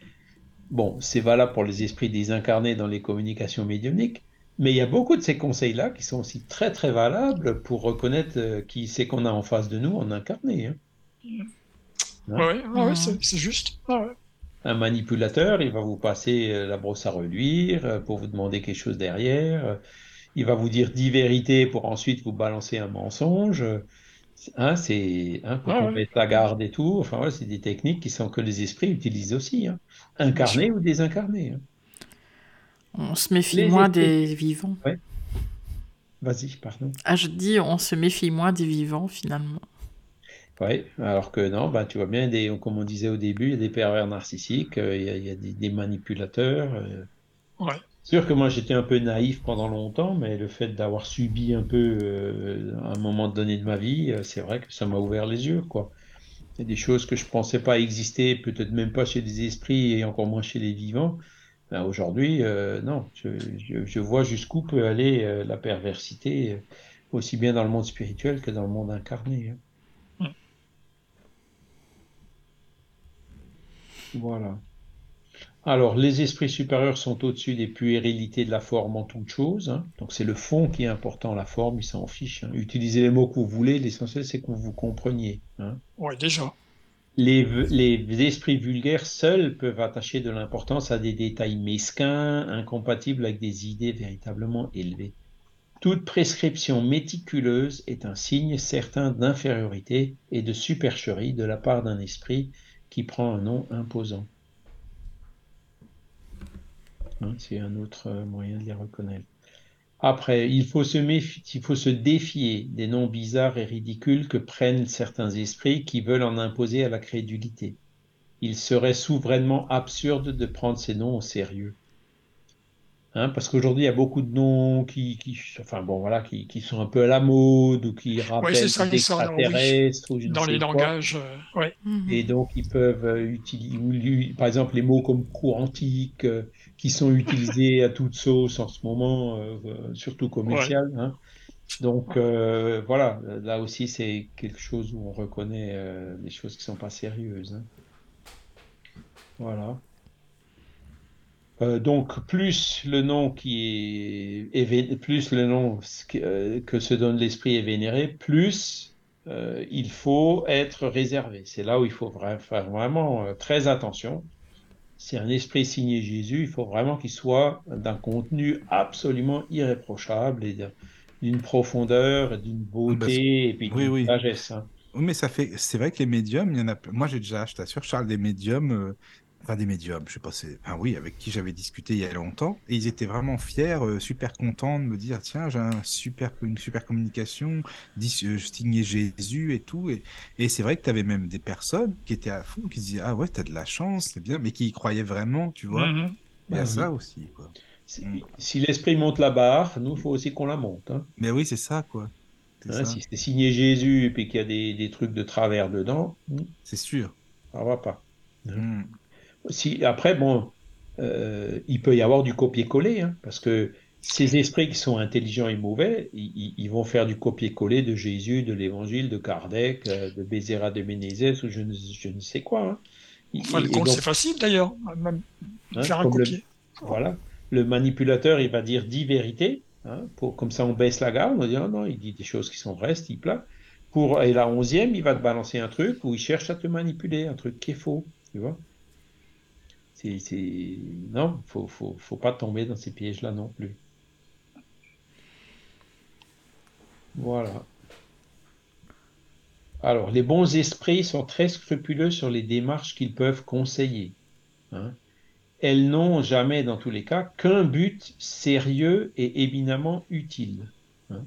Bon, c'est valable pour les esprits désincarnés dans les communications médiumniques, mais il y a beaucoup de ces conseils-là qui sont aussi très, très valables pour reconnaître euh, qui c'est qu'on a en face de nous en incarné. Hein. Mm. Oui, c'est juste. Un manipulateur, il va vous passer euh, la brosse à reluire euh, pour vous demander quelque chose derrière. Euh, il va vous dire dix vérités pour ensuite vous balancer un mensonge. Hein, c'est hein, pour ah, mettre la garde et tout. Enfin, c'est des techniques qui sont que les esprits utilisent aussi, hein. incarnés ou désincarnés. Hein. On se méfie moins des vivants. Vas-y, pardon. Ah, je dis, on se méfie moins des vivants finalement. Oui, alors que non, bah, tu vois bien, des, comme on disait au début, il y a des pervers narcissiques, euh, il y a, des, manipulateurs. Euh. Ouais. Sûr que moi j'étais un peu naïf pendant longtemps, mais le fait d'avoir subi un peu euh, un moment donné de ma vie, c'est vrai que ça m'a ouvert les yeux, quoi. Il y a des choses que je pensais pas exister, peut-être même pas chez les esprits et encore moins chez les vivants. Ben, aujourd'hui, euh, non, je, vois jusqu'où peut aller euh, la perversité, aussi bien dans le monde spirituel que dans le monde incarné. Hein. Voilà. Alors, les esprits supérieurs sont au-dessus des puérilités de la forme en toute chose. Hein. Donc, c'est le fond qui est important, la forme, ils s'en fichent. Hein. Utilisez les mots que vous voulez, l'essentiel, c'est que vous compreniez. Hein. Oui, déjà. Les, les, esprits vulgaires seuls peuvent attacher de l'importance à des détails mesquins, incompatibles avec des idées véritablement élevées. Toute prescription méticuleuse est un signe certain d'infériorité et de supercherie de la part d'un esprit qui prend un nom imposant. Hein, c'est un autre euh, moyen de les reconnaître. Après, il faut, se il faut se défier des noms bizarres et ridicules que prennent certains esprits qui veulent en imposer à la crédulité. Il serait souverainement absurde de prendre ces noms au sérieux. Hein, parce qu'aujourd'hui, il y a beaucoup de noms qui, qui enfin bon, voilà, qui, qui, sont un peu à la mode ou qui rappellent des extraterrestres ou dans les langages. Euh, mhm. Et donc, ils peuvent euh, utiliser, par exemple, les mots comme quantique, euh, qui sont utilisés à toute sauce en ce moment, surtout commercial. Hein. Donc, voilà, là aussi, c'est quelque chose où on reconnaît des choses qui sont pas sérieuses. Hein. Voilà. Euh, donc plus le nom qui est, plus le nom euh, que se donne l'esprit est vénéré, plus euh, il faut être réservé. C'est là où il faut faire vraiment très attention. Si un esprit signé Jésus, il faut vraiment qu'il soit d'un contenu absolument irréprochable et d'une profondeur, d'une beauté et puis d'une sagesse. Hein. Oui, mais ça fait, c'est vrai que les médiums, il y en a. Moi, j'ai déjà, je t'assure, Charles, des médiums enfin des médiums, je sais pas, c'est, enfin oui, avec qui j'avais discuté il y a longtemps, et ils étaient vraiment fiers, euh, super contents de me dire, tiens, j'ai un super, une super communication, dis, euh, je signais Jésus et tout, et, et c'est vrai que tu avais même des personnes qui étaient à fond, qui disaient, ah ouais, t'as de la chance, c'est bien, mais qui y croyaient vraiment, tu vois. Mm-hmm. Il y a ça aussi, quoi. Mm. Si, l'esprit monte la barre, nous, il faut aussi qu'on la monte. Hein. Mais oui, c'est ça, quoi. Hein, si c'est signé Jésus et puis qu'il y a des, des, trucs de travers dedans, mm. c'est sûr. Ça va pas. Mm si, après, bon, euh, il peut y avoir du copier-coller, hein, parce que ces esprits qui sont intelligents et mauvais, ils, vont faire du copier-coller de Jésus, de l'Évangile, de Kardec, euh, de Bézéra de Ménézès, ou je ne, je ne sais quoi. Hein. Enfin, le compte, c'est facile d'ailleurs, même hein, faire un copier. voilà. Le manipulateur, il va dire 10 vérités, pour, comme ça on baisse la garde, on dit oh non, il dit des choses qui sont vraies, ce type-là. Pour, et la onzième, il va te balancer un truc où il cherche à te manipuler, un truc qui est faux, tu vois. Non, il faut, faut, faut pas tomber dans ces pièges-là non plus. Voilà. Alors, les bons esprits sont très scrupuleux sur les démarches qu'ils peuvent conseiller. Hein. Elles n'ont jamais, dans tous les cas, qu'un but sérieux et éminemment utile. Hein.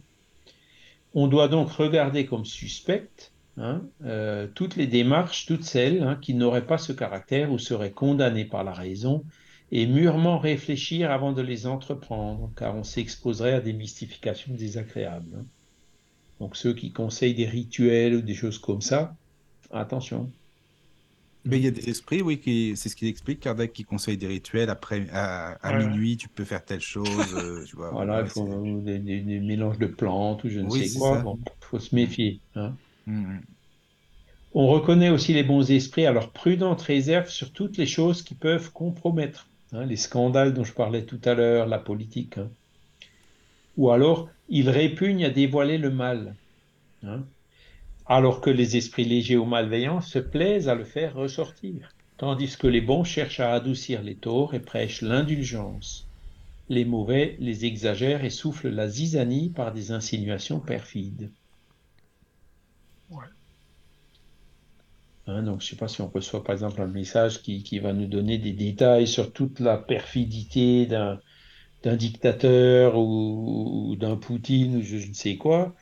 On doit donc regarder comme suspectes Hein, euh, toutes les démarches, toutes celles hein, qui n'auraient pas ce caractère ou seraient condamnées par la raison, et mûrement réfléchir avant de les entreprendre, car on s'exposerait à des mystifications désagréables. Hein. Donc ceux qui conseillent des rituels ou des choses comme ça, attention. Mais il y a des esprits, oui, qui, c'est ce qu'il explique, Kardec, qui conseille des rituels. Après, à, minuit, tu peux faire telle chose. Euh, tu vois, voilà, il faut des, mélanges de plantes ou je ne sais quoi. Il faut se méfier. Hein. On reconnaît aussi les bons esprits à leur prudente réserve sur toutes les choses qui peuvent compromettre. Hein, les scandales dont je parlais tout à l'heure, la politique. Hein. Ou alors, ils répugnent à dévoiler le mal. Hein. alors que les esprits légers ou malveillants se plaisent à le faire ressortir. Tandis que les bons cherchent à adoucir les torts et prêchent l'indulgence. Les mauvais les exagèrent et soufflent la zizanie par des insinuations perfides. Hein, donc, je ne sais pas si on reçoit par exemple un message qui, qui, va nous donner des détails sur toute la perfidité d'un, d'un dictateur ou, d'un Poutine ou je, ne sais quoi.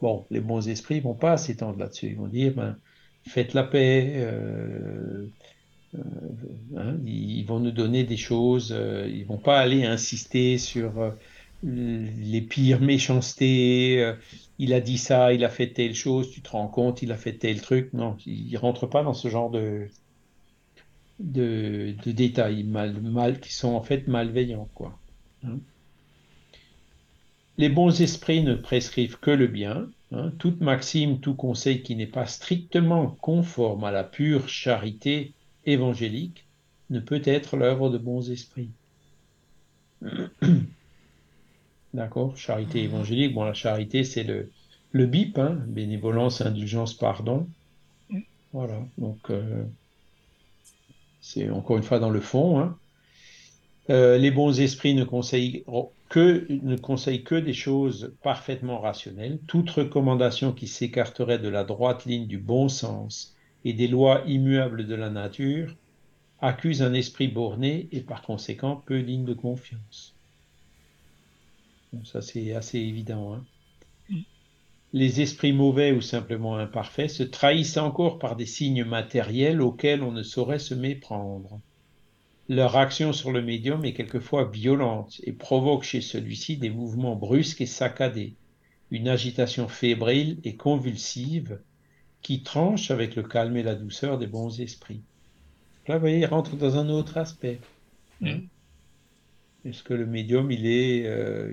Bon, les bons esprits vont pas s'étendre là-dessus. Ils vont dire, ben, faites la paix. Euh, euh, hein, ils vont nous donner des choses. Euh, ils vont pas aller insister sur les pires méchancetés il a dit ça, il a fait telle chose, tu te rends compte, il a fait tel truc. Non, il rentre pas dans ce genre de, détails mal, mal, qui sont en fait malveillants. Quoi. Hein. Les bons esprits ne prescrivent que le bien. Hein. Toute maxime, tout conseil qui n'est pas strictement conforme à la pure charité évangélique ne peut être l'œuvre de bons esprits. D'accord Charité évangélique. Bon, la charité, c'est le, le BIP, hein, bénévolence, indulgence, pardon. Voilà. Donc, euh, c'est encore une fois dans le fond. Hein. Euh, les bons esprits ne conseillent, que, ne conseillent que des choses parfaitement rationnelles. Toute recommandation qui s'écarterait de la droite ligne du bon sens et des lois immuables de la nature accuse un esprit borné et par conséquent peu digne de confiance. Ça c'est assez évident. Hein. Mm. Les esprits mauvais ou simplement imparfaits se trahissent encore par des signes matériels auxquels on ne saurait se méprendre. Leur action sur le médium est quelquefois violente et provoque chez celui-ci des mouvements brusques et saccadés, une agitation fébrile et convulsive qui tranche avec le calme et la douceur des bons esprits. Là, vous voyez, il rentre dans un autre aspect. Mm. Est-ce que le médium, il est, euh,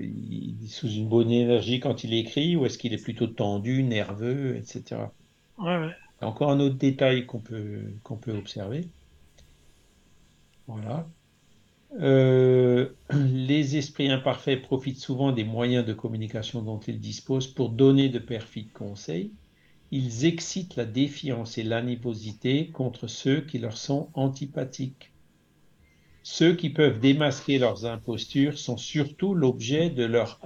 sous une bonne énergie quand il écrit, ou est-ce qu'il est plutôt tendu, nerveux, etc. Ouais, ouais. Encore un autre détail qu'on peut, qu'on peut observer. Voilà. Euh, les esprits imparfaits profitent souvent des moyens de communication dont ils disposent pour donner de perfides conseils ils excitent la défiance et l'animosité contre ceux qui leur sont antipathiques. Ceux qui peuvent démasquer leurs impostures sont surtout l'objet de leur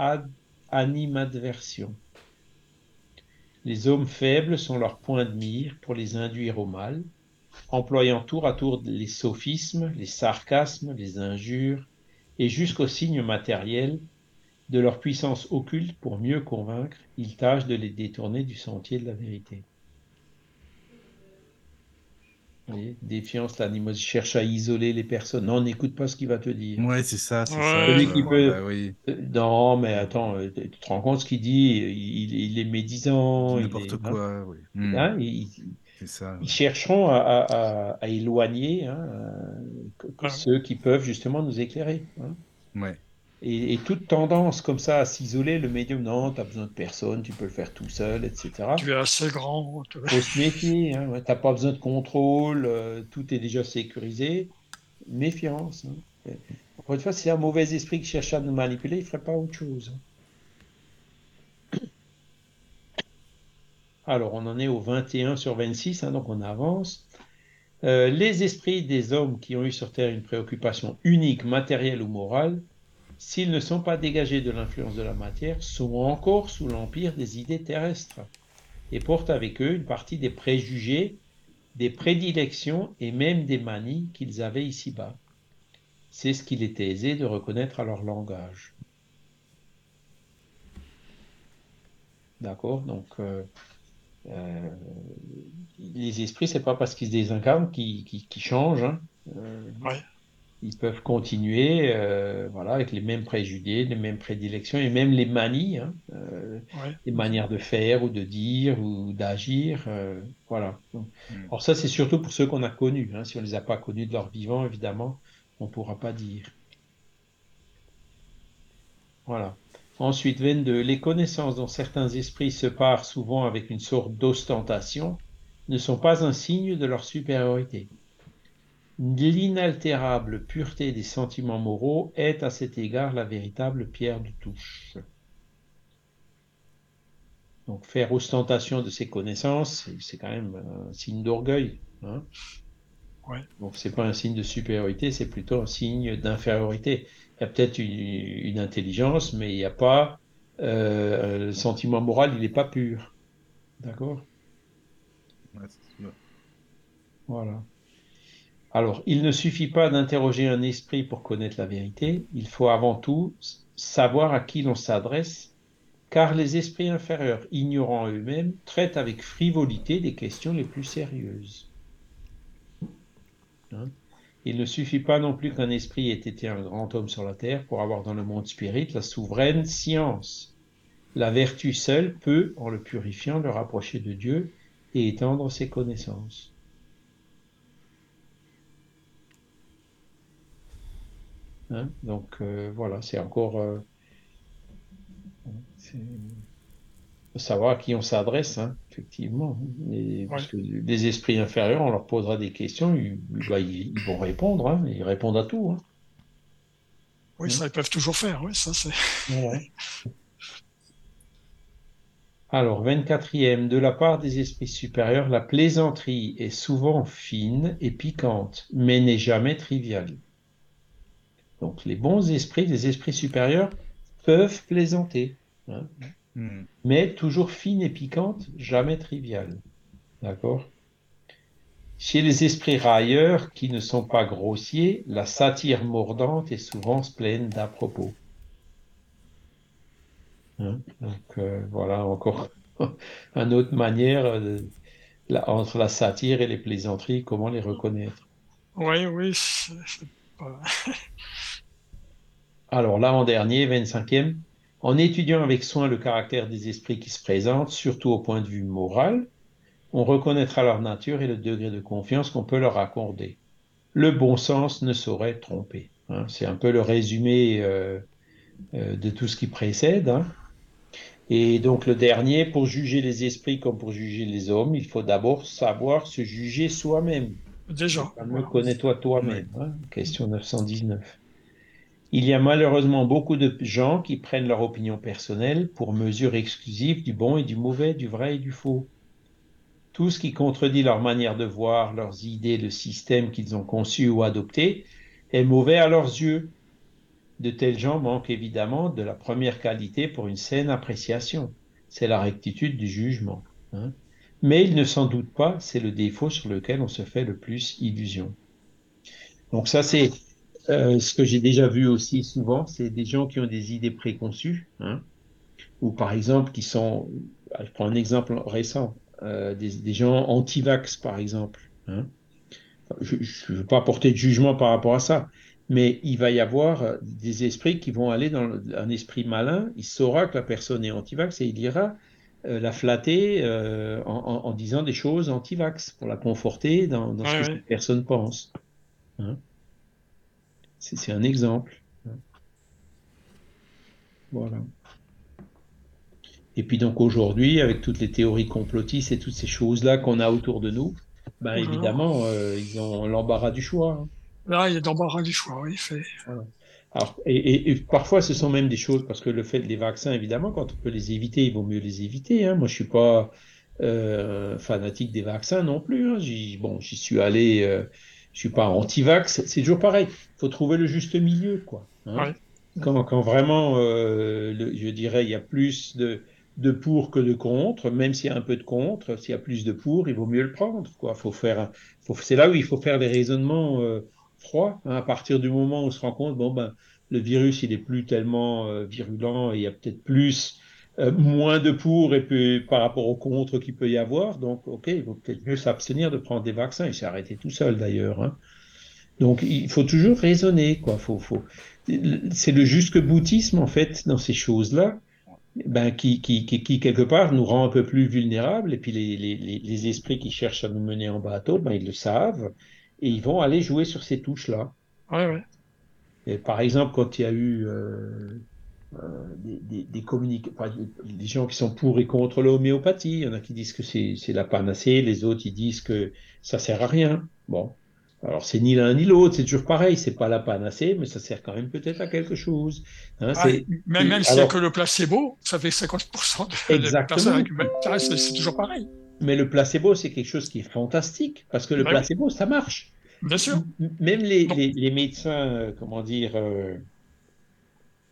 animadversion. Les hommes faibles sont leur point de mire pour les induire au mal, employant tour à tour les sophismes, les sarcasmes, les injures, et jusqu'aux signes matériels de leur puissance occulte pour mieux convaincre, ils tâchent de les détourner du sentier de la vérité. Voyez, défiance, l'animosité cherche à isoler les personnes. Non, n'écoute pas ce qu'il va te dire. Ouais, c'est ça, c'est ça. Celui qui peut... Bah oui. Euh, non, mais attends, euh, tu te rends compte ce qu'il dit il, est médisant. N'importe hein. quoi, oui. Hmm. Hein, ça, ils chercheront à, éloigner hein, euh, ceux qui peuvent justement nous éclairer. Hein. Ouais. Et, toute tendance comme ça à s'isoler, le médium, non, tu n'as besoin de personne, tu peux le faire tout seul, etc. Tu es assez grand. Il faut se méfier, hein, tu n'as pas besoin de contrôle, euh, tout est déjà sécurisé. Méfiance. Hein. Encore une fois, si c'est un mauvais esprit qui cherche à nous manipuler, il ne ferait pas autre chose. Hein. Alors, on en est au 21 sur 26, donc on avance. Euh, les esprits des hommes qui ont eu sur Terre une préoccupation unique, matérielle ou morale, s'ils ne sont pas dégagés de l'influence de la matière, sont encore sous l'empire des idées terrestres et portent avec eux une partie des préjugés, des prédilections et même des manies qu'ils avaient ici-bas. C'est ce qu'il était aisé de reconnaître à leur langage. D'accord Donc, euh, euh, les esprits, c'est pas parce qu'ils se désincarnent qu'ils changent. Hein. Euh, ils peuvent continuer euh, voilà, avec les mêmes préjugés, les mêmes prédilections et même les manies, hein, euh, les manières de faire ou de dire ou d'agir. Euh, voilà. Mm. Alors ça, c'est surtout pour ceux qu'on a connus. Hein. Si on ne les a pas connus de leur vivant, évidemment, on ne pourra pas dire. Voilà. Ensuite, 22. Les connaissances dont certains esprits se parent souvent avec une sorte d'ostentation ne sont pas un signe de leur supériorité. L'inaltérable pureté des sentiments moraux est à cet égard la véritable pierre de touche. Donc faire ostentation de ses connaissances, c'est quand même un signe d'orgueil. Hein ouais. Donc c'est pas un signe de supériorité, c'est plutôt un signe d'infériorité. Il y a peut-être une, intelligence, mais il n'y a pas euh, le sentiment moral, il n'est pas pur. D'accord? Voilà. Alors, il ne suffit pas d'interroger un esprit pour connaître la vérité, il faut avant tout savoir à qui l'on s'adresse, car les esprits inférieurs, ignorant eux-mêmes, traitent avec frivolité des questions les plus sérieuses. Hein? il ne suffit pas non plus qu'un esprit ait été un grand homme sur la terre pour avoir dans le monde spirit la souveraine science. La vertu seule peut, en le purifiant, le rapprocher de Dieu et étendre ses connaissances. Hein. Donc voilà, c'est encore savoir à qui on s'adresse, hein, effectivement. Parce que les esprits inférieurs, on leur posera des questions, ils, bah, vont répondre, hein, ils répondent à tout. Oui, ça, ils peuvent toujours faire, oui, ça c'est. Alors, 24e, de la part des esprits supérieurs, la plaisanterie est souvent fine et piquante, mais n'est jamais triviale. Donc, les bons esprits, les esprits supérieurs, peuvent plaisanter. Hmm. Mais toujours fine et piquante, jamais triviale. D'accord? Chez les esprits railleurs qui ne sont pas grossiers, la satire mordante est souvent pleine d'à propos. Hein? Donc euh, voilà encore une autre manière euh, entre la satire et les plaisanteries, comment les reconnaître? Oui, oui. Alors là, en dernier, 25e, en étudiant avec soin le caractère des esprits qui se présentent, surtout au point de vue moral, on reconnaîtra leur nature et le degré de confiance qu'on peut leur accorder. Le bon sens ne saurait tromper. Hein. C'est un peu le résumé euh, euh, de tout ce qui précède. Hein. Et donc le dernier, pour juger les esprits comme pour juger les hommes, il faut d'abord savoir se juger soi-même. Déjà. Connais-toi toi-même. Hein? Question 919. Il y a malheureusement beaucoup de gens qui prennent leur opinion personnelle pour mesure exclusive du bon et du mauvais, du vrai et du faux. Tout ce qui contredit leur manière de voir, leurs idées, le système qu'ils ont conçu ou adopté, est mauvais à leurs yeux. De tels gens manquent évidemment de la première qualité pour une saine appréciation. C'est la rectitude du jugement. Hein. Mais ils ne s'en doutent pas, c'est le défaut sur lequel on se fait le plus illusion. Donc ça, c'est euh, ce que j'ai déjà vu aussi souvent, c'est des gens qui ont des idées préconçues, hein, ou par exemple qui sont, ah, je prends un exemple récent, euh, des, gens anti-vax par exemple. Hein. Je ne veux pas porter de jugement par rapport à ça, mais il va y avoir euh, des esprits qui vont aller dans un esprit malin, il saura que la personne est anti-vax et il ira la flatter en, disant des choses anti-vax pour la conforter dans, ce que cette personne pense. Hein. C'est un exemple. Voilà. Et puis donc aujourd'hui, avec toutes les théories complotistes et toutes ces choses-là qu'on a autour de nous, ben évidemment, euh, ils ont l'embarras du choix. Hein. Là, il y a l'embarras du choix, oui. Fait. Alors, et, parfois, ce sont même des choses, parce que le fait des vaccins, évidemment, quand on peut les éviter, il vaut mieux les éviter. Hein. Moi, je suis pas euh, fanatique des vaccins non plus. Hein. bon, j'y suis allé euh, je suis pas anti-vax, c'est toujours pareil. Il faut trouver le juste milieu, quoi. Hein. quand, quand, vraiment, euh, je dirais, il y a plus de, de pour que de contre, même s'il y a un peu de contre, s'il y a plus de pour, il vaut mieux le prendre, quoi. Faut faire, faut, c'est là où il faut faire des raisonnements euh, froids. Hein, à partir du moment où on se rend compte, bon ben, le virus, il est plus tellement euh, virulent et il y a peut-être plus euh, moins de pour et puis par rapport au contre qu'il peut y avoir. Donc, ok, il vaut peut-être mieux s'abstenir de prendre des vaccins. Il s'est arrêté tout seul d'ailleurs. Hein. Donc, il faut toujours raisonner, quoi. Faut, faut... C'est le jusque boutisme en fait dans ces choses-là. Ben, qui, qui, qui, quelque part nous rend un peu plus vulnérables, et puis les, les, les, esprits qui cherchent à nous mener en bateau, ben, ils le savent, et ils vont aller jouer sur ces touches-là. Ouais, ouais. Et par exemple, quand il y a eu euh, euh, des, des, des gens qui sont pour et contre l'homéopathie. Il y en a qui disent que c'est la panacée, les autres ils disent que ça sert à rien. Bon, alors c'est ni l'un ni l'autre, c'est toujours pareil, c'est pas la panacée, mais ça sert quand même peut-être à quelque chose. Hein, ah, même même si c'est que le placebo, ça fait 50% de, exactement. c'est toujours pareil. Mais le placebo, c'est quelque chose qui est fantastique, parce que le bah placebo, ça marche. Bien sûr. Même les, les, les médecins, euh, comment dire, euh,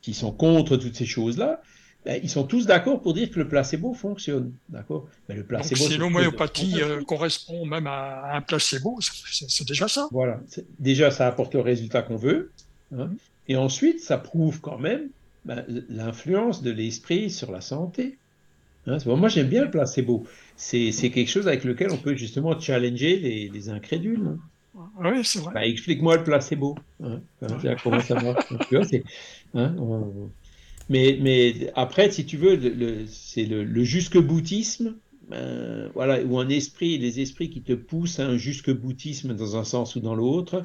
qui sont contre toutes ces choses-là, ben, ils sont tous d'accord pour dire que le placebo fonctionne. D'accord? Mais le placebo. Donc, si l'homéopathie euh, correspond même à un placebo, c'est déjà ça. Voilà. Déjà, ça apporte le résultat qu'on veut. Hein. Et ensuite, ça prouve quand même ben, l'influence de l'esprit sur la santé. Hein. moi, j'aime bien le placebo. C'est quelque chose avec lequel on peut justement challenger les, les incrédules. Hein. Oui, c'est vrai. Bah, explique-moi le placebo. Hein, comment ça marche. Hein, mais, mais après, si tu veux, le, c'est le, le jusque-boutisme, euh, voilà, ou un esprit, les esprits qui te poussent à un jusque-boutisme dans un sens ou dans l'autre,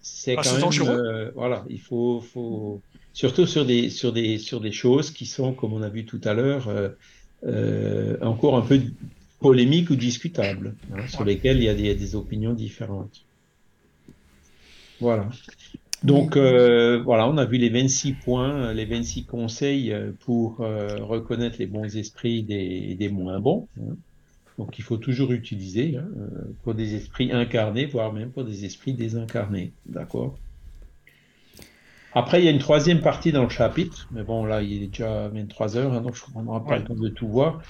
c'est Ah, quand même, dangereux. euh, voilà, il faut, faut, surtout sur des, sur des, sur des choses qui sont, comme on a vu tout à l'heure, euh, euh, encore un peu polémiques ou discutables, hein, sur Ouais. lesquelles il y a des, des opinions différentes. Voilà. Donc, euh, voilà, on a vu les 26 points, les 26 conseils euh, pour euh, reconnaître les bons esprits des, des moins bons. hein. Donc, il faut toujours utiliser hein, euh, pour des esprits incarnés, voire même pour des esprits désincarnés. D'accord? Après, il y a une troisième partie dans le chapitre, mais bon, là, il est déjà 23 heures, hein, donc je qu'on n'aura pas le temps de tout voir.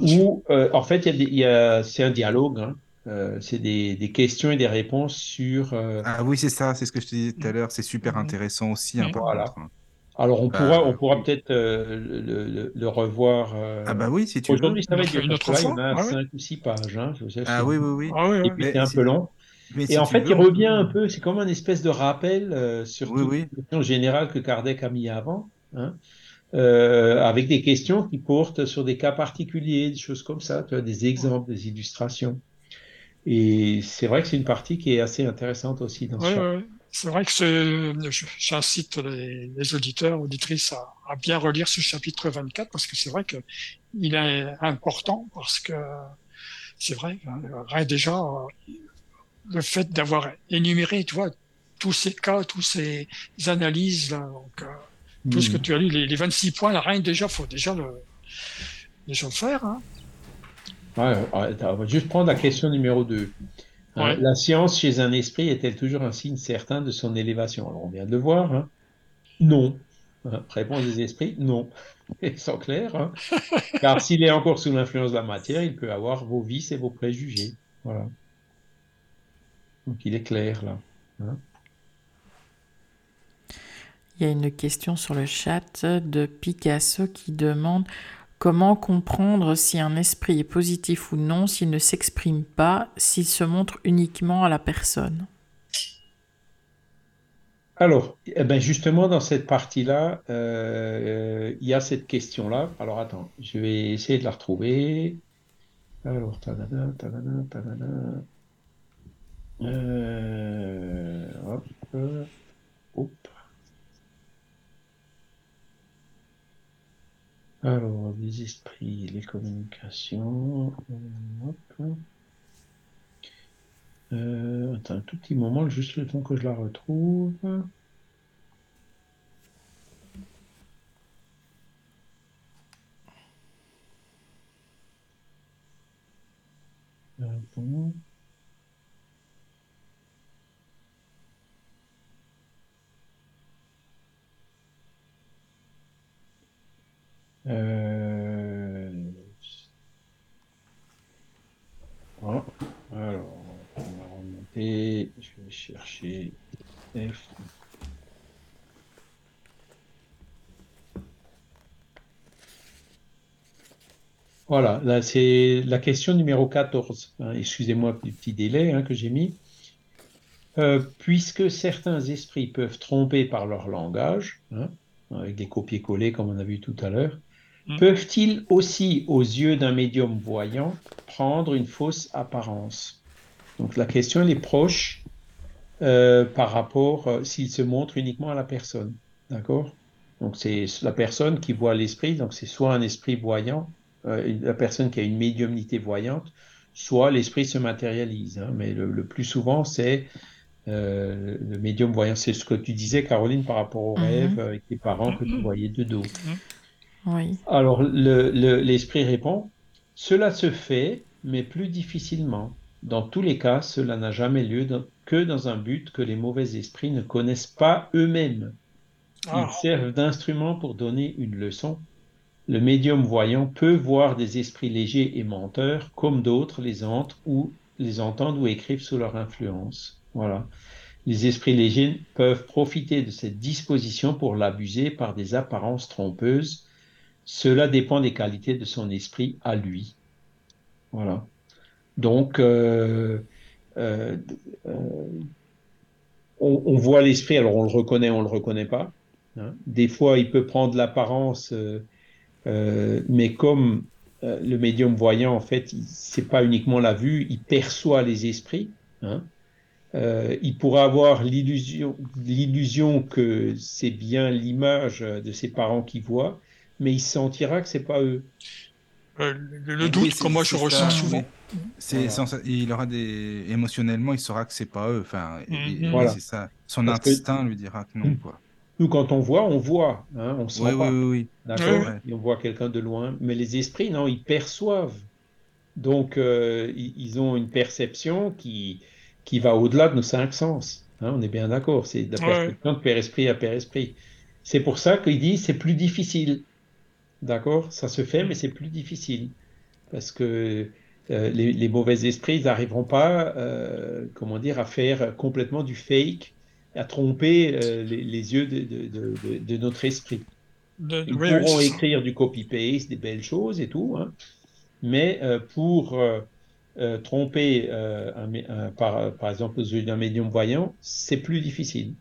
Où, euh, en fait, il y a des- il y a, c'est un dialogue, hein, euh, c'est des, des questions et des réponses sur. euh, Ah oui, c'est ça, c'est ce que je te disais tout à l'heure. C'est super Mhm. intéressant aussi. par Voilà. contre. alors, on Bah, pourra, on pourra peut-être euh, le, le- le revoir. euh, Ah bah oui, si tu veux. Aujourd'hui, ça va être Une autre fois, il y en a ouais, ouais. 5 ou 6 pages. Hein, je sais, Ah oui, oui, oui. Ah oui, Et puis, c'est un peu long. Mais Et si en fait, veux, il revient un peu, c'est comme un espèce de rappel euh, sur Oui, oui. les questions générales que Kardec a mis avant, hein, euh, avec des questions qui portent sur des cas particuliers, des choses comme ça, tu vois, des exemples, des illustrations. Et c'est vrai que c'est une partie qui est assez intéressante aussi dans ce. C'est vrai que j'incite les, les auditeurs, auditrices à, à bien relire ce chapitre 24 parce que c'est vrai que il est important parce que c'est vrai, hein, rien déjà, le fait d'avoir énuméré, tu vois, tous ces cas, tous ces analyses, là, donc, euh, tout ce que Mhm. tu as lu, les, les 26 points, là, rien déjà, faut déjà le, déjà le faire. Hein. Ouais, ouais, on va juste prendre la question numéro 2. Ouais. La science chez un esprit est-elle toujours un signe certain de son élévation? Alors, on vient de le voir. hein. Non. Hein, Réponse des esprits, non. Ils sont clairs. hein. Car s'il est encore sous l'influence de la matière, il peut avoir vos vices et vos préjugés. Voilà. Donc, il est clair, là. Il y a une question sur le chat de Picasso qui demande comment comprendre si un esprit est positif ou non s'il ne s'exprime pas, s'il se montre uniquement à la personne? Alors, eh ben justement, dans cette partie-là, euh, il y a cette question-là. Alors, attends, je vais essayer de la retrouver. Alors, tadada, tadada, tadada. Euh, hop, euh, hop. Alors, les esprits, les communications. Hop. Euh, attends un tout petit moment, juste le temps que je la retrouve. Attends. Euh... alors, on va remonter. Je vais chercher F. Voilà, là c'est la question numéro 14. hein. Excusez-moi du petit délai hein, que j'ai mis. Euh, puisque certains esprits peuvent tromper par leur langage, hein, avec des copier-coller comme on a vu tout à l'heure. Peuvent-ils aussi, aux yeux d'un médium voyant, prendre une fausse apparence? Donc la question elle est proche euh, par rapport euh, s'il se montre uniquement à la personne. D'accord? Donc c'est la personne qui voit l'esprit, donc c'est soit un esprit voyant, euh, la personne qui a une médiumnité voyante, soit l'esprit se matérialise. hein. mais le, le plus souvent, c'est euh, le médium voyant. C'est ce que tu disais, Caroline, par rapport au Mhm. rêve avec tes parents que tu Mhm. voyais de dos. Oui. Alors, le- le- l'esprit répond, cela se fait, mais plus difficilement. Dans tous les cas, cela n'a jamais lieu dans- que dans un but que les mauvais esprits ne connaissent pas eux-mêmes. Ah, Ils servent d'instrument pour donner une leçon. Le médium voyant peut voir des esprits légers et menteurs, comme d'autres les entrent ou les entendent ou écrivent sous leur influence. Voilà. Les esprits légers peuvent profiter de cette disposition pour l'abuser par des apparences trompeuses. Cela dépend des qualités de son esprit à lui. Voilà. Donc, euh, euh, euh, on, voit l'esprit, alors on le reconnaît, on le reconnaît pas. hein. Des fois, il peut prendre l'apparence, mais comme le médium voyant, en fait, c'est pas uniquement la vue, il perçoit les esprits. hein. il pourra avoir l'illusion, l'illusion que c'est bien l'image de ses parents qui voit, mais il sentira que c'est pas eux. Euh, le, le, doute Oui, que c'est- moi je ressens ça, souvent. C'est Voilà. il aura des émotionnellement, il saura que c'est pas eux. Enfin, Mhm. Voilà. c'est ça. Son Parce que- instinct lui dira que non, Mhm. quoi. Nous, quand on voit, on voit, hein, on sent Oui, pas. oui, oui, oui. D'accord. Et on voit quelqu'un de loin. Mais les esprits, non, ils perçoivent. Donc, euh, ils, ont une perception qui, qui va au-delà de nos cinq sens. Hein, on est bien d'accord. C'est de la Ouais. perception de père-esprit à père-esprit. C'est pour ça qu'il dit c'est plus difficile. D'accord Ça se fait, mais c'est plus difficile. Parce que euh, les, les mauvais esprits, ils n'arriveront pas, euh, comment dire, à faire complètement du fake, à tromper euh, les, les yeux de, de- de- de- de notre esprit. Ils oui, oui, pourront ça. écrire du copy-paste, des belles choses et tout, hein. mais pour tromper, un mé- un- par, par exemple, aux yeux d'un médium voyant, c'est plus difficile.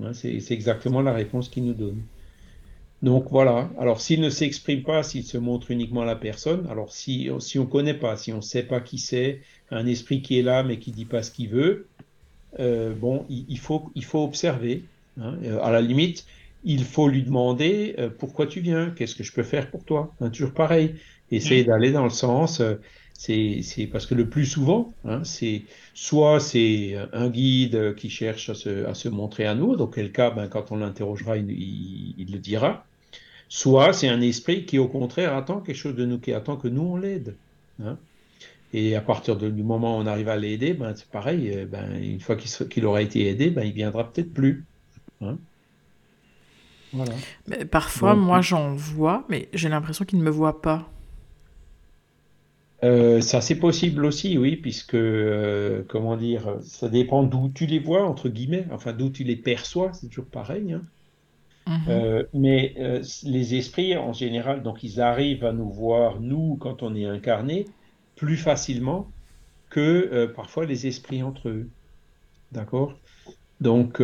Hein, c'est c'est exactement la réponse qu'il nous donne. Donc voilà. Alors s'il ne s'exprime pas, s'il se montre uniquement à la personne, alors si, si on ne connaît pas, si on ne sait pas qui c'est, un esprit qui est là mais qui dit pas ce qu'il veut, euh, bon, il, il faut, il faut observer. hein. Euh, à la limite, il faut lui demander euh, pourquoi tu viens, qu'est-ce que je peux faire pour toi? Hein, toujours pareil. Essayer d'aller dans le sens. euh, c'est, c'est parce que le plus souvent, hein, c'est soit c'est un guide qui cherche à se, à se montrer à nous, dans quel cas, ben, quand on l'interrogera, il, il- il le dira. Soit c'est un esprit qui, au contraire, attend quelque chose de nous, qui attend que nous, on l'aide. hein. Et à partir de- du moment où on arrive à l'aider, ben, c'est pareil, euh, ben, une fois qu'il qu'il aura été aidé, ben, il viendra peut-être plus. hein. Voilà. Mais parfois, Donc, moi, j'en vois, mais j'ai l'impression qu'ils ne me voient pas. Euh, ça, c'est possible aussi, oui, puisque, euh, comment dire, ça dépend d'où tu les vois, entre guillemets, enfin, d'où tu les perçois, c'est toujours pareil. hein. Mhm. Euh, mais euh, les esprits, en général, donc ils arrivent à nous voir, nous, quand on est incarné, plus facilement que euh, parfois les esprits entre eux. D'accord? Donc,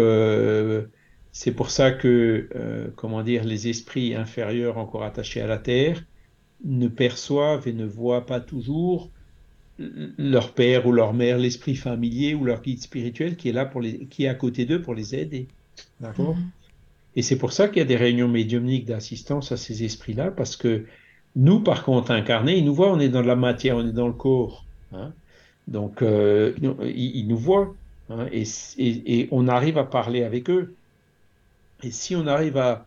c'est pour ça que, comment dire, les esprits inférieurs encore attachés à la Terre ne perçoivent et ne voient pas toujours leur père ou leur mère, l'esprit familier ou leur guide spirituel qui est là pour les, qui est à côté d'eux pour les aider. D'accord? Mhm. Et c'est pour ça qu'il y a des réunions médiumniques d'assistance à ces esprits-là, parce que nous, par contre, incarnés, ils nous voient, on est dans la matière, on est dans le corps. hein. Donc, euh, ils, ils nous voient, hein, et, et- et on arrive à parler avec eux. Et si on arrive à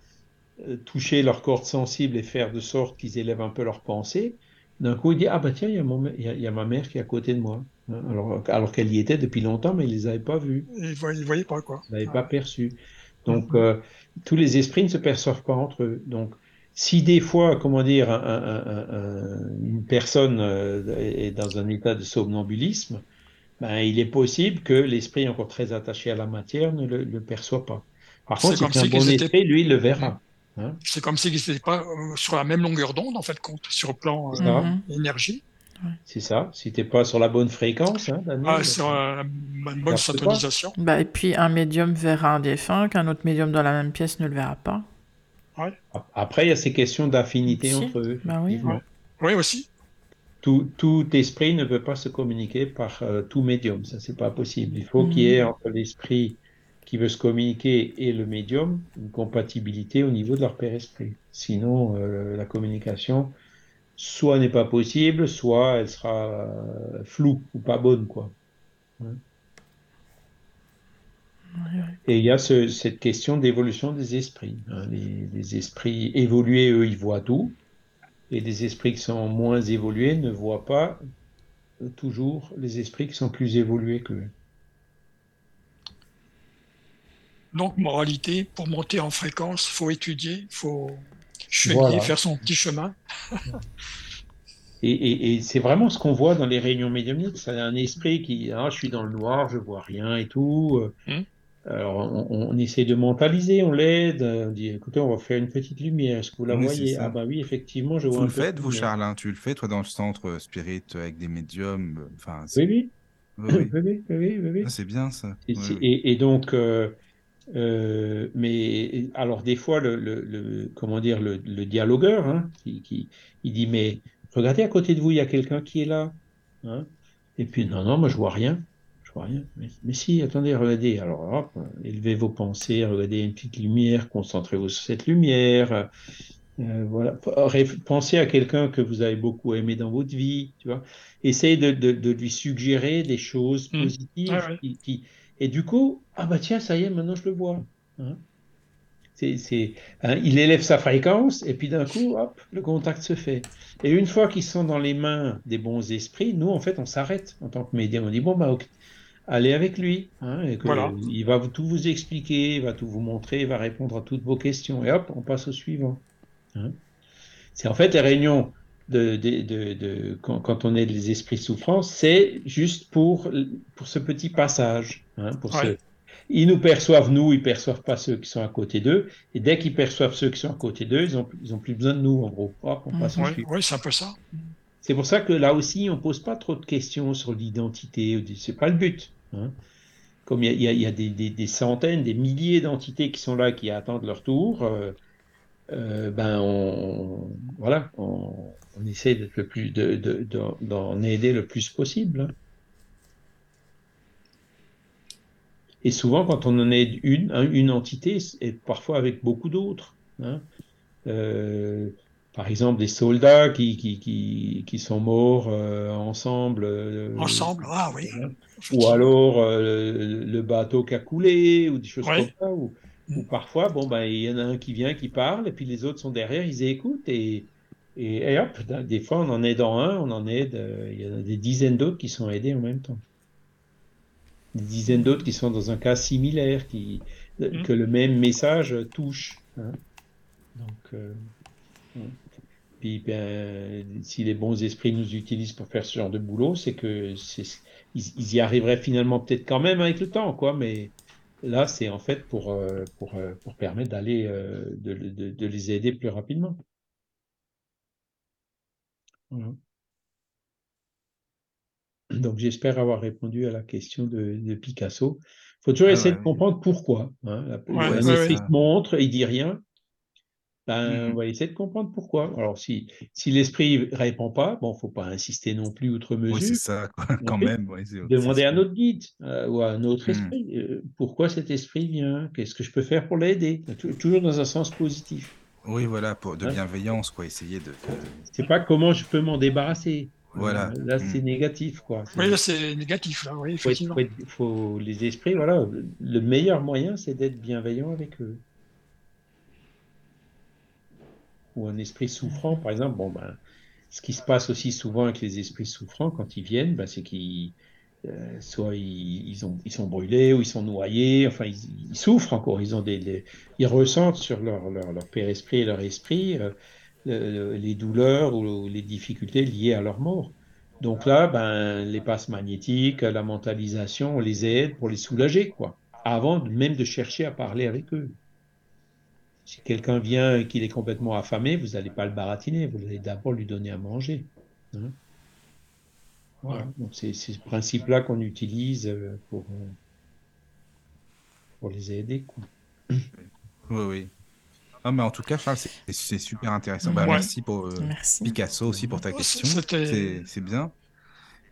euh, toucher leur corde sensible et faire de sorte qu'ils élèvent un peu leur pensée, d'un coup, ils disent, ah ben tiens, il y a, y y ma mère qui est à côté de moi. hein. alors alors qu'elle y était depuis longtemps, mais ils ne les avaient pas vus. Ils ne voyaient, ils pas quoi. Vous n'avez pas perçu. Donc, euh, tous les esprits ne se perçoivent pas entre eux. Donc, si des fois, comment dire, un- un- un- un- une personne euh, est dans un état de somnambulisme, ben, il est possible que l'esprit encore très attaché à la matière ne le, le perçoit pas. Par C'est contre, si c'est un si bon qu'ils étaient- esprit, lui, il le verra. hein. C'est comme s'ils n'étaient pas euh, sur la même longueur d'onde en fait compte, sur le plan euh, énergie. C'est ça. Si t'es pas sur la bonne fréquence, hein, Ah, sur euh, une bonne syntonisation. Bah, et puis, un médium verra un défunt, qu'un autre médium dans la même pièce ne le verra pas. Après, il y a ces questions d'affinité Si. entre eux. Bah oui. Oui, aussi. tout, tout esprit ne peut pas se communiquer par euh, tout médium. Ça, c'est pas possible. Il faut qu'il y ait Mhm. entre l'esprit qui veut se communiquer et le médium une compatibilité au niveau de leur père esprit. Sinon, euh, la communication soit n'est pas possible, soit elle sera euh, floue ou pas bonne, quoi. Et il y a ce- cette question d'évolution des esprits. hein. Les, les esprits évolués, eux, ils voient tout. Et des esprits qui sont moins évolués ne voient pas euh, toujours les esprits qui sont plus évolués qu'eux. Donc, moralité, pour monter en fréquence, il faut étudier, il faut cheminer, Voilà. faire son petit chemin. Et, et- et c'est vraiment ce qu'on voit dans les réunions médiumniques. C'est un esprit qui, ah, je suis dans le noir, je vois rien et tout. euh, Hmm. Alors, on, on essaie de mentaliser, on l'aide, on dit, écoutez, on va faire une petite lumière. Est-ce que vous la Oui, voyez? Ah, bah oui, effectivement, je vois Vous le faites, vous, lumière. Charles, hein, tu le fais, toi, dans le centre euh, spirit euh, avec des médiums. euh, Enfin, Oui, oui. oui, oui. Oui, oui. Ah, c'est bien ça. Et, Oui, c'est- oui. et- et donc, euh, euh, mais alors des fois, le, le- le- comment dire, le, le dialogueur, hein, qui, qui- il dit, mais regardez à côté de vous, il y a quelqu'un qui est là. hein. Et puis, non, non, moi je vois rien. Je vois rien. Mais, si, attendez, regardez. Alors, hop, élevez vos pensées, regardez une petite lumière, concentrez-vous sur cette lumière. Euh, voilà. Pensez à quelqu'un que vous avez beaucoup aimé dans votre vie, tu vois. Essayez de, lui suggérer des choses mmh. positives. Qui, et du coup, ah bah tiens, ça y est, maintenant je le vois. Hein. hein, il élève sa fréquence et puis d'un coup, hop, le contact se fait. Et une fois qu'ils sont dans les mains des bons esprits, nous, en fait, on s'arrête en tant que médium. On dit, bon, bah, allez avec lui. Hein, Il va tout vous expliquer, il va tout vous montrer, il va répondre à toutes vos questions. Et hop, on passe au suivant. Hein. C'est en fait les réunions de, de, quand, on est des esprits souffrants, c'est juste pour, pour ce petit passage. Hein, pour Ils nous perçoivent, nous, ils perçoivent pas ceux qui sont à côté d'eux. Et dès qu'ils perçoivent ceux qui sont à côté d'eux, ils ont, ils ont plus besoin de nous, en gros. on passe oui, c'est un peu ça. C'est pour ça que là aussi, on pose pas trop de questions sur l'identité. C'est pas le but. Hein. Comme il y a, des, centaines, des milliers d'entités qui sont là, qui attendent leur tour. Euh, euh, ben on, voilà, on, essaie d'être le plus, d'en aider le plus possible. Hein. Et souvent, quand on en aide une, une entité, et parfois avec beaucoup d'autres. Hein. Euh, par exemple, des soldats qui, qui, qui, sont morts euh, ensemble. ensemble, ah oui. Hein. Ou alors le, bateau qui a coulé, ou des choses comme ça. Ou parfois, bon, ben, il y en a un qui vient, qui parle, et puis les autres sont derrière, ils écoutent, et, et, hop, des fois, on en aide un, on en aide, euh, il y en a des dizaines d'autres qui sont aidés en même temps. Des dizaines d'autres qui sont dans un cas similaire, qui, mm. que le même message touche. Hein. Donc, euh, puis, ben, si les bons esprits nous utilisent pour faire ce genre de boulot, c'est que ils, ils, y arriveraient finalement peut-être quand même avec le temps, quoi, mais Là, c'est en fait pour, euh, pour, euh, pour permettre d'aller de, de, les aider plus rapidement. Donc j'espère avoir répondu à la question de, Picasso. Il faut toujours ah essayer de comprendre pourquoi. Hein. La, montre, il dit rien. Ben, mmh on va essayer de comprendre pourquoi. Alors, si, si l'esprit ne répond pas, bon, faut pas insister non plus outre mesure. Oui, c'est ça, quand même. Demander à notre guide euh, ou à un autre esprit euh, pourquoi cet esprit vient, qu'est-ce que je peux faire pour l'aider, toujours dans un sens positif. Oui, voilà, pour de hein? bienveillance, quoi, essayer de. C'est pas comment je peux m'en débarrasser. Voilà. là, mmh. c'est négatif, quoi. Oui, là, c'est négatif, là, oui, effectivement. faut, les esprits, voilà, le meilleur moyen, c'est d'être bienveillant avec eux ou un esprit souffrant, par exemple, bon, ben, ce qui se passe aussi souvent avec les esprits souffrants quand ils viennent, ben, c'est qu'ils euh, soit ils, ont, ils sont brûlés ou ils sont noyés, enfin ils, souffrent encore, ils ont des, ils ressentent sur leur, leur, leur père esprit et leur esprit euh, les douleurs ou les difficultés liées à leur mort. Donc là, ben, les passes magnétiques, la mentalisation, on les aide pour les soulager, quoi, avant même de chercher à parler avec eux. Si quelqu'un vient et qu'il est complètement affamé, vous n'allez pas le baratiner, vous allez d'abord lui donner à manger. Hein. voilà. Donc c'est ce principe-là qu'on utilise euh, pour, euh, pour les aider. Oui, oui. Ah, mais en tout cas, Charles, c'est super intéressant. Bah, merci pour euh, Picasso aussi pour ta question. C'est bien.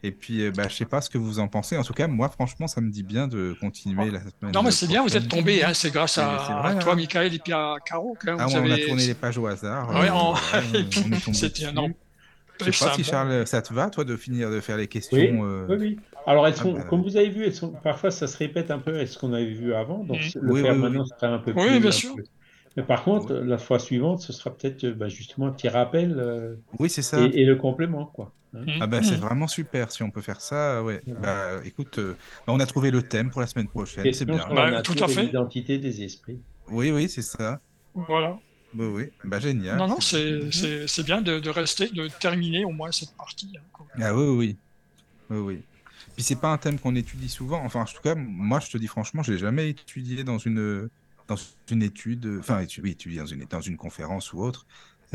Et puis, euh, bah, je sais pas ce que vous en pensez. En tout cas, moi, franchement, ça me dit bien de continuer la semaine. Non, mais c'est bien, vous êtes tombé. Hein, c'est grâce à, toi, hein. Michael, et puis à Caro. Hein, ah, on a tourné les pages au hasard. Oui, c'était un an. Je sais pas si Charles, ça te va, toi, de finir de faire les questions Oui, euh, oui, oui. Alors, elles sont, ah, bah. comme vous avez vu, elles sont, parfois ça se répète un peu avec ce qu'on avait vu avant? Donc, mm. le faire maintenant sera un peu plus. Oui, bien sûr. Mais par contre, la fois suivante, ce sera peut-être bah, justement un petit rappel. Euh, oui, c'est ça. Et, le complément, quoi. Hein. Ah bah c'est vraiment super si on peut faire ça. Ouais. Bah, écoute, euh, bah, on a trouvé le thème pour la semaine prochaine. C'est bien. Bah, tout à fait. L'identité des esprits. Oui, oui, c'est ça. Voilà. Bah, oui, bah, génial. Non, non, c'est bien de, de, rester, de terminer au moins cette partie. Hein, ah oui, oui, oui. oui. Puis c'est pas un thème qu'on étudie souvent. Enfin, en tout cas, moi, je te dis franchement, je l'ai jamais étudié dans une dans une étude, enfin, oui, étudié dans une, dans une conférence ou autre.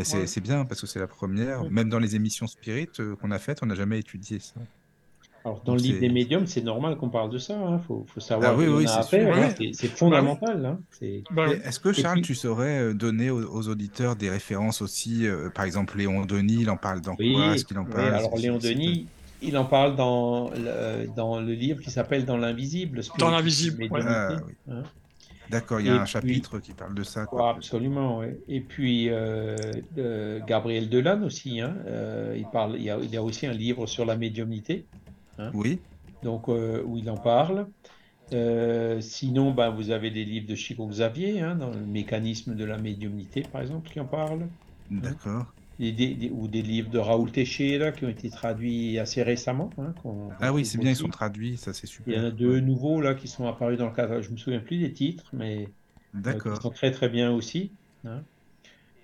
C'est bien parce que c'est la première. Même dans les émissions Spirit euh, qu'on a faites, on n'a jamais étudié ça. Alors, dans le livre des médiums, c'est normal qu'on parle de ça. Il hein. faut, faut, savoir ah, oui, oui, c'est fondamental. Hein. Est-ce que, Charles, tu saurais euh, donner aux, auditeurs des références aussi euh, Par exemple, Léon Denis, il en parle dans quoi? Est-ce qu'il en parle? Alors, Léon Denis, il en parle dans le, dans le livre qui s'appelle Dans l'invisible. Dans l'invisible, Ah, oui. hein. D'accord, il y a Et un puis- chapitre qui parle de ça. Quoi. absolument. Et puis euh, euh, Gabriel Delanne aussi, hein, euh, il parle, il y a, il y a aussi un livre sur la médiumnité, Oui, donc où il en parle. Sinon, ben, vous avez des livres de Chico Xavier, hein, dans le mécanisme de la médiumnité, par exemple, qui en parle, d'accord. Et des- des- ou des livres de Raoul Teixeira qui ont été traduits assez récemment. hein, Ah oui, c'est bien, ils sont traduits, ça c'est Il super. y en a deux nouveaux là qui sont apparus dans le cadre. Je me souviens plus des titres, mais euh, qui D'accord. sont très très bien aussi. hein.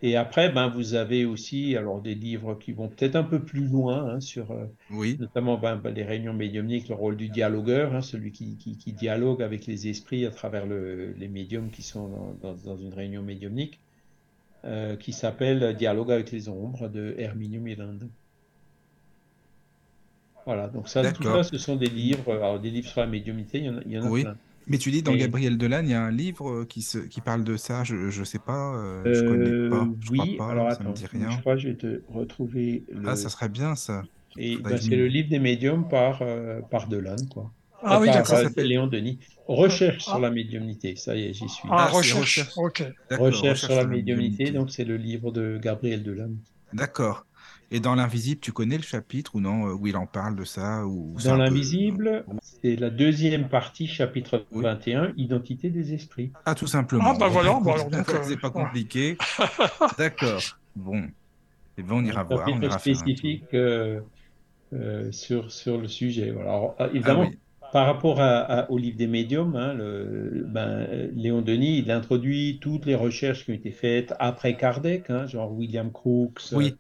Et après, ben, vous avez aussi alors des livres qui vont peut-être un peu plus loin hein, sur euh, Oui, notamment ben, ben, les réunions médiumniques, le rôle du dialogueur, hein, celui qui, qui- qui dialogue avec les esprits à travers le- les médiums qui sont dans, dans- dans une réunion médiumnique, euh, qui s'appelle Dialogue avec les ombres de Herminio Miranda. Voilà, donc ça, tout ça, ce sont des livres, alors des livres sur la médiumnité, il y en a, il y en a Oui. plein. mais tu dis dans Et- Gabriel Delanne, il y a un livre euh, qui, se, qui parle de ça, je, je sais pas, euh, je connais pas, Euh, je oui, crois pas, alors ça me attends, dit je rien. crois que je vais te retrouver le... Ah, ça serait bien ça. Et ben, je c'est le livre des médiums par, euh, par Delanne, quoi. Ah Euh, oui, par, d'accord. euh, Ça s'appelle- Léon Denis. Recherche Ah. sur la médiumnité, ça y est, j'y suis. Ah, Ah, recherche. recherche. Ok. D'accord, Recherche sur la médiumnité, médiumnité. donc c'est le livre de Gabriel Delanne. D'accord. Et dans l'invisible, tu connais le chapitre ou non, euh, où il en parle de ça ou Dans peu- l'invisible, c'est la deuxième partie, chapitre Oui. 21, Identité des esprits. Ah, tout simplement. Ah, bah voilà, Écoute, bah euh, c'est pas compliqué. D'accord. Bon. Eh ben, on ira un voir. On ira faire un spécifique euh, euh, sur, sur le sujet. Voilà. Alors, évidemment, Ah oui. Par rapport à, à- au livre des médiums, hein, le, ben, Léon Denis, il introduit toutes les recherches qui ont été faites après Kardec, hein, genre William Crookes, Oui. euh,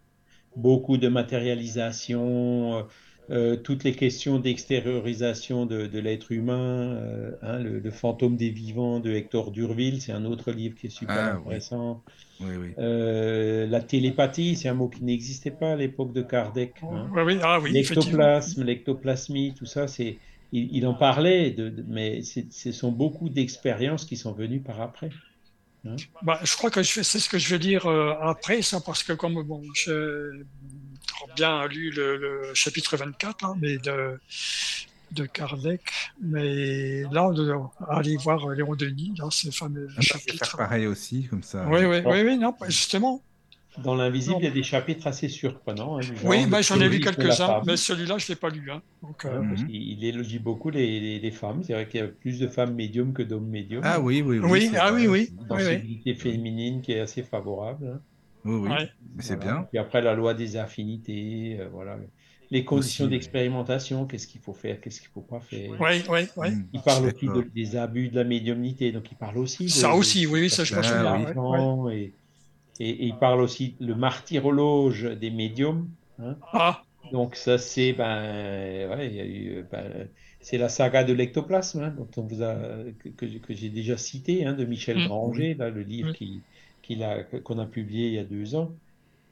beaucoup de matérialisation, euh, euh, toutes les questions d'extériorisation de, de l'être humain, euh, hein, le, le fantôme des vivants de Hector Durville, c'est un autre livre qui est super Ah, oui. intéressant. Oui, oui. Euh, la télépathie, c'est un mot qui n'existait pas à l'époque de Kardec. hein. Oui, oui, ah. L'ectoplasme, l'ectoplasmie, tout ça, c'est, il, il en parlait, de, de- mais ce sont beaucoup d'expériences qui sont venues par après. Bah, je crois que c'est ce que je vais dire euh, après, ça, parce que comme bon, j'ai bien lu le, le chapitre 24, hein, mais de, de Kardec, mais là, de, aller voir Léon Denis, dans ce fameux Ah, je vais chapitre. faire pareil aussi, comme ça. Oui, oui, oui, oui, non, justement. Dans l'invisible, il y a des chapitres assez surprenants. hein, Oui, bah, j'en ai lu quelques-uns, mais celui-là, je ne l'ai pas lu. Hein. Donc, euh, Mhm. il élogie beaucoup les, les- les femmes. C'est vrai qu'il y a plus de femmes médiums que d'hommes médiums. Ah oui, oui, oui. Oui, ah vrai. oui, oui. Une oui, oui. sensibilité féminine qui est assez favorable. hein. Oui, oui. Ouais. C'est Voilà. bien. Puis après, la loi des affinités, euh, voilà. Les conditions d'expérimentation, qu'est-ce qu'il faut faire, qu'est-ce qu'il ne faut pas faire. Oui, oui, oui. Mm, Il parle aussi de- des abus de la médiumnité, donc il parle aussi. de- Ça aussi, oui, oui, ça, je m'en et, il parle aussi le martyrologe des médiums. hein. Ah, Donc ça c'est ben ouais, ben, c'est la saga de l'ectoplasme hein, dont on vous a que, j'ai déjà cité hein, de Michel Mm. Granger là le livre Oui. qui qu'il a qu'on a publié il y a deux ans.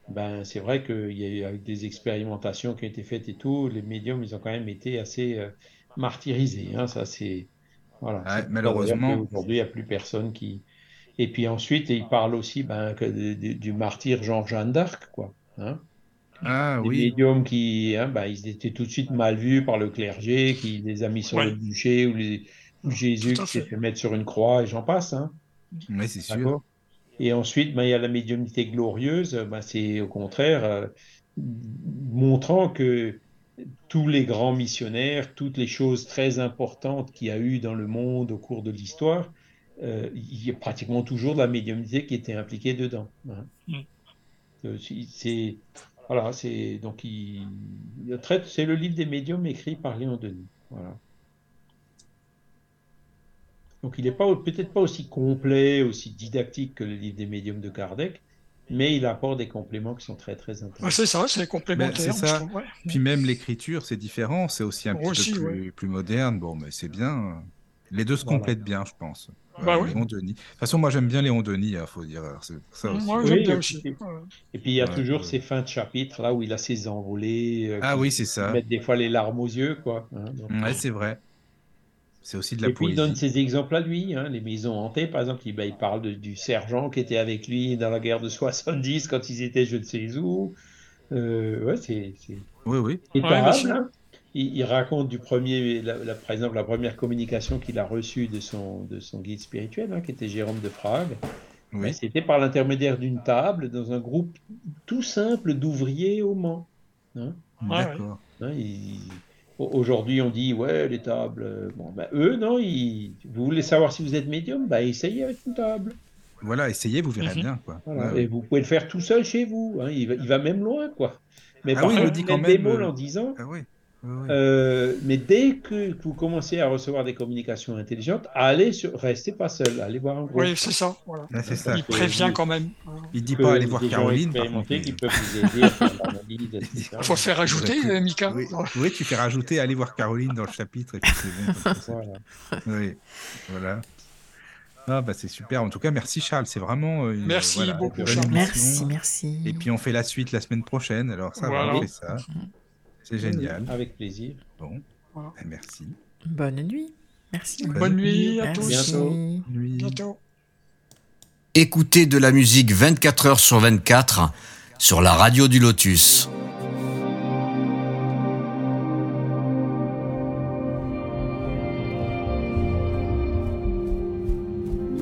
Ben c'est vrai qu'il y a eu avec des expérimentations qui ont été faites et tout, les médiums ils ont quand même été assez euh, martyrisés. Hein, ça c'est voilà. Ouais, malheureusement. qu'aujourd'hui il n'y a plus personne qui et puis ensuite il parle aussi ben, que de- de- du martyr Jean-Jeanne d'Arc quoi. Hein Ah des oui. médiums qui, hein, bah, ils étaient tout de suite mal vus par le clergé, qui les a mis sur Ouais. le bûcher, ou, les, Jésus qui s'est fait. mettre sur une croix, et j'en passe. Hein, Oui, c'est sûr. et ensuite, bah, il y a la médiumnité glorieuse, bah, c'est au contraire euh, montrant que tous les grands missionnaires, toutes les choses très importantes qu'il y a eu dans le monde au cours de l'histoire, euh, il y a pratiquement toujours de la médiumnité qui était impliquée dedans. hein. Mm. Euh, c'est- voilà, c'est donc il, il traite, c'est le livre des médiums écrit par Léon Denis. Voilà. Donc il n'est pas peut-être pas aussi complet, aussi didactique que le livre des médiums de Kardec, mais il apporte des compléments qui sont très très ah, intéressants. c'est ça, c'est complémentaire. Ben, c'est ça. je trouve, ouais. Puis même l'écriture, c'est différent. C'est aussi un petit Aussi, peu plus, plus moderne. Bon, mais c'est bien. Les deux se Voilà. complètent bien, je pense. Bah Euh, oui. Léon Denis. De toute façon, moi, j'aime bien Léon Denis, il faut dire. Ça aussi. Moi, Oui, j'aime bien et aussi. puis- Ouais. Et puis il y a Ouais, toujours ouais. ces fins de chapitre là où il a ses envolées, euh, Ah qui oui, c'est ça. mettent des fois les larmes aux yeux, quoi. hein, donc. Ouais, c'est vrai. C'est aussi de la Et puis il donne poésie. ses exemples à lui, hein, les maisons hantées, par exemple, il, ben, il parle de- du sergent qui était avec lui dans la guerre de 70 quand ils étaient je ne sais où. Euh, ouais, c'est Oui, oui. Il, il raconte du premier, la, la- par exemple, la première communication qu'il a reçue de son, de son guide spirituel, hein, qui était Jérôme de Prague. Ben, Oui. C'était par l'intermédiaire d'une table dans un groupe tout simple d'ouvriers au Mans. hein. D'accord. Hein, Aujourd'hui, on dit, ouais, les tables. euh, Bon, ben, eux, non, ils... vous voulez savoir si vous êtes médium? Ben, Essayez avec une table. Voilà, essayez, vous verrez Mhm. bien. Quoi. Voilà. Ouais, Et vous pouvez le faire tout seul chez vous. hein. Il, va, il va même loin, quoi. Mais Ah par oui, il contre, le dit il quand même, euh, en disant, Ah oui. Oui, euh, mais dès que vous commencez à recevoir des communications intelligentes, allez sur, restez pas seul, allez voir un groupe. Oui, c'est ça. Voilà. Ah, c'est ça. Il prévient vous- quand même. Il dit pas aller voir Caroline. par contre, qui peuvent vous aider à faire l'analyse, etc. Il faut faire ajouter, Exactement. euh, Mika. Oui, oui, tu fais rajouter aller voir Caroline dans le chapitre et puis c'est bon. comme ça, c'est- Voilà. Oui, voilà. Ah bah c'est super. En tout cas, merci Charles. C'est vraiment euh, une, Merci voilà, beaucoup, Charles. Merci, merci. Et puis on fait la suite la semaine prochaine. Alors ça, va, Voilà. on fait ça. C'est génial. Avec plaisir. Bon, Voilà. Merci. Bonne nuit. Merci. Bonne nuit à Merci. tous. Bientôt. Nuit. Bientôt. Écoutez de la musique 24 heures sur 24 sur la radio du Lotus.